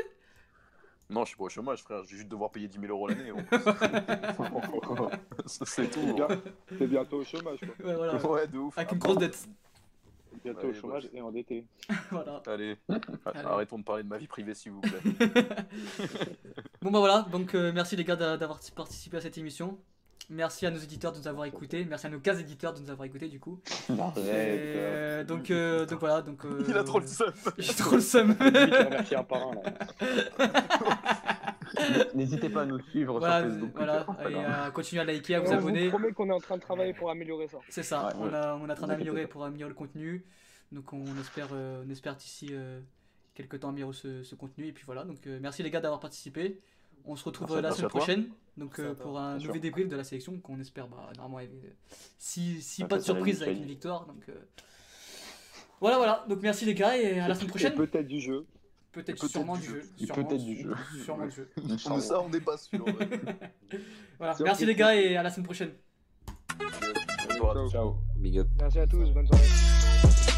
C: Non, je suis pas au chômage, frère. Je vais juste devoir payer 10 000 euros l'année. (laughs) (laughs) Ça, C'est tout.
H: T'es bien- T'es bientôt au chômage, quoi.
A: Ouais voilà.
C: Ouais, de ouf.
A: Avec une grosse dette.
G: Bientôt au chômage et endetté. (laughs)
A: Voilà.
C: Allez,
A: Allez.
C: arrêtons de parler de ma vie privée, s'il vous plaît.
A: Bon bah voilà, donc euh, merci les gars d'a- d'avoir participé à cette émission. Merci à nos éditeurs de nous avoir écoutés. Merci à nos 15 éditeurs de nous avoir écoutés du coup. Et, euh, donc, euh, donc voilà. Donc, euh,
C: Il a trop le seum. (laughs)
A: J'ai trop le seum.
G: Remercie un par un, là. (laughs)
F: N'hésitez pas à nous suivre
A: voilà,
F: sur Facebook.
A: voilà.
F: Twitter,
A: Et à continuer à liker, à vous
D: on
A: abonner.
D: vous promet qu'on est en train de travailler pour améliorer ça.
A: C'est ça,
F: Ouais,
A: on,
F: ouais.
A: a, on est en train d'améliorer pour améliorer le contenu. Donc on espère, euh, on espère d'ici euh, quelques temps améliorer ce, ce contenu. Et puis voilà, donc euh, merci les gars d'avoir participé. On se retrouve
C: Merci
A: euh, la semaine prochaine donc, euh, pour un
F: bien sûr.
A: nouveau débrief de la sélection qu'on espère bah, normalement avec- si, si pas de
F: ça, ça va
A: surprise avec une victoire. Donc, euh, Voilà, voilà. Donc merci les gars et à la semaine prochaine.
H: peut-être du jeu.
A: Peut-être sûrement
C: du jeu.
A: jeu.
F: Peut-être du jeu.
A: Sûrement du jeu.
C: On, ça, on dépasse sur. (laughs)
A: Voilà.
H: Sur-
A: Merci les gars et à la semaine prochaine.
H: Ciao.
F: Ciao.
B: big up.
D: Merci à tous, bonne soirée.